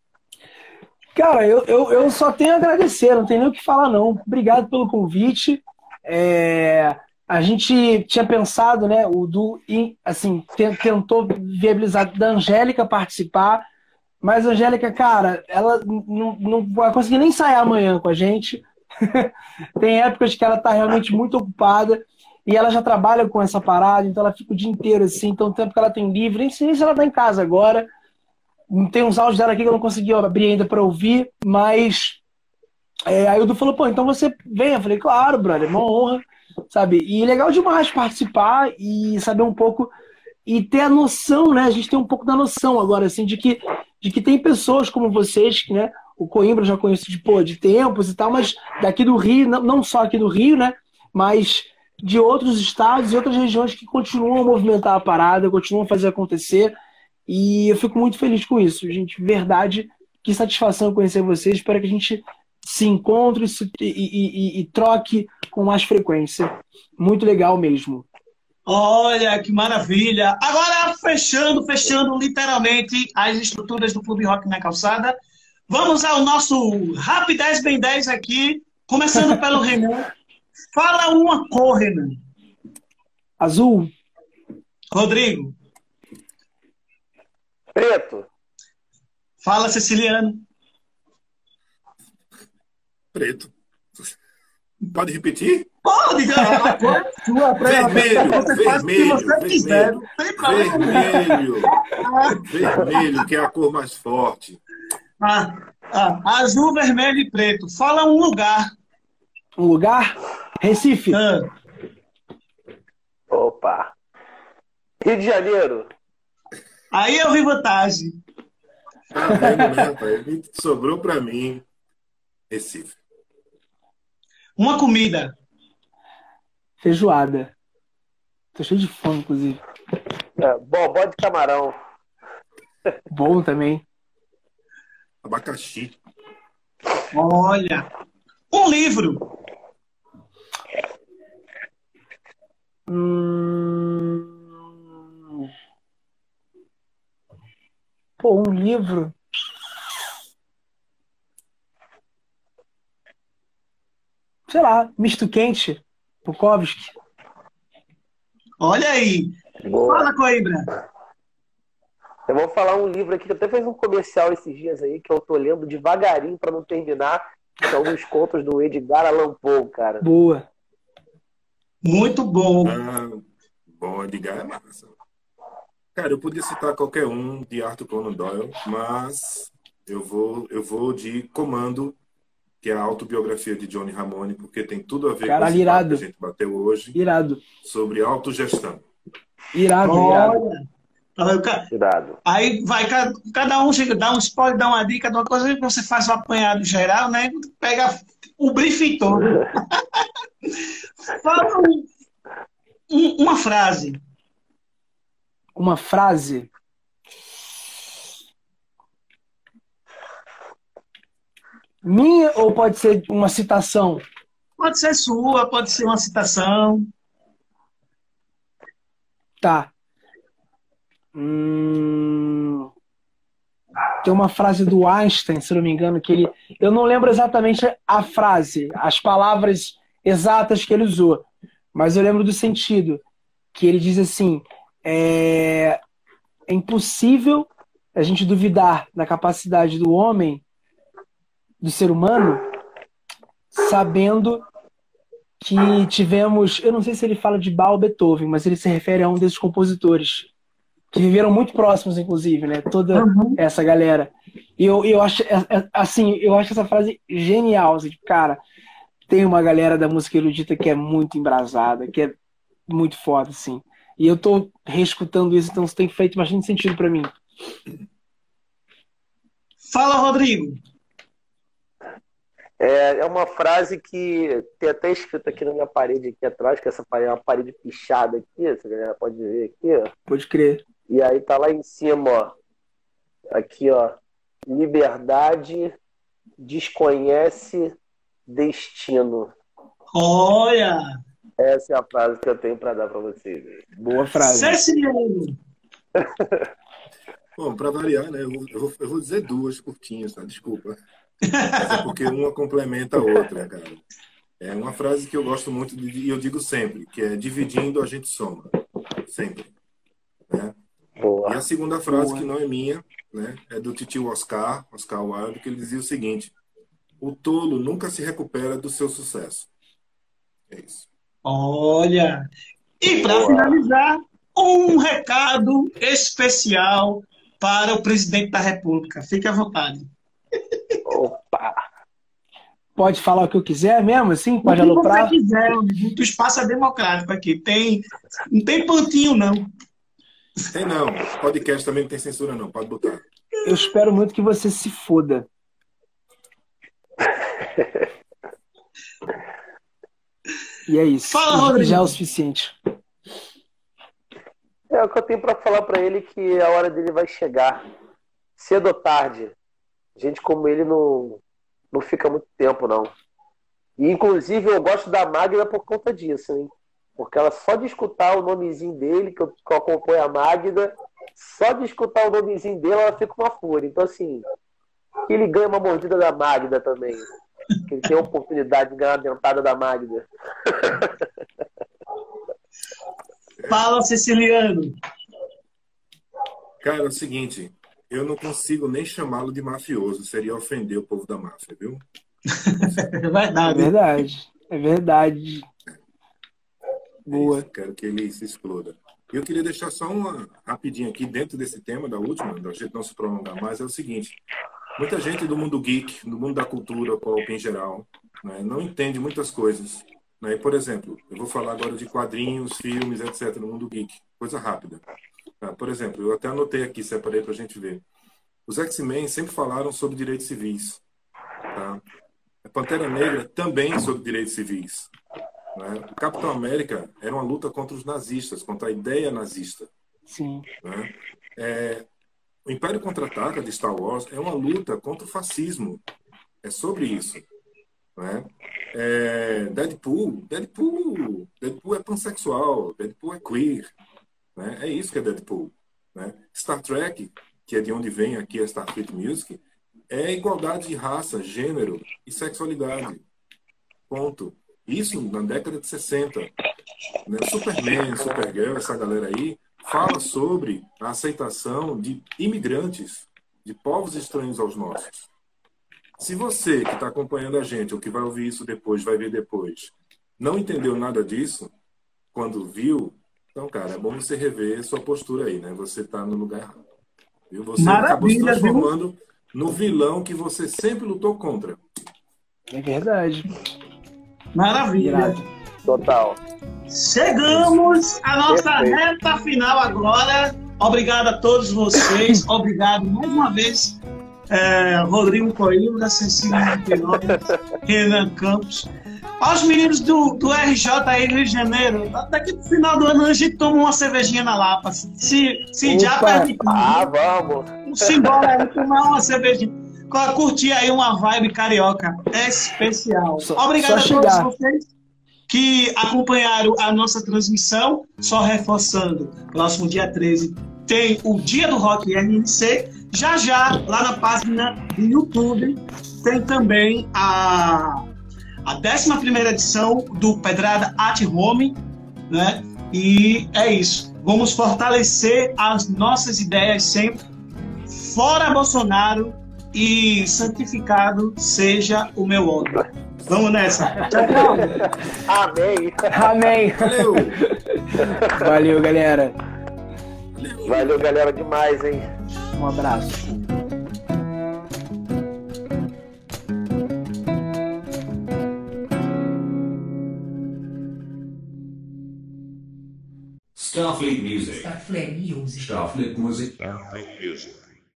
Cara, eu, eu, eu só tenho a agradecer, não tenho nem o que falar, não. Obrigado pelo convite. É, a gente tinha pensado, né? O Du, assim, ten- tentou viabilizar da Angélica participar, mas a Angélica, cara, ela não, não vai conseguir nem sair amanhã com a gente. Tem épocas que ela tá realmente muito ocupada e ela já trabalha com essa parada, então ela fica o dia inteiro assim. Então, o tempo que ela tem livre, nem sei se ela tá em casa agora. Tem uns áudios dela aqui que eu não consegui abrir ainda para ouvir, mas é, aí o Du falou, pô, então você vem. Eu falei, claro, brother, é uma honra, sabe? E legal demais participar e saber um pouco e ter a noção, né? A gente tem um pouco da noção agora, assim, de que, de que tem pessoas como vocês, que, né? O Coimbra eu já conheço de, pô, de tempos e tal, mas daqui do Rio, não, não só aqui do Rio, né? Mas de outros estados e outras regiões que continuam a movimentar a parada, continuam a fazer acontecer. E eu fico muito feliz com isso, gente. Verdade, que satisfação conhecer vocês. Espero que a gente se encontre se- e, e- e- troque com mais frequência. Muito legal mesmo. Olha, que maravilha. Agora, fechando, fechando literalmente as estruturas do Clube Rock na Calçada, vamos ao nosso Rap 10 Bem 10 aqui, começando pelo Renan. Fala uma cor, Renan. Azul, Rodrigo. Preto. Fala, Ceciliano. Preto. Pode repetir? Pode, a cor sua, pra- Vermelho, você faz o que vermelho, você vermelho. Vermelho. Vermelho, que é a cor mais forte. Ah, ah, azul, vermelho e preto. Fala um lugar. um lugar? Recife, Ah, Opa. Rio de Janeiro. Aí eu vi vantagem. Tá vendo, né, rapaz? Me Sobrou pra mim Recife. Uma comida. feijoada. Tô cheio de fome, inclusive. É, bobó de camarão. Bom também. Abacaxi. Olha. Um livro. Hum... Pô, um livro. Sei lá, Misto Quente, Bukowski. Olha aí. Boa. Fala, Coimbra. Eu vou falar um livro aqui que até fez um comercial esses dias aí, que eu tô lendo devagarinho pra não terminar. que São os contos do Edgar Allan Poe, cara. Boa. Muito bom. Ah, bom, Edgar é massa. Cara, eu podia citar qualquer um de Arthur Conan Doyle, mas eu vou, eu vou de Comando, que é a autobiografia de Johnny Ramone, porque tem tudo a ver Caralho, com irado. que a gente bateu hoje Irado. sobre autogestão. Irado, irado. Olha. Aí, ca- Cuidado. Aí vai, ca- cada um chega, dá um spoiler, dá uma dica de uma coisa, você faz o apanhado geral, né? Pega o briefing todo. Fala um- um- uma frase. Uma frase. Minha ou pode ser uma citação? Pode ser sua, pode ser uma citação. Tá. Hum, Tem uma frase do Einstein, se não me engano, que ele. Eu não lembro exatamente a frase, as palavras exatas que ele usou, mas eu lembro do sentido. Que ele diz assim: é, é impossível a gente duvidar da capacidade do homem, do ser humano, sabendo que tivemos, eu não sei se ele fala de Bach ou Beethoven, mas ele se refere a um desses compositores que viveram muito próximos, inclusive, né? Toda essa galera. E eu, eu acho, é- é- assim, eu acho essa frase genial, assim, tipo, cara. Tem uma galera da música erudita que é muito embrasada, que é muito foda, assim. E eu tô reescutando isso, então isso tem feito bastante sentido pra mim. Fala, Rodrigo. É, é uma frase que tem até escrito aqui na minha parede aqui atrás, que essa parede é uma parede pichada aqui, essa galera pode ver aqui, ó. Pode crer. E aí tá lá em cima, ó. Aqui, ó. Liberdade desconhece destino. Olha! Essa é a frase que eu tenho pra dar pra vocês. Boa frase. Ceciliano. Bom, para variar, né? Eu vou, eu vou- dizer duas curtinhas, tá? Desculpa. Mas é porque uma complementa a outra, cara. É uma frase que eu gosto muito de- e eu digo sempre, que é dividindo a gente soma. Sempre. Né? E a segunda frase, que não é minha, né? É do titio Oscar, Oscar Wilde, que ele dizia o seguinte: o tolo nunca se recupera do seu sucesso. É isso. Olha! E para finalizar, um recado especial para o presidente da República. Fique à vontade. Pode falar o que eu quiser mesmo, assim? Pode o que aloprar? você quiser, o espaço é democrático aqui. Tem, não tem pontinho, não. Tem não. Podcast também não tem censura, não. Pode botar. Eu espero muito que você se foda. E é isso. Fala, Rodrigo. Já é o suficiente. É o que eu tenho pra falar pra ele que a hora dele vai chegar. Cedo ou tarde. Gente como ele não, não fica muito tempo, não. E, inclusive, eu gosto da Magda por conta disso, hein? Porque ela só de escutar o nomezinho dele, que eu, que eu acompanho a Magda, só de escutar o nomezinho dele, ela fica uma fúria. Então, assim, que ele ganha uma mordida da Magda também. Que ele tem a oportunidade de ganhar uma dentada da Magda. Fala, Siciliano. Cara, é o seguinte, eu não consigo nem chamá-lo de mafioso, seria ofender o povo da máfia, viu? É É verdade. verdade. É verdade. Boa. É isso, quero que ele se exploda. E eu queria deixar só uma rapidinho aqui dentro desse tema da última, da gente não se prolongar mais, é o seguinte. Muita gente do mundo geek, do mundo da cultura pop em geral, né, não entende muitas coisas. Né? Por exemplo, eu vou falar agora de quadrinhos, filmes, etc., no mundo geek. Coisa rápida. Tá? Por exemplo, eu até anotei aqui, separei para a gente ver. Os X-Men sempre falaram sobre direitos civis. Tá? A Pantera Negra também sobre direitos civis. Né? O Capitão América era uma luta contra os nazistas, contra a ideia nazista. Sim. Né? É, o Império Contra-Ataca de Star Wars é uma luta contra o fascismo. É sobre isso. Né? É, Deadpool, Deadpool, Deadpool é pansexual, Deadpool é queer. Né? É isso que é Deadpool. Né? Star Trek, que é de onde vem aqui a Starfleet Music, é igualdade de raça, gênero e sexualidade. Ponto. Isso na década de 60. Né? Superman, Supergirl, essa galera aí, fala sobre a aceitação de imigrantes, de povos estranhos aos nossos. Se você que está acompanhando a gente, ou que vai ouvir isso depois, vai ver depois, não entendeu nada disso, quando viu, então, cara, é bom você rever sua postura aí, né? Você está no lugar errado. Viu? Você acabou se Maravilha, viu? transformando no vilão que você sempre lutou contra. É verdade. Maravilha. Total. Chegamos à nossa Perfeito. reta final agora. Obrigado a todos vocês. Obrigado mais uma vez, é, Rodrigo Coimbra, Cecília Montenegro, Renan Campos. Aos meninos do, do RJ aí no Rio de Janeiro, daqui pro final do ano a gente toma uma cervejinha na Lapa. Se, se já permitir. Ah, vamos. Simbora aí tomar uma cervejinha. cu- curtir aí uma vibe carioca especial. Só- Obrigado só a todos chegar. vocês que acompanharam a nossa transmissão. Só reforçando, próximo dia 13 tem o Dia do Rock RNC. Já já, lá na página do YouTube, tem também a, a 11 edição do Pedrada at Home, né? E é isso. Vamos fortalecer as nossas ideias sempre. Fora Bolsonaro e santificado seja o meu ódio. Vamos nessa. Tchau, tchau. Amém. Amém. Valeu! Valeu, galera. Valeu, galera, demais, hein? Um abraço. Starfleet Music. Starfleet Music. Starfleet Music. Starfleet Music.